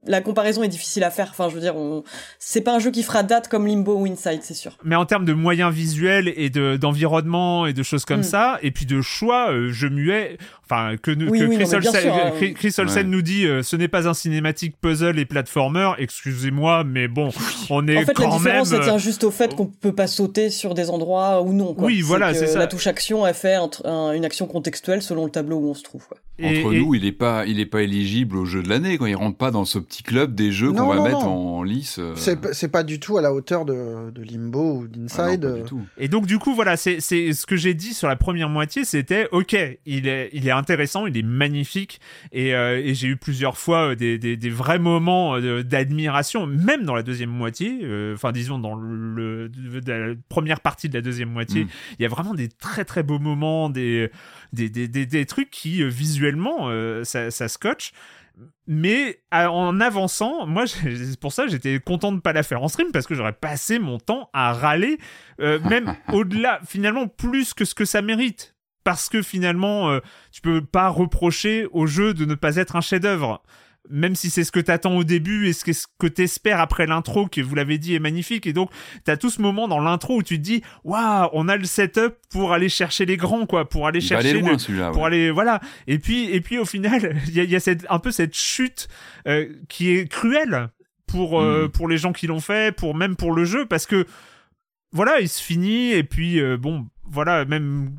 la comparaison est difficile à faire. Enfin, je veux dire, on... c'est pas un jeu qui fera date comme Limbo ou Inside, c'est sûr. mais en termes de moyens visuels et de d'environnement et de choses comme Mm. ça, et puis de choix, euh, je muais, enfin que, nous- Oui, que oui, Chris, Olsen, sûr, hein. Chris- Chris Olsen Ouais. nous dit, euh, ce n'est pas un cinématique puzzle et platformer. Excusez-moi, mais bon, on est En fait, la différence, même. tient juste au fait qu'on peut pas sauter sur des endroits ou non. Quoi. Oui, voilà, c'est ça. La touche action, elle fait un- un- une action contextuelle selon le tableau où on se trouve. Quoi. et- Entre et- nous, il est pas, il est pas éligible au jeu de l'année quand il rentre pas dans ce petit club des jeux qu'on va non, mettre non. en lice. euh, C'est pas du tout à la hauteur de, de Limbo ou ah d'Inside. pas euh. du tout. Et donc du coup voilà, c'est c'est ce que j'ai dit sur la première moitié, c'était ok, il est il est intéressant, il est magnifique et, euh, et j'ai eu plusieurs fois euh, des, des, des vrais moments euh, d'admiration, même dans la deuxième moitié, euh, enfin disons dans le de la première partie de la deuxième moitié, Mm. il y a vraiment des très très beaux moments, des trucs qui visuellement ça, ça scotche. Mais en avançant, moi, c'est pour ça j'étais content de pas la faire en stream parce que j'aurais passé mon temps à râler, euh, même (laughs) au-delà, finalement, plus que ce que ça mérite. Parce que finalement, euh, tu peux pas reprocher au jeu de ne pas être un chef-d'œuvre. Même si c'est ce que t'attends au début et ce que, ce que t'espères après l'intro, qui vous l'avez dit est magnifique. Et donc, t'as tout ce moment dans l'intro où tu te dis, waouh, on a le setup pour aller chercher les grands, quoi, pour aller Il chercher aller le- loin celui-là. pour ouais. aller voilà et puis et puis au final (laughs) il y a, il y a cette, un peu cette chute euh, qui est cruelle pour euh, Mm. pour les gens qui l'ont fait pour même pour le jeu parce que voilà il se finit et puis euh, bon voilà même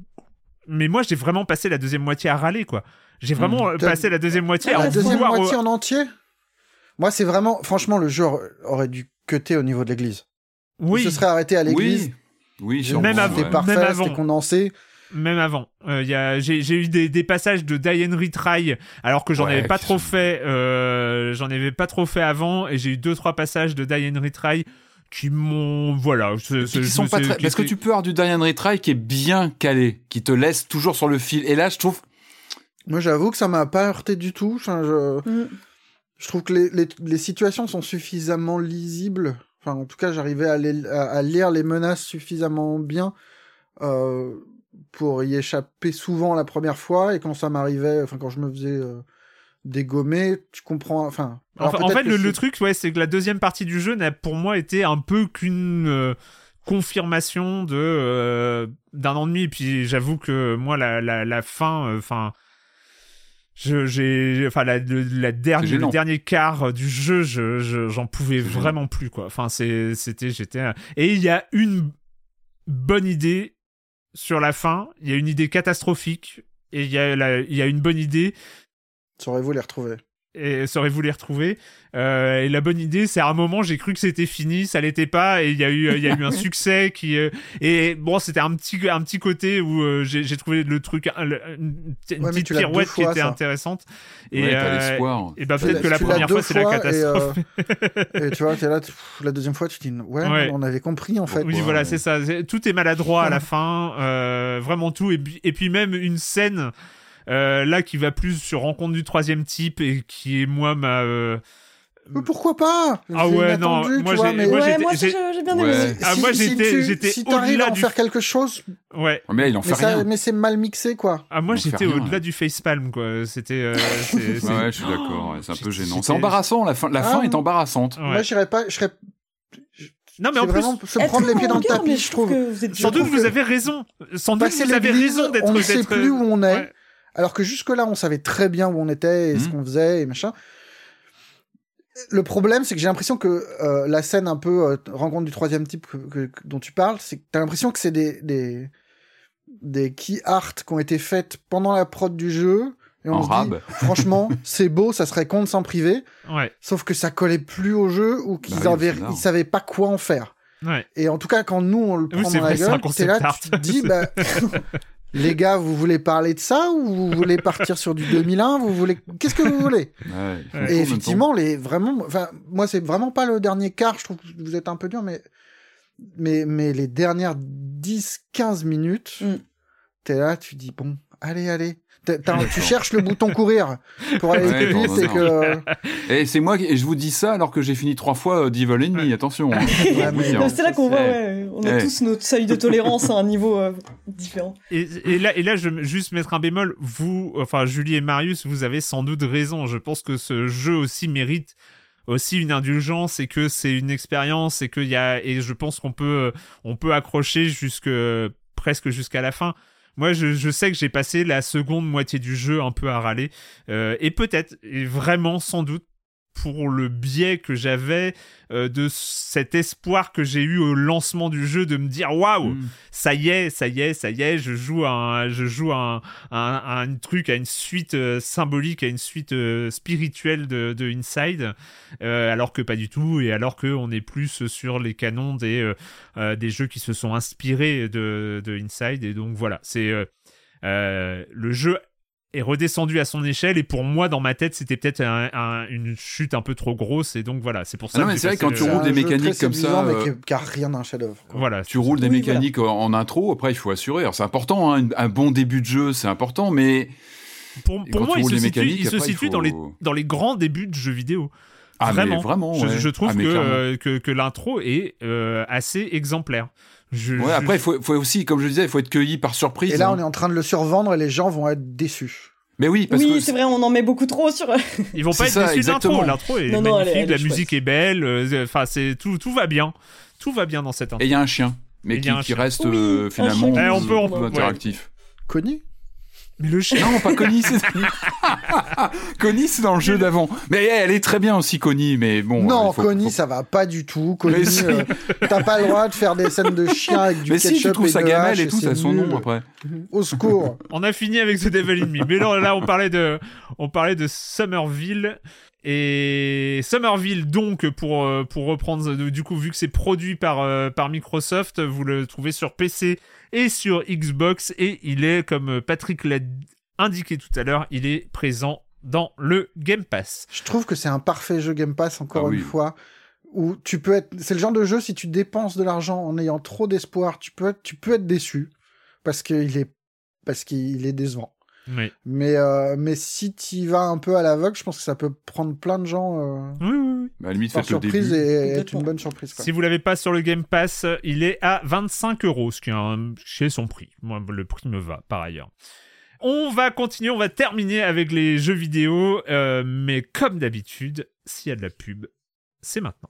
mais moi j'ai vraiment passé la deuxième moitié à râler quoi j'ai vraiment euh, T'as- passé la deuxième moitié Ah, à la en deuxième au- moitié en entier? Moi, c'est vraiment. Franchement, le jeu aurait dû cutter au niveau de l'église. oui Il se serait arrêté à l'église. Oui, oui, Même avant- ouais. parfait, même avant. c'était condensé. même avant. Euh, j'ai, eu des, des passages de Die and Retry, alors que j'en Ouais, avais pas trop fait. Euh, j'en avais pas trop fait avant, et j'ai eu deux trois passages de Die and Retry qui m'ont, voilà. c'est- c'est- Qui sont pas très... qui Parce que tu peux avoir du Diane Retry qui est bien calé, qui te laisse toujours sur le fil. Et là, je trouve, Moi, j'avoue que ça m'a pas heurté du tout. Enfin, je, Mm. je trouve que les, les, les situations sont suffisamment lisibles. Enfin, en tout cas, j'arrivais à, les- à, à lire les menaces suffisamment bien euh, pour y échapper souvent la première fois. Et quand ça m'arrivait, enfin, quand je me faisais euh, dégommer, tu comprends. Enfin, En alors fait, en le, truc, ouais, c'est que la deuxième partie du jeu n'a pour moi été un peu qu'une euh, confirmation de euh, d'un an et demi. Et puis j'avoue que moi, la, la, la fin, euh, enfin. je, j'ai, enfin, la, dernière, le dernier quart du jeu, je, je- j'en pouvais C'est gênant. vraiment plus, quoi. Enfin, c'est, c'était, j'étais, et il y a une bonne idée sur la fin. Il y a une idée catastrophique et il y a la, il y a une bonne idée Saurez-vous les retrouver? Et saurez-vous les retrouver? Euh, et la bonne idée c'est à un moment j'ai cru que c'était fini ça l'était pas et il y a eu il y a eu un (laughs) succès qui euh, et bon c'était un petit un petit côté où euh, j'ai j'ai trouvé le truc le- une, une Ouais, petite pirouette qui fois, était ça. intéressante et ouais, t'as euh, l'espoir. et bah peut-être que la première fois c'est la et, catastrophe euh, (laughs) Et tu vois, t'es là, pff, la deuxième fois, tu te dis, ouais, Ouais. on avait compris en fait. oui Ouais, voilà c'est ça C'est- tout est maladroit à la fin euh, vraiment tout et puis même une scène euh, là qui va plus sur rencontre du troisième type et qui est moi ma euh, Mais pourquoi pas? Ah ouais, non, moi, j'ai- mais ouais, moi j'ai- bien Ouais. aimé. Ah, si- moi, si j'étais- tu- j'étais si au-delà à en du- faire quelque chose, Ouais. Mais là, il en mais, fait ça- rien. mais c'est mal mixé, quoi. Ah, moi, j'étais au-delà ouais. du facepalm, quoi. C'était. euh, (laughs) Ouais, ouais, je suis d'accord. ouais, c'est un peu gênant. C'est embarrassant. La fin, la Ah, fin oui. est embarrassante. Ouais. Moi, j'irais pas, je serais. Non, mais en plus, se prendre les pieds dans le mais tapis, je trouve. que vous êtes sans doute, vous avez raison. Sans doute, Passer vous avez raison d'être. on ne sait plus où on est. Alors que jusque-là, on savait très bien où on était et ce Mhm. qu'on faisait et machin. Le problème, c'est que j'ai l'impression que euh, la scène un peu euh, rencontre du troisième type que- que- que- dont tu parles, c'est que t'as l'impression que c'est des, des, des key art qui ont été faites pendant la prod du jeu. Et on En se rab. dit, (laughs) franchement, c'est beau, ça serait con de s'en priver. Ouais. Sauf que ça collait plus au jeu ou qu'ils Bah oui, avaient- c'est bizarre. ils savaient pas quoi en faire. Ouais. Et en tout cas, quand nous, on le Oui, prend c'est dans la gueule, t'es là, art. tu te dis, (laughs) bah, (laughs) les gars, vous voulez parler de ça ou vous voulez partir sur du 2001 Vous voulez Qu'est-ce que vous voulez? Ouais, Et effectivement, les vraiment, enfin, moi, c'est vraiment pas le dernier quart. Je trouve que vous êtes un peu dur, mais mais mais les dernières 10-15 minutes, Mm. t'es là, tu dis bon, allez, allez. Tu cherches le bouton courir pour aller Ouais, plus vite bon, et que c'est moi qui et je vous dis ça alors que j'ai fini trois fois euh, Devil Enemy. Attention. (laughs) hein. Ouais, mais- C'est là qu'on voit, ouais, on a Ouais. tous notre seuil de tolérance à un niveau euh, différent. Et, et là, et là, je veux juste mettre un bémol. Vous, enfin, Julie et Marius, vous avez sans doute raison. Je pense que ce jeu aussi mérite aussi une indulgence et que c'est une expérience et qu'il y a, et je pense qu'on peut, on peut accrocher jusque, presque jusqu'à la fin. Moi, je, sais que j'ai passé la seconde moitié du jeu un peu à râler. Euh, et peut-être, et vraiment, sans doute, pour le biais que j'avais euh, de cet espoir que j'ai eu au lancement du jeu de me dire waouh Mm. ça y est ça y est ça y est je joue un je joue un un, un truc à une suite euh, symbolique à une suite euh, spirituelle de, de Inside alors que pas du tout et alors que on est plus sur les canons des des jeux qui se sont inspirés de, de Inside et donc voilà c'est le jeu est redescendu à son échelle et pour moi dans ma tête c'était peut-être un- un- une chute un peu trop grosse et donc voilà c'est pour ça Ah non, mais c'est vrai, quand le- tu roules des mécaniques comme ça, mais euh, qui, qui a rien d'un chef-d'œuvre. quoi. voilà Tu roules des Oui, mécaniques en, en intro, après il faut assurer. Alors c'est important, hein, un bon début de jeu, c'est important, mais pour, pour moi tu il roules se situe, mécaniques, il se après, il situe faut- dans les dans les grands débuts de jeux vidéo ah, mais vraiment, vraiment, je, ouais. je trouve Ah, que, euh, que, que l'intro est euh, assez exemplaire. Je, Ouais, je- après il faut, faut aussi, comme je disais, il faut être cueilli par surprise. Et là, hein. on est en train de le survendre et les gens vont être déçus. Mais oui, parce oui, que c'est vrai, on en met beaucoup trop sur. ils vont pas être ça, déçus de l'intro. est Non, magnifique, la musique est belle. euh, Enfin, c'est tout, tout va bien. Tout va bien dans cette intro. Et il y a un chien, mais qui, chien. reste Oui, euh, un finalement. Eh, on peut- on plus peut- interactif. Connu Mais le chien. Non, pas Connie, c'est (laughs) Connie, c'est dans le jeu d'avant. Mais elle est très bien aussi, Connie. Mais bon. non, faut- Connie, faut- ça va pas du tout. Connie, si. euh, t'as pas le droit de faire des scènes de chiens avec du Mais si, ketchup tu trouves et sa de gamelle et tout, c'est ça son nom après. Au secours. (laughs) On a fini avec The Devil in Me. Mais là, là, on parlait de, on parlait de Somerville. Et Somerville, donc, pour, euh, pour reprendre, du coup, vu que c'est produit par, euh, par Microsoft, vous le trouvez sur PC et sur Xbox. Et il est, comme Patrick l'a indiqué tout à l'heure, il est présent dans le Game Pass. Je trouve que c'est un parfait jeu Game Pass, encore Ah une oui. fois, où tu peux être. C'est le genre de jeu, si tu dépenses de l'argent en ayant trop d'espoir, tu peux être, tu peux être déçu. Parce qu'il est, parce qu'il est décevant. Oui. Mais, euh, mais si tu y vas un peu à l'aveugle, je pense que ça peut prendre plein de gens euh, Oui, oui, oui. Bah, à la limite, le surprise début. et être une bonne surprise. Quoi. Si vous l'avez pas sur le Game Pass, il est à 25 euros, ce qui est un, chez son prix. Moi, le prix me va, par ailleurs. On va continuer, on va terminer avec les jeux vidéo, euh, mais comme d'habitude, s'il y a de la pub, c'est maintenant.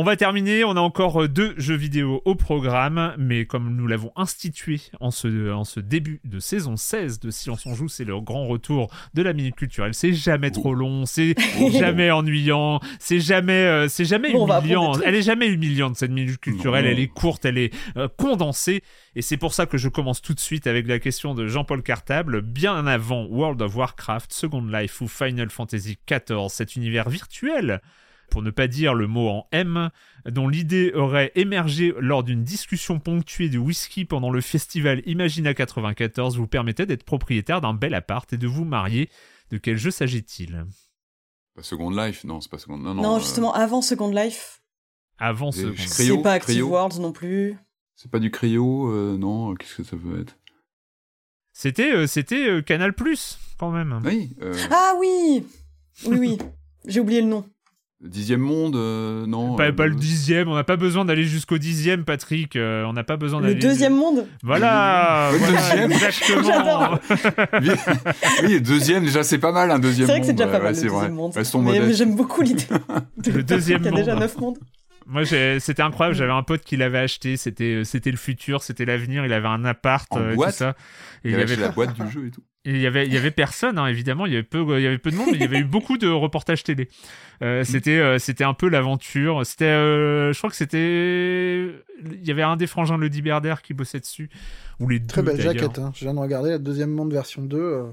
On va terminer, on a encore deux jeux vidéo au programme, mais comme nous l'avons institué en ce, en ce début de saison 16 de Silence on joue, c'est le grand retour de la minute culturelle. C'est jamais trop long, c'est jamais ennuyant, c'est jamais, euh, c'est jamais Bon, humiliant. Elle est jamais humiliante cette minute culturelle, Non. elle est courte, elle est euh, condensée. Et c'est pour ça que je commence tout de suite avec la question de Jean-Paul Cartable. Bien avant World of Warcraft, Second Life ou Final Fantasy XIV, cet univers virtuel, pour ne pas dire le mot en M, dont l'idée aurait émergé lors d'une discussion ponctuée de whisky pendant le festival Imagina 94, vous permettait d'être propriétaire d'un bel appart et de vous marier. De quel jeu s'agit-il? Pas Second Life, non, c'est pas Second. Non, non, Non, euh, justement, avant Second Life, Avant ce... je- c'est pas Active Cryo. Worlds non plus. c'est pas du cryo, euh, non. Qu'est-ce que ça peut être? C'était euh, c'était euh, Canal Plus quand même. Oui. euh, Ah oui Oui, oui. J'ai oublié le nom. Dixième monde, euh, non. Pas, euh, pas le dixième, on n'a pas besoin d'aller jusqu'au dixième, Patrick. euh, on n'a pas besoin Le d'aller. deuxième monde Voilà, Le voilà, deuxième. exactement. (laughs) J'adore. oui, oui, le deuxième déjà c'est pas mal un deuxième. C'est vrai que c'est monde, déjà ouais, pas mal ouais, le c'est vrai. deuxième monde. Mais j'aime beaucoup l'idée. (laughs) de- Le deuxième Il y a déjà monde. neuf mondes. Moi, j'ai- c'était incroyable. J'avais un pote qui l'avait acheté. C'était, euh, c'était le futur, c'était l'avenir. Il avait un appart, En euh, tout ça. Et Il avait avait, la boîte du jeu et tout. Il y avait, il y avait personne, hein, évidemment. Il y avait peu, il y avait peu de monde, mais il y avait eu (laughs) beaucoup de reportages télé. Euh, c'était, euh, c'était un peu l'aventure. C'était, euh, je crois que c'était, il y avait un des frangins le Diberder qui bossait dessus, ou les deux. Très belle jaquette. Hein. Je viens de regarder la deuxième monde version 2. euh,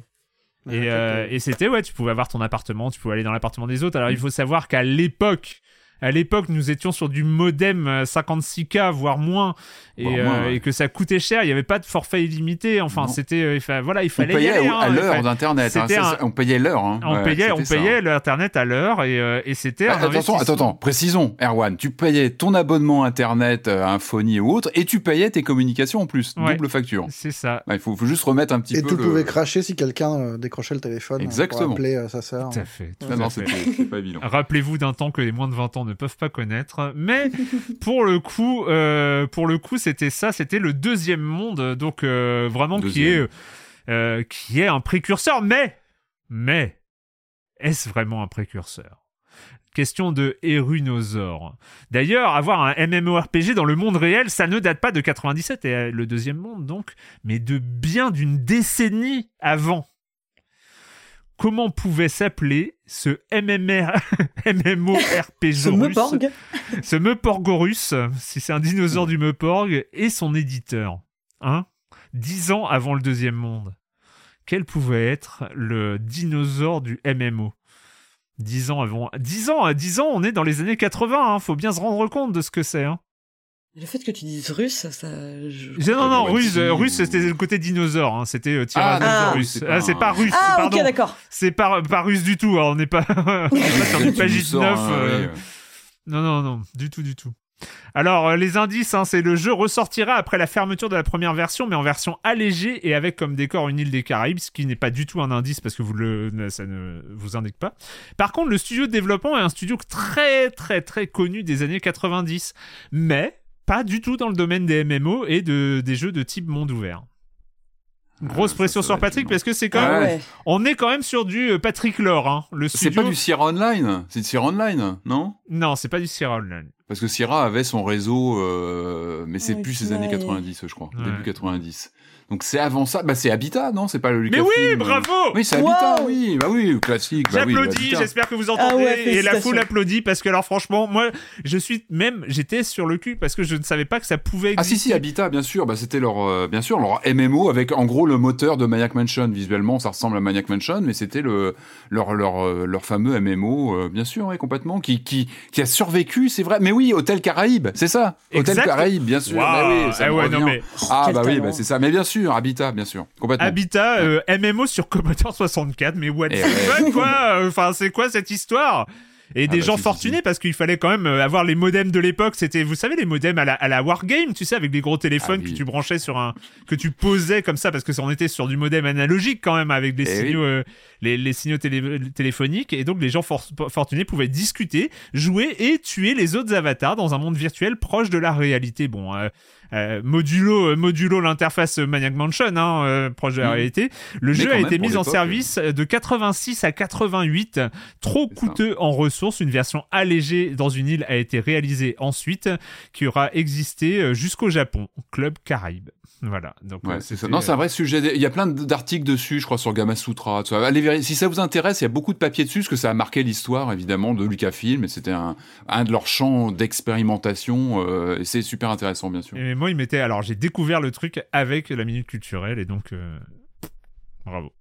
la Et, et c'était, ouais, tu pouvais avoir ton appartement, tu pouvais aller dans l'appartement des autres. Alors, il faut savoir qu'à l'époque, à l'époque, nous étions sur du modem euh, 56K, voire moins, et, Voire moins, euh, ouais. et que ça coûtait cher. Il n'y avait pas de forfait illimité. Enfin, c'était, euh, il voilà, il On fallait y payait aller. hein, à il l'heure d'internet. hein, un- On payait l'heure. hein. On Ouais, payait, on hein. l'internet à l'heure, et, euh, et c'était. Ah, attention, investissement. attends, attends, précisons, Erwan, tu payais ton abonnement internet, euh, Infony ou autre, et tu payais tes communications en plus, Ouais. double facture. C'est ça. Ouais, Il faut, faut juste remettre un petit Et peu tout le... pouvait cracher si quelqu'un euh, décrochait le téléphone. euh, Exactement. Pour appeler euh, sa sœur. Tout à fait. tout Non, à non, c'était pas évident. Rappelez-vous d'un temps que les moins de 20 ans ne peuvent pas connaître. Mais (laughs) pour le coup, euh, pour le coup, c'était ça, c'était le deuxième monde, donc euh, vraiment qui est, euh, qui est un précurseur. Mais, mais, est-ce vraiment un précurseur? Question de Erunosaur. D'ailleurs, avoir un MMORPG dans le monde réel, ça ne date pas de 97 et le deuxième monde donc, mais de bien d'une décennie avant. Comment pouvait s'appeler ce MMR, (laughs) MMORPG Ce russe Meuporg. ce Meuporgorus, si c'est un dinosaure du Meuporg, et son éditeur. Hein Dix ans avant le deuxième monde. Quel pouvait être le dinosaure du MMO Dix ans avant. Dix ans, à dix ans, on est dans les années 80, hein, faut bien se rendre compte de ce que c'est. Hein. Le fait que tu dises russe, ça. je- Non, non, russe, euh, russe, c'était le côté dinosaure, hein, c'était euh, Ah, Tyrannosaurus. d'accord, Ah, c'est pas russe, Ah, pardon. ok, d'accord. C'est pas, pas russe du tout, hein, on n'est pas, (laughs) on n'est pas sur du sors, 9. hein, euh, oui. Non, non, non, du tout, du tout. Alors, euh, les indices, hein, c'est le jeu ressortira après la fermeture de la première version, mais en version allégée et avec comme décor une île des Caraïbes, ce qui n'est pas du tout un indice parce que vous le, ça ne vous indique pas. Par contre, le studio de développement est un studio très, très, très connu des années 90, mais pas du tout dans le domaine des MMO et de, des jeux de type monde ouvert. Grosse Ah, ça, pression sur Patrick parce que c'est quand Ah même, ouais. on est quand même sur du euh, Patrick Lore, hein, le C'est pas du Sierra Online, c'est du Sierra Online, non? Non, c'est pas du Sierra Online. Parce que Sierra avait son réseau, euh, mais c'est Ouais, plus ces années vrai. 90, je crois, Ouais. début 90. Donc c'est avant ça, bah c'est Habitat, non? C'est pas le Mais Lucasfilm oui, euh. bravo! Oui, c'est Habitat, oui, bah oui, classique. Bah oui, J'applaudis, j'espère que vous Ah entendez. ouais, et la foule applaudit parce que alors franchement, moi, je suis même, j'étais sur le cul parce que je ne savais pas que ça pouvait Ah si si Habitat bien sûr. Bah c'était leur euh, bien sûr leur MMO avec en gros le moteur de Maniac Mansion. Visuellement ça ressemble à Maniac Mansion mais c'était le leur leur euh, leur fameux MMO euh, bien sûr oui, complètement qui qui qui a survécu c'est vrai. Mais oui Hôtel Caraïbe c'est ça? Hôtel. Caraïbe bien sûr. Waouh. bah oui ça Ah ouais, non, mais ah bah oui bah c'est ça. Mais bien sûr Habitat bien sûr complètement Habitat euh, MMO sur Commodore 64, mais what the Eh fuck, ouais. quoi Enfin, c'est quoi cette histoire? Et des bah, gens si, fortunés si. parce qu'il fallait quand même euh, avoir les modems de l'époque. C'était, vous savez, les modems à la, à la Wargame, tu sais, avec les gros téléphones Ah oui. que tu branchais sur un, que tu posais comme ça parce que ça on était sur du modem analogique quand même avec des Eh signaux, euh, les, les signaux télé- téléphoniques et donc les gens for- fortunés pouvaient discuter, jouer et tuer les autres avatars dans un monde virtuel proche de la réalité. Bon. euh, euh, modulo, euh, modulo l'interface Maniac Mansion, hein, euh, proche de la Mhm. réalité. Le Mais jeu a été mis en service de 86 à 88, trop ça. coûteux en ressources source, une version allégée dans une île a été réalisée ensuite, qui aura existé euh, jusqu'au Japon, Club Caraïbe. Voilà. Donc, ouais, c'est ça. Non, c'est un vrai sujet. Il y a plein d'articles dessus, je crois, sur Gamasutra. Allez vérifier. Si ça vous intéresse, il y a beaucoup de papiers dessus, parce que ça a marqué l'histoire, évidemment, de Lucasfilm, et c'était un, un de leurs champs d'expérimentation, et c'est super intéressant, bien sûr. Et moi, il m'était. Alors, j'ai découvert le truc avec la minute culturelle, et donc, bravo.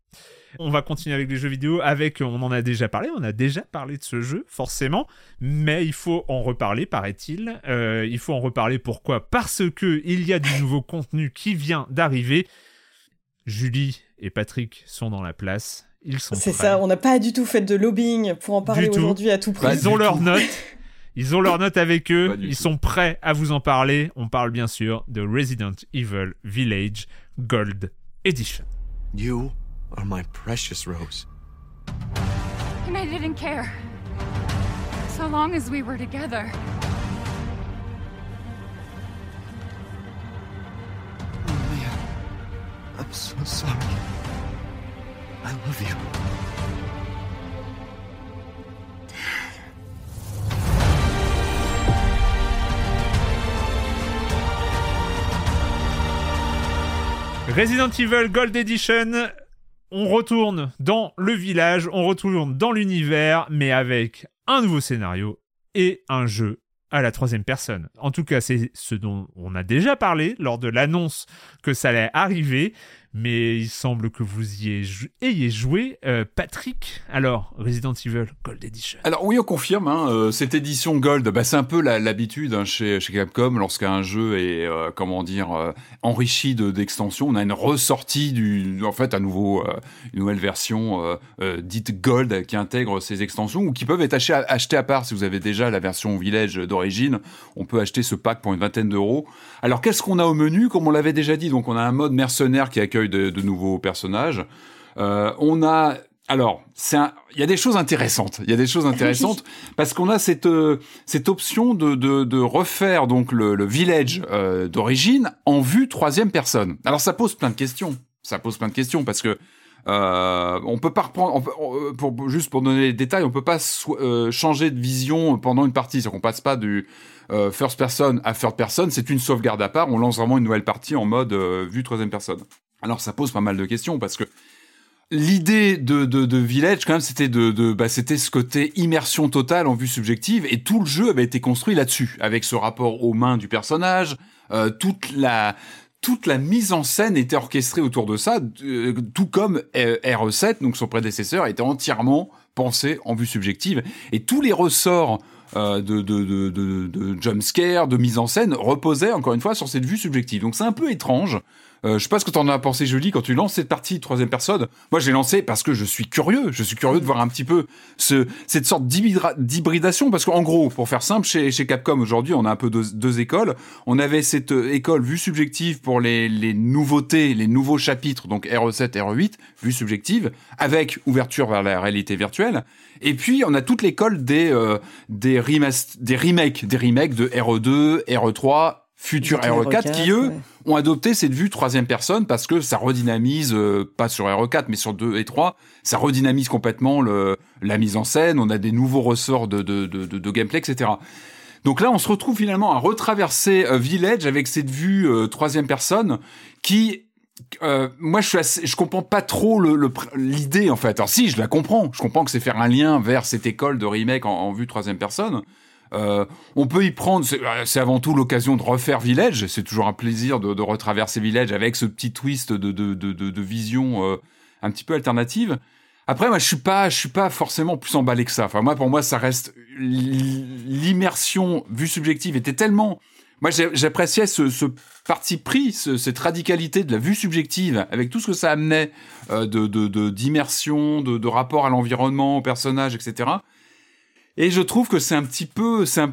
On va continuer avec les jeux vidéo avec, on en a déjà parlé, on a déjà parlé de ce jeu, forcément, mais il faut en reparler, paraît-il. Euh, il faut en reparler pourquoi? Parce que il y a du nouveau contenu qui vient d'arriver. Julie et Patrick sont dans la place. Ils sont C'est ça, on n'a pas du tout fait de lobbying pour en parler aujourd'hui à tout prix. Ils ont leurs notes. Ils ont leurs notes avec eux, ils sont prêts à vous en parler. On parle bien sûr de Resident Evil Village Gold Edition. You are my precious Rose. And I didn't care. So long as we were together. Oh man, I'm so sorry. I love you. Resident Evil Gold Edition, on retourne dans le village, on retourne dans l'univers, mais avec un nouveau scénario et un jeu à la troisième personne. En tout cas, c'est ce dont on a déjà parlé lors de l'annonce que ça allait arriver, mais il semble que vous y ayez joué. Euh, Patrick, alors, Resident Evil Gold Edition. Alors oui, on confirme, hein, euh, cette édition Gold, bah, c'est un peu l'habitude hein, chez, Capcom, lorsqu'un jeu est, euh, comment dire, enrichi d'extensions, on a une ressortie, du, en fait, à nouveau, une nouvelle version dite Gold qui intègre ces extensions, ou qui peuvent être achetées à, acheter à part si vous avez déjà la version Village d'origine. On peut acheter ce pack pour une vingtaine d'euros. Alors qu'est-ce qu'on a au menu? Comme on l'avait déjà dit, donc on a un mode mercenaire qui accueille de, nouveaux personnages. Euh, on a alors, il y a des choses intéressantes. Il y a des choses intéressantes (laughs) parce qu'on a cette euh, cette option de, de, refaire donc le, village euh, d'origine en vue troisième personne. Alors ça pose plein de questions. Ça pose plein de questions parce que euh, on peut pas reprendre, pour, juste pour donner les détails, on peut pas changer de vision pendant une partie. C'est-à-dire qu'on passe pas du first person à third person. C'est une sauvegarde à part. On lance vraiment une nouvelle partie en mode vue troisième personne. Alors ça pose pas mal de questions parce que l'idée de, de, Village quand même c'était de, bah, c'était ce côté immersion totale en vue subjective et tout le jeu avait été construit là-dessus avec ce rapport aux mains du personnage, euh, toute la toute la mise en scène était orchestrée autour de ça, euh, tout comme euh, RE7, donc son prédécesseur, était entièrement pensé en vue subjective. Et tous les ressorts de, de, de, de, de jumpscare, de mise en scène, reposaient encore une fois sur cette vue subjective. Donc c'est un peu étrange. Euh, je sais pas ce que t'en as pensé, Julie, quand tu lances cette partie troisième personne. Moi, j'ai lancé parce que je suis curieux. Je suis curieux de voir un petit peu ce, cette sorte d'hybridation. Parce qu'en gros, pour faire simple, chez, Capcom aujourd'hui, on a un peu deux, écoles. On avait cette euh, école vue subjective pour les, les nouveautés, les nouveaux chapitres, donc RE7, RE8, vue subjective, avec ouverture vers la réalité virtuelle. Et puis, on a toute l'école des, euh, des remakes, des remakes de RE2, RE3, Futur RE4, qui eux ont adopté cette vue troisième personne parce que ça redynamise, euh, pas sur RE4 mais sur 2 et 3, ça redynamise complètement le, la mise en scène, on a des nouveaux ressorts de, de, de, de, gameplay, etc. Donc là, on se retrouve finalement à retraverser euh, Village avec cette vue euh, troisième personne qui moi, je suis assez, je comprends pas trop l'idée le, en fait. Alors si, je la comprends. Je comprends que c'est faire un lien vers cette école de remake en, en vue troisième personne. Euh, on peut y prendre, euh, c'est avant tout l'occasion de refaire Village. C'est toujours un plaisir de, retraverser Village avec ce petit twist de, vision euh, un petit peu alternative. Après, moi, je suis pas, je suis pas forcément plus emballé que ça. Enfin, moi, pour moi, ça reste l'immersion vue subjective était tellement. Moi, j'appréciais ce, parti pris, cette radicalité de la vue subjective, avec tout ce que ça amenait de d'immersion, de, de, rapport à l'environnement, au personnage, etc. Et je trouve que c'est un petit peu, ça,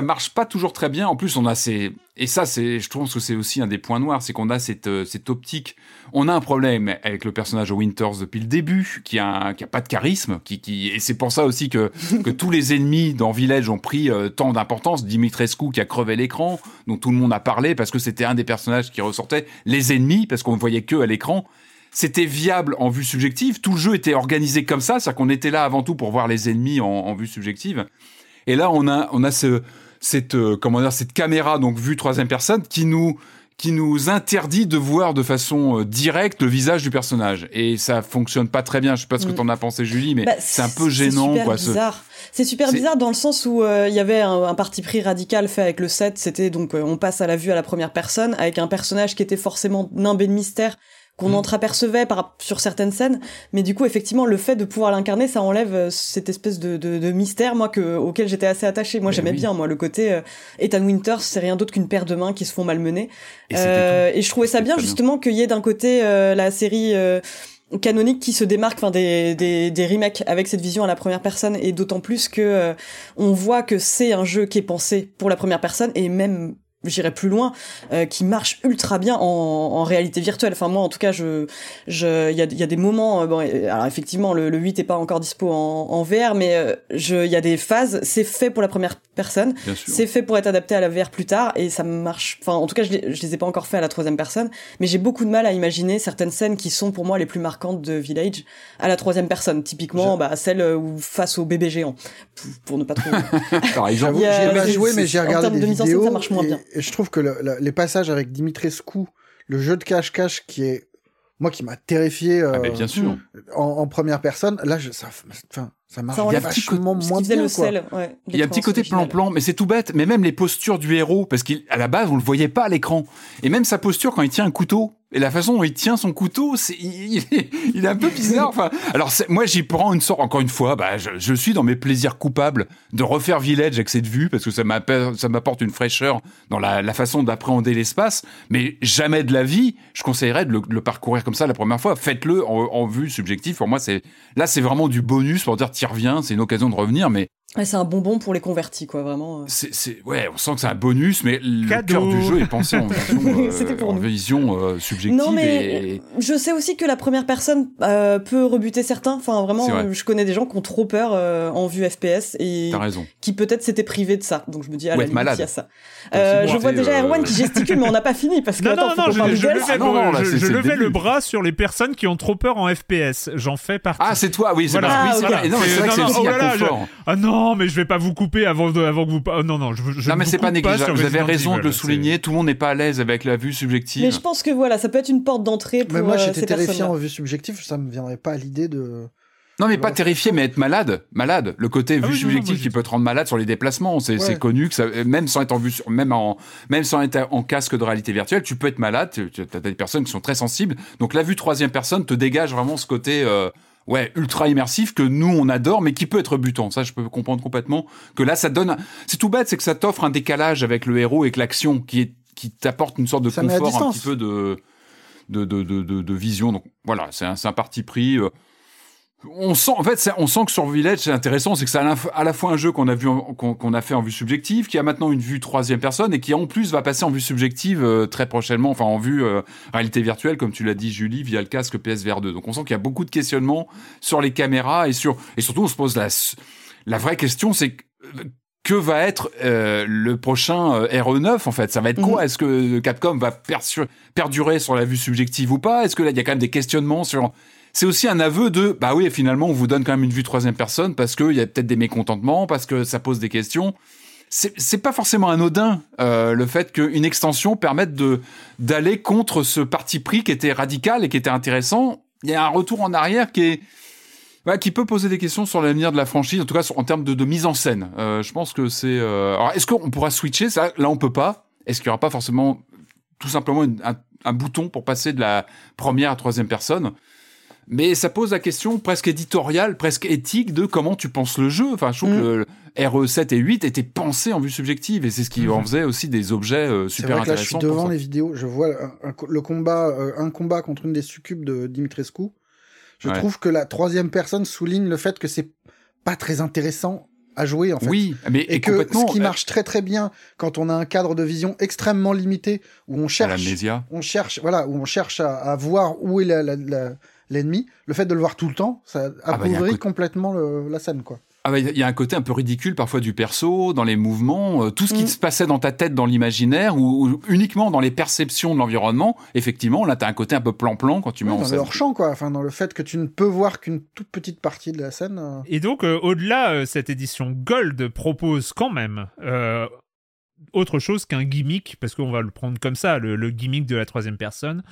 marche pas toujours très bien. En plus, on a ces, et ça, c'est, je trouve que c'est aussi un des points noirs, c'est qu'on a cette, euh, cette optique. On a un problème avec le personnage Winters depuis le début, qui a, qui a pas de charisme, qui, qui, et c'est pour ça aussi que, que tous les ennemis dans Village ont pris euh, tant d'importance. Dimitrescu qui a crevé l'écran, dont tout le monde a parlé parce que c'était un des personnages qui ressortait. Les ennemis, parce qu'on ne voyait que à l'écran. C'était viable en vue subjective. Tout le jeu était organisé comme ça, c'est-à-dire qu'on était là avant tout pour voir les ennemis en, en vue subjective. Et là, on a, on a ce, cette, euh, comment dire, cette caméra, donc vue troisième personne, qui nous, qui nous interdit de voir de façon euh, directe le visage du personnage. Et ça fonctionne pas très bien. Je sais pas ce que Mm. t'en as pensé, Julie, mais Bah, c'est un peu gênant, super quoi. ce- bizarre. C'est super C'est- bizarre dans le sens où euh, il y avait un, un parti pris radical fait avec le set. C'était donc euh, on passe à la vue à la première personne avec un personnage qui était forcément nimbé de mystère qu'on Mm. entreapercevait par, sur certaines scènes. Mais du coup, effectivement, le fait de pouvoir l'incarner, ça enlève euh, cette espèce de, de, de mystère, moi, que, auquel j'étais assez attachée. Moi, j'aimais oui. bien, moi, le côté euh, Ethan Winters, c'est rien d'autre qu'une paire de mains qui se font malmener. Et Euh, et je trouvais ça bien. justement, qu'il y ait d'un côté euh, la série euh, canonique qui se démarque enfin des, des, des remakes avec cette vision à la première personne et d'autant plus que euh, on voit que c'est un jeu qui est pensé pour la première personne et même j'irais plus loin euh, qui marche ultra bien en, en réalité virtuelle enfin moi en tout cas je je il y a, y a des moments euh, bon alors effectivement le, le 8 est pas encore dispo en, en VR mais euh, je il y a des phases c'est fait pour la première personne c'est fait pour être adapté à la VR plus tard et ça marche. Enfin, en tout cas, je, je les ai pas encore fait à la troisième personne, mais j'ai beaucoup de mal à imaginer certaines scènes qui sont pour moi les plus marquantes de Village à la troisième personne. Typiquement, bah, celle où face au bébé géant, pour, pour ne pas trop. (laughs) Par exemple, Il y a- J'y ai pas joué, mais j'ai en regardé termes des de mise en scène, vidéos. ça marche moins et, bien. Et je trouve que le- le- les passages avec Dimitrescu, le jeu de cache-cache qui est, moi, qui m'a terrifié euh, Ah, mais bien sûr. Mm. en, en première personne, là, je, ça, enfin, ça marche Ça enlève vachement Parce moins bien. le quoi. sel. Ouais, Il y a un petit côté plan-plan, mais c'est tout bête. Mais même les postures du héros, parce qu'à la base, on le voyait pas à l'écran. Et même sa posture quand il tient un couteau, et la façon dont il tient son couteau, c'est, il, est, un peu bizarre. Enfin, alors moi, j'y prends une sorte, encore une fois, bah, je, je suis dans mes plaisirs coupables de refaire Village avec cette vue, parce que ça m'apporte une fraîcheur dans la, la façon d'appréhender l'espace. Mais jamais de la vie, je conseillerais de le, parcourir comme ça la première fois. Faites-le en, vue subjective. Pour moi, c'est, là, c'est vraiment du bonus pour dire, t'y reviens, c'est une occasion de revenir, mais c'est un bonbon pour les convertis, quoi, vraiment. c'est, c'est, ouais, on sent que c'est un bonus, mais le Cadeau. cœur du jeu est pensé en (laughs) vision, euh, C'était pour en vision euh, subjective. Non, mais et... je sais aussi que la première personne euh, peut rebuter certains. Enfin, vraiment, vrai. euh, je connais des gens qui ont trop peur euh, en vue FPS et qui peut-être s'étaient privés de ça. Donc je me dis, ah, la malade. il y a ça. Euh, je vois déjà euh, Erwan qui (laughs) gesticule, mais on n'a pas fini parce que Non, attends, non, faut non, je, je levais, Ah non, là, je- je le levais le bras sur les personnes qui ont trop peur en FPS. J'en fais partie. Ah, c'est toi, oui, c'est Ah, vrai. Et Non, c'est vrai que c'est oh. Ah non, mais je vais pas vous couper avant, de- avant que vous. Oh, non, non, je, je Non, mais c'est pas négligeable. Vous avez raison de le souligner. Tout le monde n'est pas à l'aise avec la vue Mais subjective. je pense que voilà, ça peut être une porte d'entrée pour Mais moi, euh, j'étais ces terrifié en vue subjective, ça me viendrait pas à l'idée de. Non, mais pas terrifié, mais être malade. Malade. Le côté Ah vue oui, non, non, subjective qui peut te rendre malade sur les déplacements. C'est Ouais. connu que ça, même sans être en vue, sur- même en, même sans être en casque de réalité virtuelle, tu peux être malade. Tu as des personnes qui sont très sensibles. Donc la vue troisième personne te dégage vraiment ce côté, euh, ouais, ultra immersif que nous on adore, mais qui peut être butant. Ça, je peux comprendre complètement que là, ça donne. un- C'est tout bête, c'est que ça t'offre un décalage avec le héros et que l'action qui est qui t'apporte une sorte de Ça confort, un petit peu de de, de, de, de, de vision. Donc voilà, c'est un, c'est un parti pris. On sent, en fait, on sent que sur Village, c'est intéressant, c'est que c'est à la, à la fois un jeu qu'on a vu, qu'on a fait en vue subjective, qui a maintenant une vue troisième personne et qui en plus va passer en vue subjective euh, très prochainement, enfin en vue euh, réalité virtuelle, comme tu l'as dit, Julie, via le casque PSVR 2. Donc on sent qu'il y a beaucoup de questionnements sur les caméras et sur, et surtout on se pose la, la vraie question, c'est que, va être euh, le prochain euh, RE9 en fait? Ça va être quoi? Est-ce que Capcom va perdurer sur la vue subjective ou pas? Est-ce que là il y a quand même des questionnements sur c'est aussi un aveu de bah oui finalement on vous donne quand même une vue troisième personne parce qu'il y a peut-être des mécontentements parce que ça pose des questions c'est pas forcément anodin euh, le fait qu'une extension permette de d'aller contre ce parti pris qui était radical et qui était intéressant il y a un retour en arrière qui est qui peut poser des questions sur l'avenir de la franchise, en tout cas en termes de, de mise en scène. Euh, je pense que c'est. euh, Alors, est-ce qu'on pourra switcher ça? Là, on peut pas. Est-ce qu'il y aura pas forcément tout simplement un, un bouton pour passer de la première à troisième personne? Mais ça pose la question presque éditoriale, presque éthique de comment tu penses le jeu. Enfin, je trouve Mm. que le RE7 et 8 étaient pensés en vue subjective et c'est ce qui en faisait aussi des objets euh, super vrai que là, je suis intéressants. devant les vidéos, je vois un, un- le combat, euh, un combat contre une des succubes de Dimitrescu. Je Ouais. trouve que la troisième personne souligne le fait que c'est pas très intéressant à jouer en fait. Oui, mais Et que complètement. ce qui marche très très bien quand on a un cadre de vision extrêmement limité où on cherche, on cherche, voilà, où on cherche à, à voir où est la- la- la- l'ennemi, le fait de le voir tout le temps, ça Ah bah, appauvrit complètement le- la scène quoi. ah bah, il y a un côté un peu ridicule parfois du perso, dans les mouvements, euh, tout ce qui Mm. se passait dans ta tête, dans l'imaginaire, ou, ou uniquement dans les perceptions de l'environnement. Effectivement, là, t'as un côté un peu plan-plan quand tu mets Ouais, en dans le scène. hors-champ, quoi. Enfin, dans le fait que tu ne peux voir qu'une toute petite partie de la scène. euh. Et donc, euh, au-delà, euh, cette édition Gold propose quand même euh, autre chose qu'un gimmick, parce qu'on va le prendre comme ça, le, le gimmick de la troisième personne.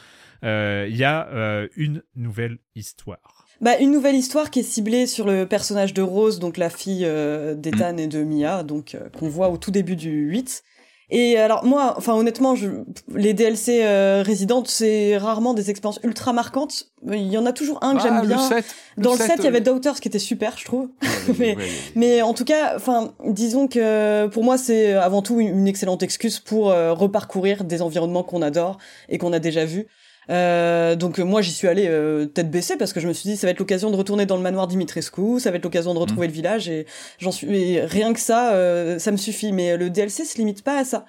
Euh, Il y a euh, une nouvelle histoire. Bah, une nouvelle histoire qui est ciblée sur le personnage de Rose, donc la fille euh, d'Ethan et de Mia, donc qu'on voit au tout début du 8. Et alors moi, enfin honnêtement, je, les DLC euh, résidentes, c'est rarement des expériences ultra marquantes. Il y en a toujours un que Ah, j'aime le bien. 7, Dans le 7, 7, il y avait euh, Daughters qui était super, je trouve. (laughs) mais, mais en tout cas, enfin, disons que pour moi, c'est avant tout une, une excellente excuse pour euh, reparcourir des environnements qu'on adore et qu'on a déjà vus. Euh, donc euh, moi j'y suis allée euh, tête baissée parce que je me suis dit ça va être l'occasion de retourner dans le manoir Dimitrescu, ça va être l'occasion de retrouver le village et j'en suis et rien que ça euh, ça me suffit. Mais le DLC se limite pas à ça.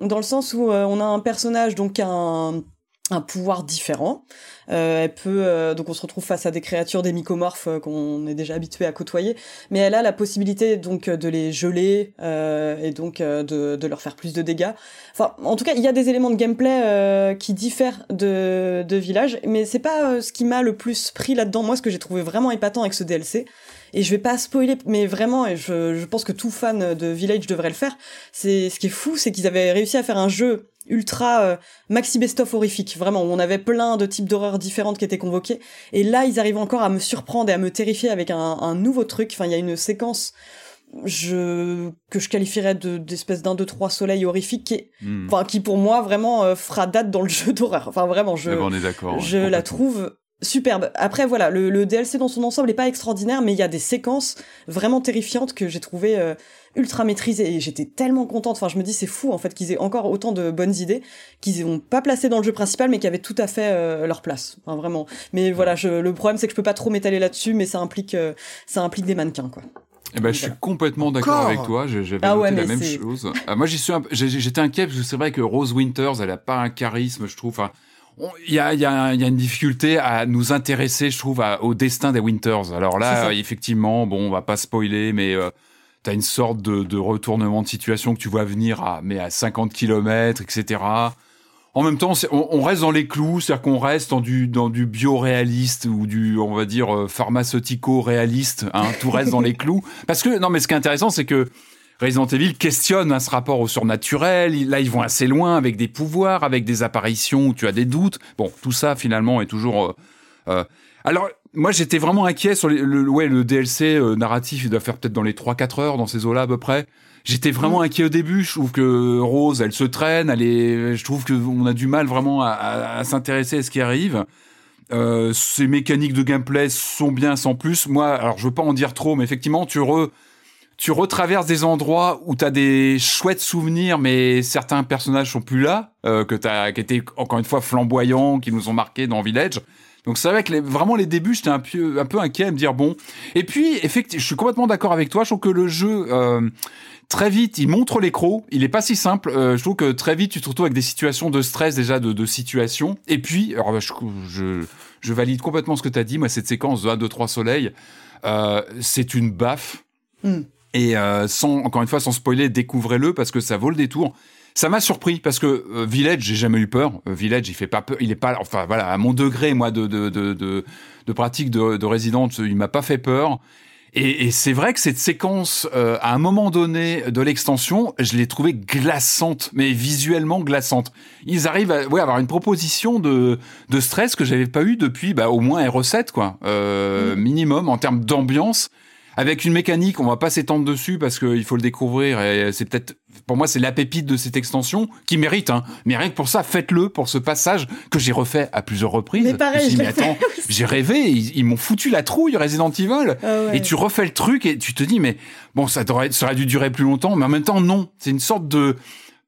Dans le sens où euh, on a un personnage donc qui a un un pouvoir différent. Euh, elle peut euh, donc on se retrouve face à des créatures des mycomorphes euh, qu'on est déjà habitué à côtoyer, mais elle a la possibilité donc euh, de les geler euh, et donc de, de leur faire plus de dégâts. Enfin, en tout cas, il y a des éléments de gameplay qui diffèrent de de Village, mais c'est pas ce qui m'a le plus pris là-dedans. Moi, ce que j'ai trouvé vraiment épatant avec ce DLC, et je vais pas spoiler, mais vraiment, et je, je pense que tout fan de Village devrait le faire. C'est ce qui est fou, c'est qu'ils avaient réussi à faire un jeu ultra euh, maxi best-of horrifique, vraiment, où on avait plein de types d'horreurs différentes qui étaient convoquées. Et là, ils arrivent encore à me surprendre et à me terrifier avec un, un nouveau truc. Enfin, il y a une séquence je que je qualifierais de d'espèce d'un deux trois soleils horrifique qui est Hmm. enfin qui pour moi vraiment euh, fera date dans le (laughs) jeu d'horreur enfin vraiment je Ah bah, on est d'accord. je la trouve superbe. Après voilà, le, le DLC dans son ensemble est pas extraordinaire, mais il y a des séquences vraiment terrifiantes que j'ai trouvé euh, ultra maîtrisées et j'étais tellement contente. Enfin, je me dis c'est fou en fait qu'ils aient encore autant de bonnes idées qu'ils n'ont pas placées dans le jeu principal, mais qui avaient tout à fait euh, leur place. Enfin vraiment. Mais voilà, je, le problème c'est que je peux pas trop m'étaler là-dessus, mais ça implique euh, ça implique des mannequins quoi. Eh ben, je suis complètement d'accord avec toi. J'avais Ah noté ouais, la même chose. Ah, moi, j'y suis. un J'étais inquiet parce que c'est vrai que Rose Winters, elle a pas un charisme, je trouve. Enfin, il y a, il y, a, un- il y a une difficulté à nous intéresser, je trouve, à- au destin des Winters. Alors là, effectivement, bon, on va pas spoiler, mais euh, t'as une sorte de, de retournement de situation que tu vois venir à, mais à 50 kilomètres, etc. En même temps, on, on reste dans les clous, c'est-à-dire qu'on reste dans du dans du bioréaliste ou du on va dire euh, pharmaceutico-réaliste. Hein, tout reste dans les clous. Parce que non, mais ce qui est intéressant, c'est que Resident Evil questionne hein, ce rapport au surnaturel. Là, ils vont assez loin avec des pouvoirs, avec des apparitions où tu as des doutes. Bon, tout ça finalement est toujours. euh, euh, Alors, moi, j'étais vraiment inquiet sur les- le, ouais, le DLC euh, narratif. Il doit faire peut-être dans les 3-4 heures dans ces eaux-là à peu près. J'étais vraiment inquiet au début. Je trouve que Rose, elle se traîne. Elle est. Je trouve que on a du mal vraiment à, à- à s'intéresser à ce qui arrive. Euh, ces mécaniques de gameplay sont bien sans plus. Moi, alors je veux pas en dire trop, mais effectivement, tu re, tu retraverses des endroits où t'as des chouettes souvenirs, mais certains personnages sont plus là, euh, que t'as, qui étaient encore une fois flamboyants, qui nous ont marqués dans Village. Donc c'est vrai que les, vraiment les débuts, j'étais un peu, un peu inquiet à me dire bon. Et puis effectivement, je suis complètement d'accord avec toi. Je trouve que le jeu euh, très vite, il montre les crocs. Il est pas si simple. Euh, je trouve que très vite, tu te retrouves avec des situations de stress déjà, de, de situation. Et puis, alors je, je, je valide complètement ce que tu as dit. Moi, cette séquence de 1, 2, 3 soleils, euh, c'est une baffe. Hmm. Et euh, sans, encore une fois, sans spoiler, découvrez-le parce que ça vaut le détour. Ça m'a surpris parce que euh, Village, j'ai jamais eu peur. Euh, Village, il fait pas peur. Il est pas, enfin voilà, à mon degré, moi, de de de de, de pratique de, de Resident, il m'a pas fait peur. Et, et c'est vrai que cette séquence, euh, à un moment donné de l'extension, je l'ai trouvée glaçante, mais visuellement glaçante. Ils arrivent à ouais, avoir une proposition de, de stress que j'avais pas eu depuis bah, au moins R7, quoi, euh, minimum en termes d'ambiance avec une mécanique, on va pas s'étendre dessus parce qu'il faut le découvrir et c'est peut-être, pour moi, c'est la pépite de cette extension qui mérite, hein. Mais rien que pour ça, faites-le pour ce passage que j'ai refait à plusieurs reprises. Mais pareil, attends, j'ai rêvé, ils, ils m'ont foutu la trouille Resident Evil. Ah ouais. Et tu refais le truc et tu te dis, mais bon, ça, devrait, ça aurait dû durer plus longtemps, mais en même temps, non. C'est une sorte de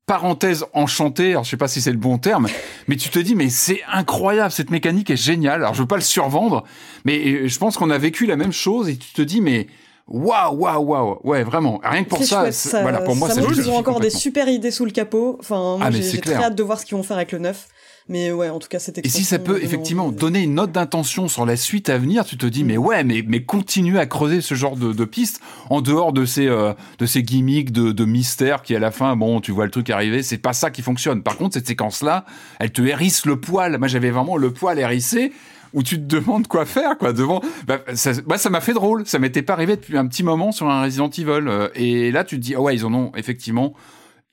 parenthèse enchantée, alors je sais pas si c'est le bon terme, mais tu te dis, mais c'est incroyable, cette mécanique est géniale. Alors je veux pas le survendre, mais euh, je pense qu'on a vécu la même chose et tu te dis, mais waouh, waouh, waouh, ouais, vraiment. Rien que pour ça, chouette, ça, voilà, pour moi, ça montre qu'ils ont encore des super idées sous le capot. Enfin, moi, Ah, j'ai très hâte de voir ce qu'ils vont faire avec le neuf. Mais ouais, en tout cas, c'était. Et si ça peut effectivement donner une note d'intention sur la suite à venir, tu te dis, mais ouais, mais, mais continue à creuser ce genre de, de pistes en dehors de ces, euh, de ces gimmicks de, de mystère qui, à la fin, bon, tu vois le truc arriver, c'est pas ça qui fonctionne. Par contre, cette séquence-là, elle te hérisse le poil. Moi, j'avais vraiment le poil hérissé où tu te demandes quoi faire quoi devant bah, ça bah, ça m'a fait drôle ça m'était pas arrivé depuis un petit moment sur un Resident Evil euh, et là tu te dis oh ouais ils en ont effectivement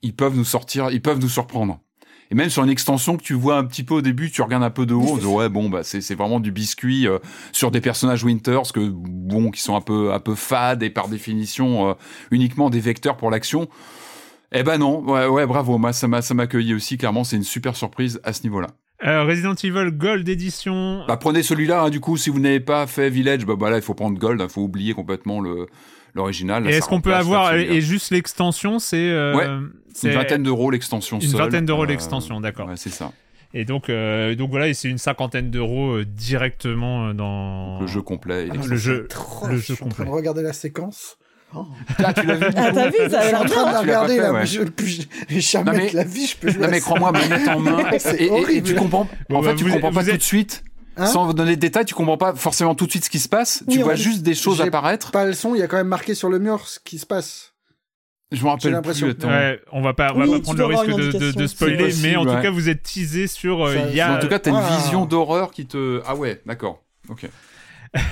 ils peuvent nous sortir ils peuvent nous surprendre et même sur une extension que tu vois un petit peu au début, tu regardes un peu de haut, dis, ouais bon bah c'est c'est vraiment du biscuit euh, sur des personnages Winters que bon qui sont un peu un peu fades et par définition euh, uniquement des vecteurs pour l'action. Eh ben non, ouais, ouais bravo, moi ça m'a ça m'a accueilli aussi clairement, c'est une super surprise à ce niveau-là. Euh, Resident Evil Gold Edition. Bah prenez celui-là hein, du coup si vous n'avez pas fait Village, bah, bah là il faut prendre Gold, il hein, faut oublier complètement le l'original. Et est-ce qu'on peut avoir et juste l'extension, c'est euh, ouais, une vingtaine d'euros l'extension. Une vingtaine d'euros l'extension, d'accord. Ouais, c'est ça. Et donc, euh, donc voilà, c'est une cinquantaine d'euros euh, directement dans le jeu complet. Ah, le jeu, trop, le je jeu suis en train complet. de regarder la séquence. Oh. Là, tu l'as vu Ah, t'as vu, ça a Je suis l'air en train de regarder pas fait, là, ouais. mais je j'ai jamais mais- de la vie, je peux jouer Non mais crois-moi, manette en main. (laughs) C'est et, et- tu comprends. Bon, en bah, fait, tu vous- comprends pas vous tout êtes- de suite. Hein Sans vous donner de détails, tu comprends pas forcément tout de suite ce qui se passe. tu vois on- juste des choses apparaître. Pas le son, il y a quand même marqué sur le mur ce qui se passe. Je me rappelle l'impression. plus. Attends. Ouais, on va pas, on va Oui, pas tu prendre le risque de, de, spoiler, possible, mais en tout cas, vous êtes teasé sur. euh, Ça- y a En tout cas, t'as une Ah. vision d'horreur qui te. Ah ouais, d'accord. Ok. (laughs)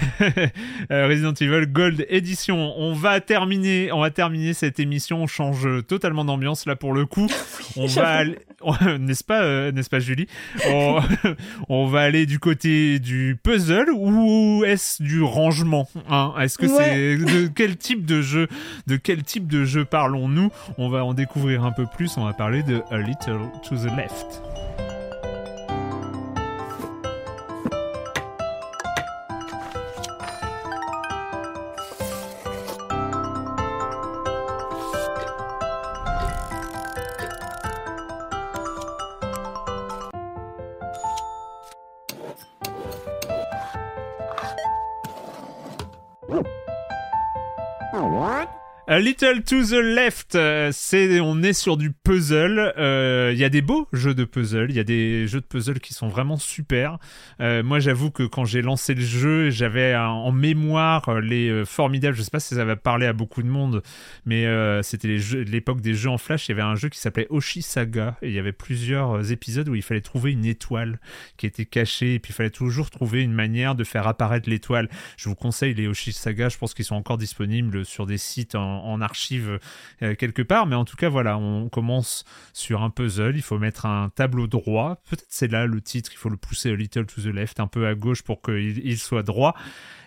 Euh, Resident Evil Gold Edition. On va terminer, on va terminer cette émission. On change totalement d'ambiance là pour le coup. (laughs) On va, aller- (laughs) n'est-ce pas, euh, n'est-ce pas Julie? On... on va aller du côté du puzzle ou est-ce du rangement hein? Est-ce que c'est de quel type de jeu, de quel type de jeu parlons-nous? On va en découvrir un peu plus. On va parler de A Little to the Left. A Little to the Left, euh, c'est on est sur du puzzle. Euh, Il y a des beaux jeux de puzzle, il y a des jeux de puzzle qui sont vraiment super. Euh, moi, j'avoue que quand j'ai lancé le jeu, j'avais en mémoire euh, les euh, formidables. Je sais pas si ça va parler à beaucoup de monde, mais euh, c'était l'époque des jeux en flash. Il y avait un jeu qui s'appelait Oshi Saga et il y avait plusieurs euh, épisodes où il fallait trouver une étoile qui était cachée et puis il fallait toujours trouver une manière de faire apparaître l'étoile. Je vous conseille les Oshi Saga. Je pense qu'ils sont encore disponibles sur des sites en, en archive euh, quelque part. Mais en tout cas, voilà, on commence sur un puzzle. Il faut mettre un tableau droit. Peut-être c'est là le titre. Il faut le pousser a little to the left, un peu à gauche pour qu'il il soit droit.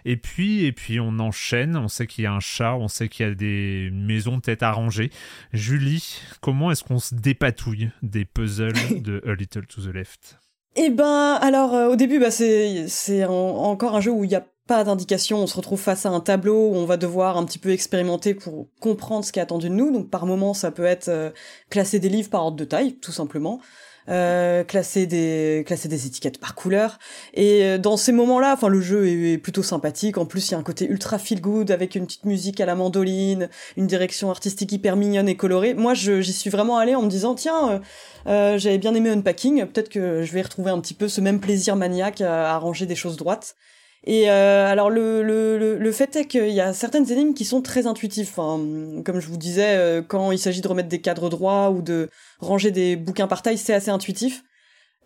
Et puis, et puis on enchaîne. On sait qu'il y a un chat. On sait qu'il y a des maisons peut-être arrangées. Julie, comment est-ce qu'on se dépatouille des puzzles (laughs) de A Little to the Left? Eh ben, alors euh, au début, bah, c'est c'est en- encore un jeu où il n'y a pas d'indication. On se retrouve face à un tableau où on va devoir un petit peu expérimenter pour comprendre ce qui est attendu de nous. Donc par moment, ça peut être euh, classer des livres par ordre de taille, tout simplement. Euh, classer des classer des étiquettes par couleur et euh, dans ces moments-là enfin le jeu est, plutôt sympathique en plus il y a un côté ultra feel good avec une petite musique à la mandoline une direction artistique hyper mignonne et colorée moi j'y suis vraiment allée en me disant tiens euh, j'avais bien aimé Unpacking, peut-être que je vais retrouver un petit peu ce même plaisir maniaque à, à ranger des choses droites. Et euh, alors le, le, le, fait est qu'il y a certaines énigmes qui sont très intuitives. Enfin, comme je vous disais, euh, quand il s'agit de remettre des cadres droits ou de ranger des bouquins par taille, c'est assez intuitif.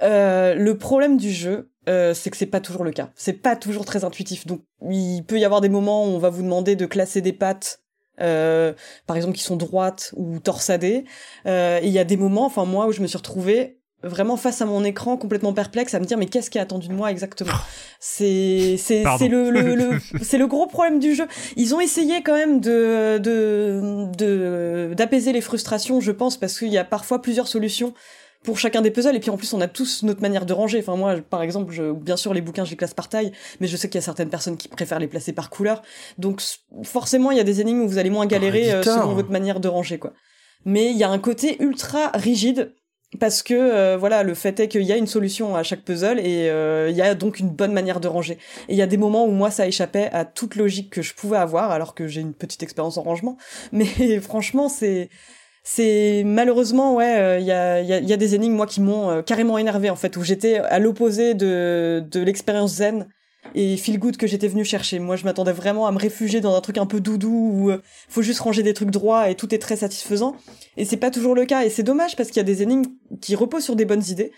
Euh, le problème du jeu, euh, c'est que c'est pas toujours le cas. C'est pas toujours très intuitif. Donc il peut y avoir des moments où on va vous demander de classer des pattes, euh, par exemple qui sont droites ou torsadées. Euh, il y a des moments, enfin moi, où je me suis retrouvée vraiment face à mon écran complètement perplexe à me dire mais qu'est-ce qui est attendu de moi exactement? C'est c'est c'est le, le, le- (laughs) c'est le gros problème du jeu. Ils ont essayé quand même de de de d'apaiser les frustrations je pense parce qu'il y a parfois plusieurs solutions pour chacun des puzzles et puis en plus on a tous notre manière de ranger. Enfin moi par exemple je, bien sûr les bouquins je les classe par taille mais je sais qu'il y a certaines personnes qui préfèrent les placer par couleur. Donc forcément il y a des énigmes où vous allez moins galérer euh, selon votre manière de ranger quoi. Mais il y a un côté ultra rigide parce que euh, voilà le fait est qu'il y a une solution à chaque puzzle et euh, il y a donc une bonne manière de ranger. Et il y a des moments où moi ça échappait à toute logique que je pouvais avoir alors que j'ai une petite expérience en rangement. (laughs) Mais franchement c'est c'est malheureusement ouais il y, a, y, y, a, des énigmes moi qui m'ont carrément énervé en fait où j'étais à l'opposé de de l'expérience zen et feel good que j'étais venu chercher. Moi, je m'attendais vraiment à me réfugier dans un truc un peu doudou où euh, faut juste ranger des trucs droits et tout est très satisfaisant. Et c'est pas toujours le cas. Et c'est dommage parce qu'il y a des énigmes qui reposent sur des bonnes idées.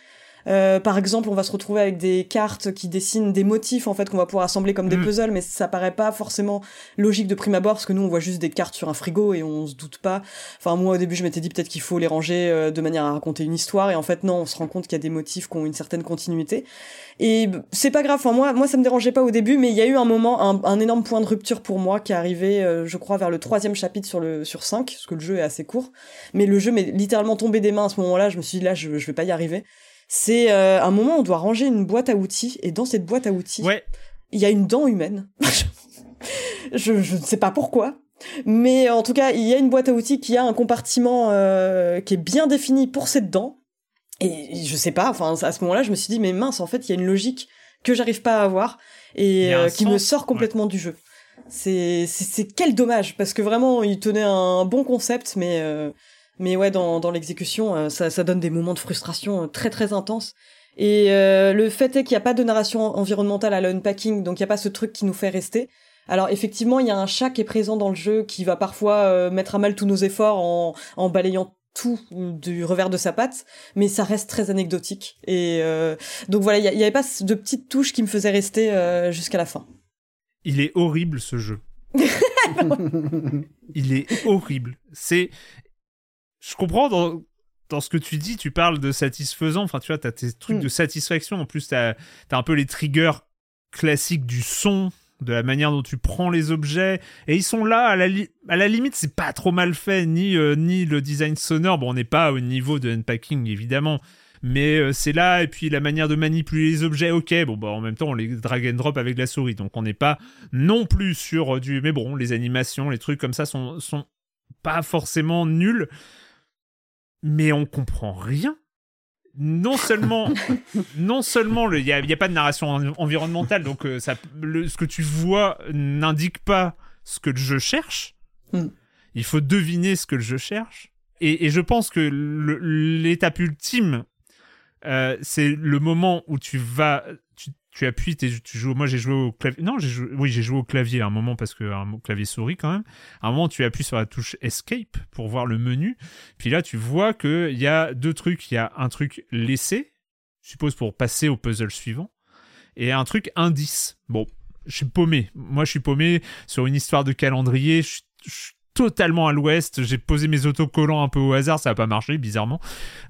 Euh, par exemple, on va se retrouver avec des cartes qui dessinent des motifs en fait qu'on va pouvoir assembler comme des mm. puzzles, mais ça paraît pas forcément logique de prime abord parce que nous on voit juste des cartes sur un frigo et on se doute pas. Enfin moi au début je m'étais dit peut-être qu'il faut les ranger euh, de manière à raconter une histoire et en fait non, on se rend compte qu'il y a des motifs qui ont une certaine continuité. Et c'est pas grave. Enfin moi moi ça me dérangeait pas au début, mais il y a eu un moment un, un énorme point de rupture pour moi qui est arrivé, euh, je crois vers le troisième chapitre sur le sur 5 parce que le jeu est assez court, mais le jeu m'est littéralement tombé des mains à ce moment-là. Je me suis dit là je, je vais pas y arriver c'est euh, un moment où on doit ranger une boîte à outils et dans cette boîte à outils, il y a une dent humaine. (laughs) je, je ne sais pas pourquoi. Mais en tout cas, il y a une boîte à outils qui a un compartiment euh, qui est bien défini pour cette dent. Et je sais pas, enfin à ce moment-là, je me suis dit mais mince, en fait, il y a une logique que j'arrive pas à avoir et euh, qui me sort complètement du jeu. C'est c'est quel dommage parce que vraiment, il tenait un bon concept, mais mais ouais, dans, dans l'exécution, euh, ça, ça donne des moments de frustration euh, très très intenses. Et euh, le fait est qu'il n'y a pas de narration environnementale à l'unpacking, donc il n'y a pas ce truc qui nous fait rester. Alors effectivement, il y a un chat qui est présent dans le jeu qui va parfois mettre à mal tous nos efforts en, en balayant tout du revers de sa patte, mais ça reste très anecdotique. Et donc voilà, il n'y avait pas de petites touches qui me faisaient rester jusqu'à la fin. Il est horrible ce jeu. (laughs) il est horrible. C'est je comprends dans, dans ce que tu dis, tu parles de satisfaisant. Enfin, tu vois, t'as tes trucs mm. de satisfaction. En plus, t'as as un peu les triggers classiques du son, de la manière dont tu prends les objets. Et ils sont là, à la, à la limite, c'est pas trop mal fait, ni, euh, ni le design sonore. Bon, on n'est pas au niveau de unpacking, évidemment. Mais euh, c'est là, et puis la manière de manipuler les objets, ok, bon, bah en même temps, on les drag and drop avec la souris, donc on n'est pas non plus sur du. Mais bon, les animations, les trucs comme ça sont, sont pas forcément nuls mais on comprend rien. Non seulement, (laughs) non seulement, il n'y a, pas de narration environnementale, donc euh, ça, ce que tu vois n'indique pas ce que je cherche. Hmm. Il faut deviner ce que je cherche. Et, je pense que l'étape ultime, euh, c'est le moment où tu vas, tu appuies, tu joues. Moi, j'ai joué au clavier. Non, j'ai joué, oui, j'ai joué au clavier à un moment parce que un clavier souris quand même. À un moment, tu appuies sur la touche Escape pour voir le menu. Puis là, tu vois qu'il y a deux trucs. Il y a un truc laissé, je suppose pour passer au puzzle suivant, et un truc indice. Bon, je suis paumé. Moi, je suis paumé sur une histoire de calendrier. Je totalement à l'ouest. J'ai posé mes autocollants un peu au hasard, ça n'a pas marché, bizarrement.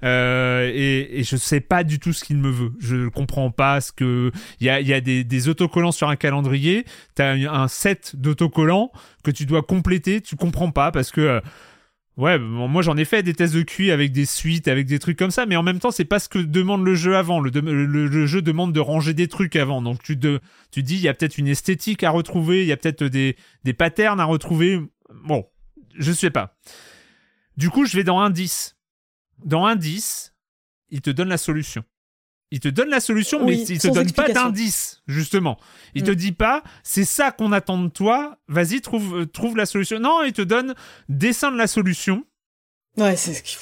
Euh, et, et, je sais pas du tout ce qu'il me veut. Je comprends pas ce que. Il y a, y a des, autocollants sur un calendrier. T'as un set d'autocollants que tu dois compléter. Tu comprends pas parce que. Euh, ouais, moi j'en ai fait des tests de QI avec des suites, avec des trucs comme ça, mais en même temps c'est pas ce que demande le jeu avant. Le, jeu demande de ranger des trucs avant, donc tu te, tu dis il y a peut-être une esthétique à retrouver, il y a peut-être des, des patterns à retrouver. Bon, je sais pas. Du coup, je vais dans indice. Dans indice, il te donne la solution. Il te donne la solution, mais il te donne pas d'indice, justement. Il te mm. dit pas, c'est ça qu'on attend de toi, vas-y, trouve, euh, trouve la solution. Non, il te donne, dessin de la solution. Ouais, c'est ce qu'il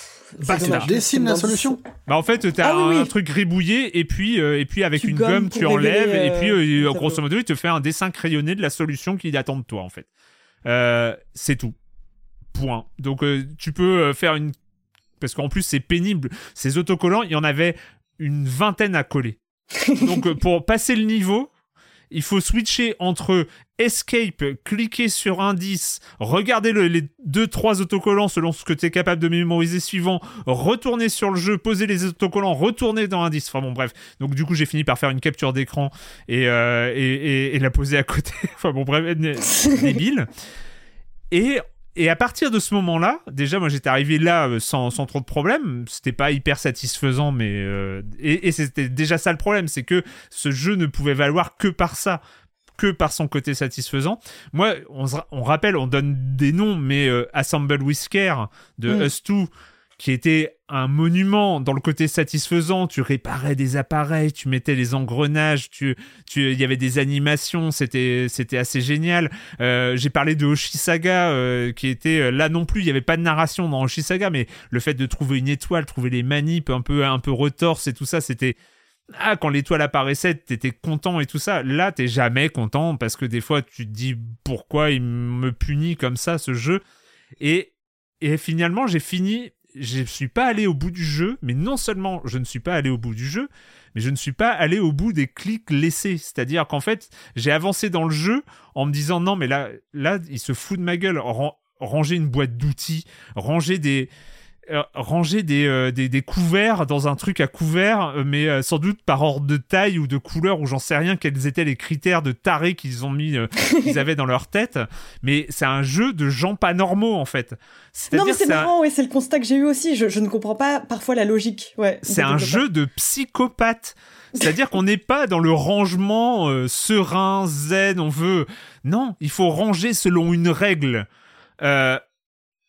bah, dessine la solution. Bah en fait, t'as ah, un, truc gribouillé et puis euh, et puis avec une gomme tu enlèves et puis euh, grosso modo il te fait un dessin crayonné de la solution qu'il attend de toi en fait. c'est tout. Point. Donc euh, tu peux euh, faire une... Parce qu'en plus c'est pénible. Ces autocollants, il y en avait une vingtaine à coller. (laughs) Donc euh, pour passer le niveau, il faut switcher entre escape, cliquer sur indice, regarder les deux trois autocollants selon ce que tu es capable de mémoriser suivant, retourner sur le jeu, poser les autocollants, retourner dans indice. Enfin bon bref. Donc du coup j'ai fini par faire une capture d'écran et, et, et, la poser à côté. (laughs) enfin bon bref, (laughs) débile. Et et à partir de ce moment-là, déjà, moi j'étais arrivé là euh, sans, sans, trop de problèmes. C'était pas hyper satisfaisant, mais. Euh, et, et c'était déjà ça le problème, c'est que ce jeu ne pouvait valoir que par ça, que par son côté satisfaisant. Moi, on, on rappelle, on donne des noms, mais euh, Assemble Whisker de mm. Us 2 qui était un monument dans le côté satisfaisant. Tu réparais des appareils, tu mettais les engrenages, tu, tu, il y avait des animations, c'était, c'était assez génial. Euh, j'ai parlé de Oshisaga, euh, qui était euh, là non plus. Il y avait pas de narration dans Oshisaga, mais le fait de trouver une étoile, trouver les manips un peu, un peu retorse et tout ça, c'était ah, quand l'étoile apparaissait, t'étais content et tout ça. Là, t'es jamais content parce que des fois, tu te dis pourquoi il me punit comme ça, ce jeu. Et, et finalement, j'ai fini. Je suis pas allé au bout du jeu, mais non seulement je ne suis pas allé au bout du jeu, mais je ne suis pas allé au bout des clics laissés. C'est-à-dire qu'en fait, j'ai avancé dans le jeu en me disant non, mais là, là, il se fout de ma gueule. ranger une boîte d'outils, ranger des, ranger euh, des, des, couverts dans un truc à couvert, euh, mais sans doute par ordre de taille ou de couleur, ou j'en sais rien quels étaient les critères de taré qu'ils ont mis, (laughs) qu'ils avaient dans leur tête. Mais c'est un jeu de gens pas normaux en fait. Non mais c'est marrant, c'est le constat que j'ai eu aussi. Je, ne comprends pas parfois la logique. Ouais. C'est un jeu de psychopathe. C'est-à-dire qu'on n'est pas dans le rangement serein, zen, on veut. Non, il faut ranger selon une règle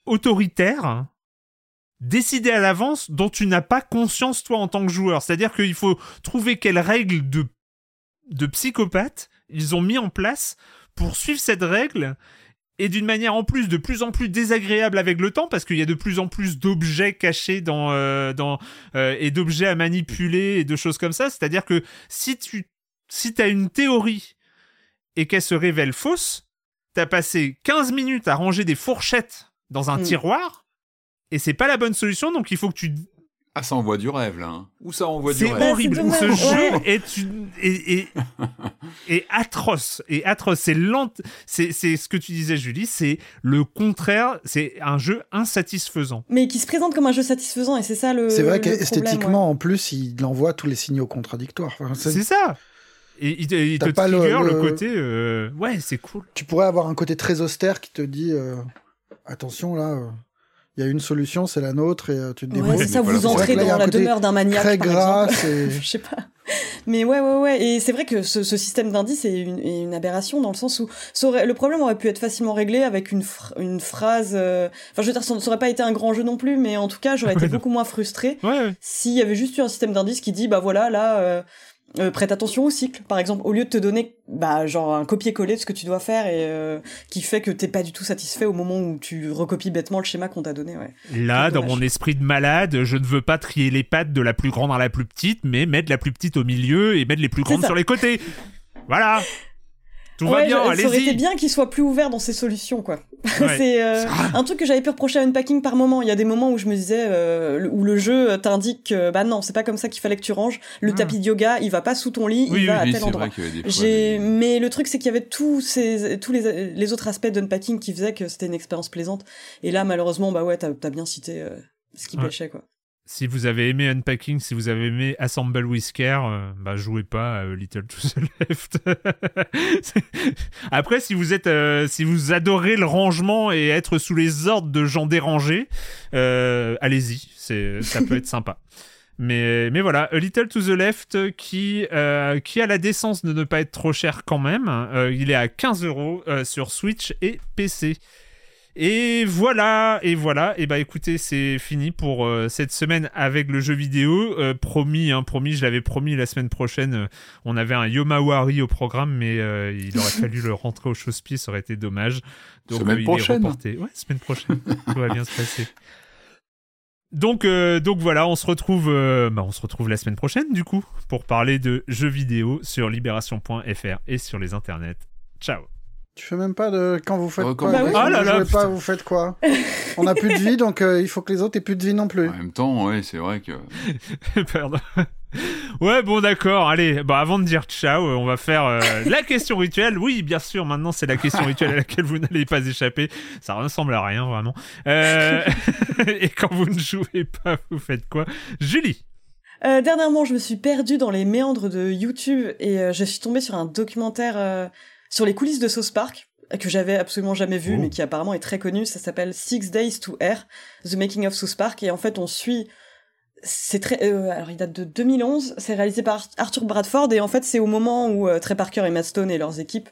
autoritaire décider à l'avance dont tu n'as pas conscience toi en tant que joueur. C'est-à-dire qu'il faut trouver quelles règles de, de psychopathe ils ont mis en place pour suivre cette règle et d'une manière en plus de plus en plus désagréable avec le temps parce qu'il y a de plus en plus d'objets cachés dans, euh, dans euh, et d'objets à manipuler et de choses comme ça. C'est-à-dire que si tu si as une théorie et qu'elle se révèle fausse, t'as passé 15 minutes à ranger des fourchettes dans un mm. tiroir et c'est pas la bonne solution, donc il faut que tu ah, ça envoie du rêve, là. Hein. Ou ça envoie du rêve. C'est horrible. Ce jeu est, une, est, est, (laughs) atroce. Et atroce. C'est lent. C'est, c'est ce que tu disais, Julie. C'est le contraire. C'est un jeu insatisfaisant. Mais qui se présente comme un jeu satisfaisant. Et c'est ça le. C'est vrai qu'esthétiquement, en plus, il envoie tous les signaux contradictoires. c'est... ça. Et il, il te pas trigger le, côté. Euh, ouais, c'est cool. Tu pourrais avoir un côté très austère qui te dit euh, attention là. Euh, il y a une solution, c'est la nôtre, et euh, tu te débrouilles. Ouais, ça, vous entrez dans la demeure d'un maniaque, très gras, (laughs) Je sais pas. Mais ouais, ouais, ouais. Et c'est vrai que ce, ce système d'indice est une, est une, aberration dans le sens où aurait, le problème aurait pu être facilement réglé avec une, une phrase. Euh, enfin, je veux dire, ça n'aurait pas été un grand jeu non plus, mais en tout cas, j'aurais été beaucoup moins frustré ouais, s'il y avait juste eu un système d'indice qui dit, bah voilà, là. Euh, euh, prête attention au cycle, par exemple, au lieu de te donner bah genre un copier-coller de ce que tu dois faire et euh, qui fait que t'es pas du tout satisfait au moment où tu recopies bêtement le schéma qu'on t'a donné. Ouais. Là, dans mon esprit de malade, je ne veux pas trier les pattes de la plus grande à la plus petite, mais mettre la plus petite au milieu et mettre les plus grandes sur les côtés. Voilà. (laughs) Tout va bien, allez-y. Ça aurait été bien qu'il soit plus ouvert dans ses solutions, quoi. (laughs) c'est euh, un truc que j'avais pu reprocher à Unpacking par moment. Il y a des moments où je me disais, euh, où le jeu t'indique, bah non, c'est pas comme ça qu'il fallait que tu ranges. Le ah. tapis de yoga, il va pas sous ton lit, il va à tel endroit. J'ai, mais le truc c'est qu'il y avait tous ces, tous les, les autres aspects d'Unpacking qui faisaient que c'était une expérience plaisante. Et là, malheureusement, bah ouais, t'as as bien cité euh, ce qui pêchait, quoi si vous avez aimé Unpacking, si vous avez aimé Assemble Care, euh, bah jouez pas à Little to the (laughs) Left. Après, si vous êtes, euh, si vous adorez le rangement et être sous les ordres de gens dérangés, euh, allez-y, c'est, ça peut être sympa. Mais, mais voilà, A Little to the Left qui, qui a la décence de ne pas être trop cher quand même. il est à 15 euros sur Switch et PC. Et voilà, et voilà, et bah écoutez, c'est fini pour euh, cette semaine avec le jeu vidéo. Euh, promis, hein, promis, je l'avais promis la semaine prochaine, euh, on avait un Yomawari au programme, mais il aurait fallu le rentrer au chausse-pied, ça aurait été dommage. Donc semaine prochaine. Est Ouais, semaine prochaine, tout va bien se passer. Donc, donc voilà, on se retrouve, bah, on se retrouve la semaine prochaine du coup pour parler de jeux vidéo sur libération.fr et sur les internets. Ciao. Tu fais même pas de quand vous faites quoi bah Ah là là, pas, vous faites quoi? On a plus de vie, donc euh, il faut que les autres aient plus de vie non plus. En même temps, ouais, c'est vrai que. (laughs) Pardon. Ouais, bon, d'accord. Allez, bah avant de dire ciao, on va faire euh, la question rituelle. Oui, bien sûr. Maintenant, c'est la question rituelle à laquelle vous n'allez pas échapper. Ça ressemble à rien, vraiment. Euh... (laughs) Et quand vous ne jouez pas, vous faites quoi? Julie. Euh, dernièrement, je me suis perdue dans les méandres de YouTube et je suis tombée sur un documentaire sur les coulisses de South Park que j'avais absolument jamais vu, mais oh. qui apparemment est très connu. Ça s'appelle Six Days to Air, The Making of South Park. Et en fait, on suit c'est très euh, alors il date de 2011 c'est réalisé par Arthur Bradford et en fait c'est au moment où euh, Trey Parker et Matt Stone et leurs équipes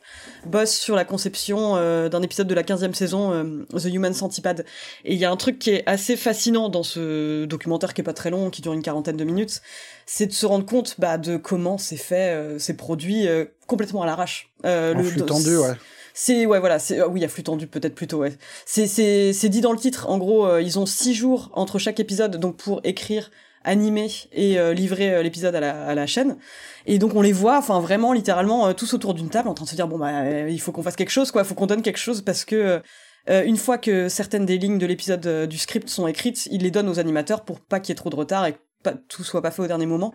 bossent sur la conception euh, d'un épisode de la 15e saison euh, The Human Centipede. Et il y a un truc qui est assez fascinant dans ce documentaire qui est pas très long qui dure une quarantaine de minutes c'est de se rendre compte bah, de comment c'est fait c'est produit complètement à l'arrache. En le flux tendu ouais c'est ouais voilà c'est oui il y a flux tendu peut-être plutôt ouais. C'est c'est c'est dit dans le titre. En gros euh, ils ont six jours entre chaque épisode donc pour écrire animer et euh, livrer euh, l'épisode à la, à la chaîne. Et donc on les voit enfin vraiment littéralement tous autour d'une table en train de se dire bon bah il faut qu'on fasse quelque chose quoi. Il faut qu'on donne quelque chose parce que une fois que certaines des lignes de l'épisode du script sont écrites ils les donnent aux animateurs pour pas qu'il y ait trop de retard et que pas, tout soit pas fait au dernier moment.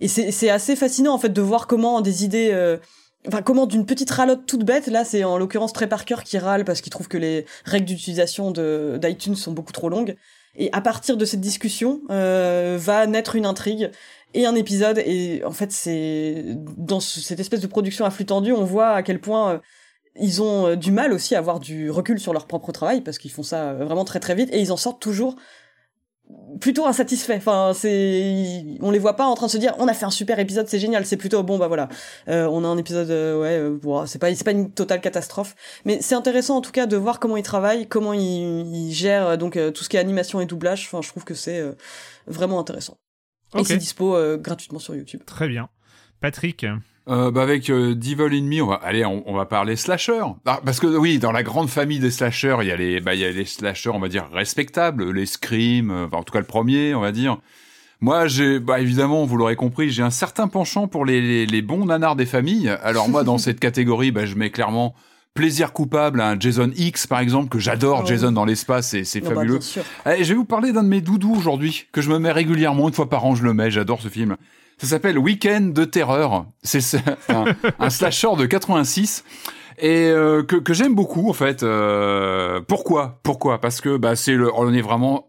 Et c'est assez fascinant en fait de voir comment des idées Enfin, comment d'une petite ralotte toute bête, là c'est en l'occurrence Trey Parker qui râle parce qu'il trouve que les règles d'utilisation d'iTunes sont beaucoup trop longues. Et à partir de cette discussion, euh, va naître une intrigue et un épisode. Et en fait, c'est dans cette espèce de production à flux tendu, on voit à quel point euh, ils ont euh, du mal aussi à avoir du recul sur leur propre travail parce qu'ils font ça vraiment très très vite et ils en sortent toujours plutôt insatisfait. Enfin, c'est, on les voit pas en train de se dire, on a fait un super épisode, c'est génial. C'est plutôt bon, bah voilà, euh, on a un épisode, euh, ouais, euh, c'est pas, c'est pas une totale catastrophe, mais c'est intéressant en tout cas de voir comment ils travaillent, comment ils, gèrent donc tout ce qui est animation et doublage. Enfin, je trouve que c'est vraiment intéressant. Et c'est dispo gratuitement sur YouTube. Très bien, Patrick. Euh, bah avec euh, Devil in Me, on va allez, on, va parler slasher. Ah, parce que oui, dans la grande famille des slashers, il y a les, bah il y a les slashers, on va dire respectables, les Scream, euh, enfin, en tout cas le premier, on va dire. Moi, j'ai, bah évidemment, vous l'aurez compris, j'ai un certain penchant pour les, les, bons nanars des familles. Alors moi, dans (laughs) cette catégorie, bah, je mets clairement plaisir coupable à un Jason X par exemple que j'adore. Oh. Jason dans l'espace, c'est, c'est bah, fabuleux. Allez, je vais vous parler d'un de mes doudous aujourd'hui que je me mets régulièrement une fois par an. Je le mets, j'adore ce film. Ça s'appelle Weekend de terreur. C'est un, (laughs) un, slasher de 86 et euh, que, que j'aime beaucoup en fait. Euh, pourquoi Pourquoi? Parce que bah c'est le on est vraiment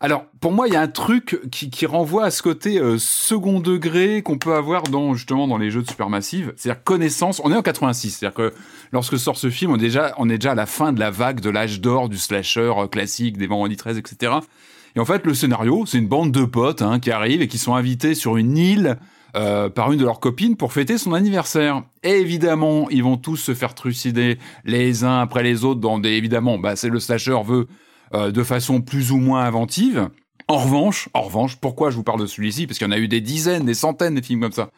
alors, pour moi, il y a un truc qui, qui renvoie à ce côté euh, second degré qu'on peut avoir dans justement dans les jeux de supermassive, c'est-à-dire connaissance. On est en 86, c'est-à-dire que lorsque sort ce film, on est déjà on est déjà à la fin de la vague de l'âge d'or du slasher classique, des Vendredi 13, etc. En fait, le scénario, c'est une bande de potes hein, qui arrivent et qui sont invités sur une île euh, par une de leurs copines pour fêter son anniversaire. Et évidemment, ils vont tous se faire trucider les uns après les autres dans des... Évidemment, bah, c'est le slasher veut euh, de façon plus ou moins inventive. En revanche, en revanche, pourquoi je vous parle de celui-ci? Parce qu'il y en a eu des dizaines, des centaines de films comme ça.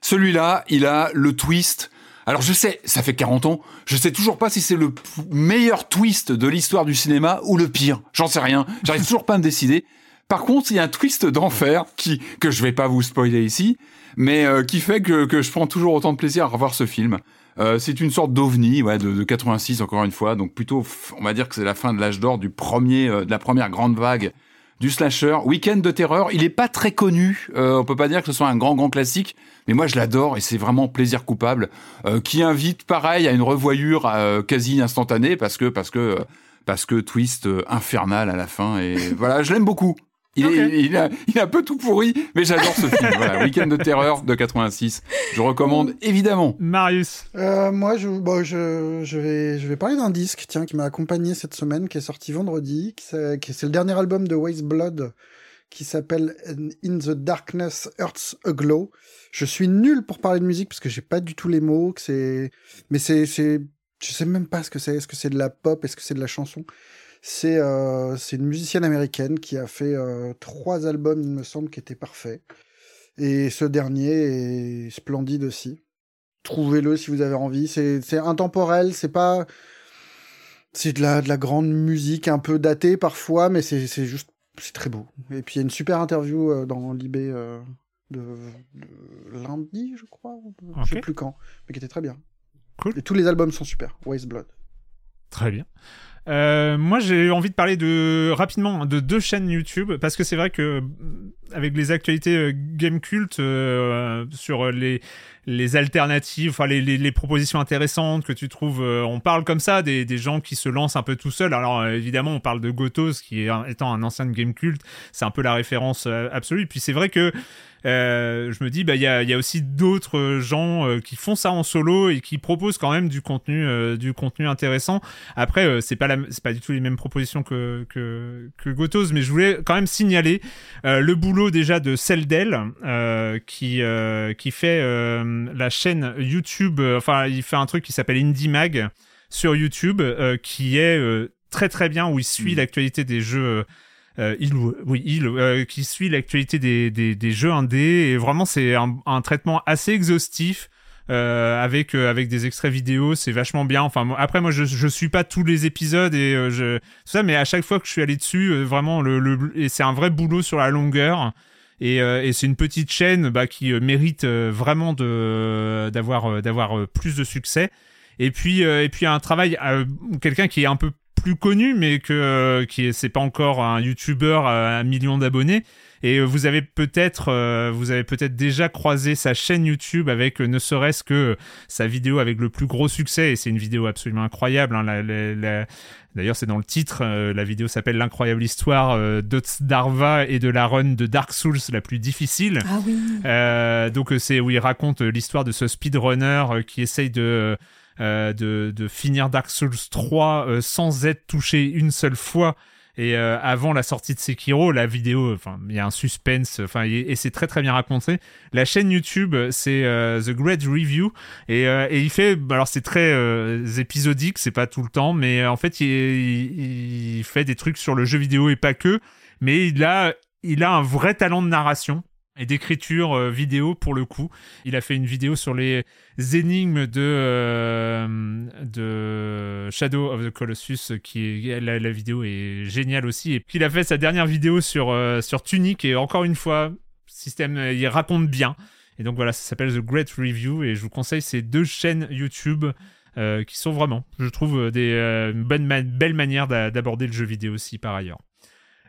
Celui-là, il a le twist alors je sais, ça fait 40 ans, je sais toujours pas si c'est le meilleur twist de l'histoire du cinéma ou le pire. J'en sais rien, j'arrive toujours pas à me décider. Par contre, il y a un twist d'enfer qui que je vais pas vous spoiler ici, mais euh, qui fait que, que je prends toujours autant de plaisir à revoir ce film. Euh, c'est une sorte d'ovni, ouais, de, de, 86 encore une fois, donc plutôt, on va dire que c'est la fin de l'âge d'or du premier, euh, de la première grande vague du slasher. Weekend de terreur, il est pas très connu, euh, on peut pas dire que ce soit un grand grand classique, mais moi je l'adore et c'est vraiment plaisir coupable, euh, qui invite pareil à une revoyure euh, quasi instantanée parce que parce que parce que twist infernal à la fin et (laughs) voilà, je l'aime beaucoup. Il, est, il, a, il a un peu tout pourri, mais j'adore ce film. Voilà, (laughs) Week-end de terreur de 86. Je recommande évidemment. Marius. Euh, moi, je, bon, je, je, vais, je vais parler d'un disque, tiens, qui m'a accompagné cette semaine, qui est sorti vendredi, c'est le dernier album de Waste Blood, qui s'appelle In the Darkness Earth's Aglow. Je suis nul pour parler de musique parce que j'ai pas du tout les mots, que c'est, mais c'est, c'est, je sais même pas ce que c'est. Est-ce que c'est de la pop, est-ce que c'est de la chanson? C'est euh, c'est une musicienne américaine qui a fait euh, trois albums, il me semble, qui étaient parfaits. Et ce dernier est splendide aussi. Trouvez-le si vous avez envie. C'est intemporel, c'est pas. C'est de la, de la grande musique un peu datée parfois, mais c'est juste. C'est très beau. Et puis il y a une super interview euh, dans l'IB de, de, lundi, je crois. Je sais plus quand, mais qui était très bien. Cool. Et tous les albums sont super. Waste Blood. Très bien. Euh, moi, j'ai envie de parler de rapidement de deux chaînes YouTube parce que c'est vrai que avec les actualités euh, game cult euh, sur les les alternatives, enfin les, les, les, propositions intéressantes que tu trouves, on parle comme ça des, des gens qui se lancent un peu tout seuls. Alors évidemment, on parle de Gotos qui est étant un ancien game cult, c'est un peu la référence absolue. Puis c'est vrai que euh, je me dis, bah, il y a, y a, aussi d'autres gens euh, qui font ça en solo et qui proposent quand même du contenu, euh, du contenu intéressant. Après, c'est pas c'est pas du tout les mêmes propositions que que, que Gotos, mais je voulais quand même signaler le boulot déjà de Celdel, qui qui fait la chaîne YouTube. Enfin, il fait un truc qui s'appelle Indie Mag sur YouTube, qui est très très bien où il suit mmh. l'actualité des jeux euh, il, oui, il, euh, qui suit l'actualité des, des, des, jeux indés. Et vraiment, c'est un, un, traitement assez exhaustif. Euh, avec euh, avec des extraits vidéo, c'est vachement bien. Enfin, après moi je je suis pas tous les épisodes et euh, je ça, mais à chaque fois que je suis allé dessus, vraiment le, le et c'est un vrai boulot sur la longueur. Et, et c'est une petite chaîne bah, qui mérite vraiment de d'avoir plus de succès. Et puis et puis un travail quelqu'un qui est un peu plus connu, mais euh, qui c'est pas encore un YouTuber à un million d'abonnés. Et euh, vous avez peut-être, euh, vous avez peut-être déjà croisé sa chaîne YouTube avec ne serait-ce que sa vidéo avec le plus gros succès. Et c'est une vidéo absolument incroyable. Hein, D'ailleurs, c'est dans le titre. la vidéo s'appelle L'incroyable histoire de Darva et de la run de Dark Souls la plus difficile. Ah oui. donc c'est où il raconte l'histoire de ce speedrunner qui essaye de euh, de, de, finir Dark Souls 3 euh, sans être touché une seule fois. Et euh, avant la sortie de Sekiro, la vidéo, enfin, il y a un suspense, enfin, et, c'est très très bien raconté. La chaîne YouTube, c'est The Great Review, et, et il fait, alors c'est très épisodique, c'est pas tout le temps, mais en fait, il, il, fait des trucs sur le jeu vidéo et pas que, mais il a, il a un vrai talent de narration et d'écriture euh, vidéo pour le coup. Il a fait une vidéo sur les énigmes de, euh, de Shadow of the Colossus qui est, la, vidéo est géniale aussi et puis il a fait sa dernière vidéo sur euh, sur Tunic et encore une fois système il raconte bien et donc voilà ça s'appelle The Great Review et je vous conseille ces deux chaînes YouTube qui sont vraiment je trouve des une bonne belle manière d'aborder le jeu vidéo aussi par ailleurs.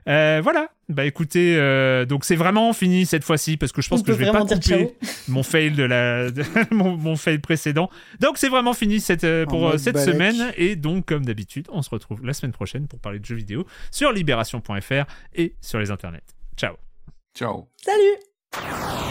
Euh, voilà. Bah écoutez, euh, donc c'est vraiment fini cette fois-ci parce que je pense que je vais pas couper mon fail de la (laughs) mon, fail précédent. Donc c'est vraiment fini cette euh, pour cette semaine et donc comme d'habitude, on se retrouve la semaine prochaine pour parler de jeux vidéo sur libération.fr et sur les internets. Ciao. Ciao. Salut.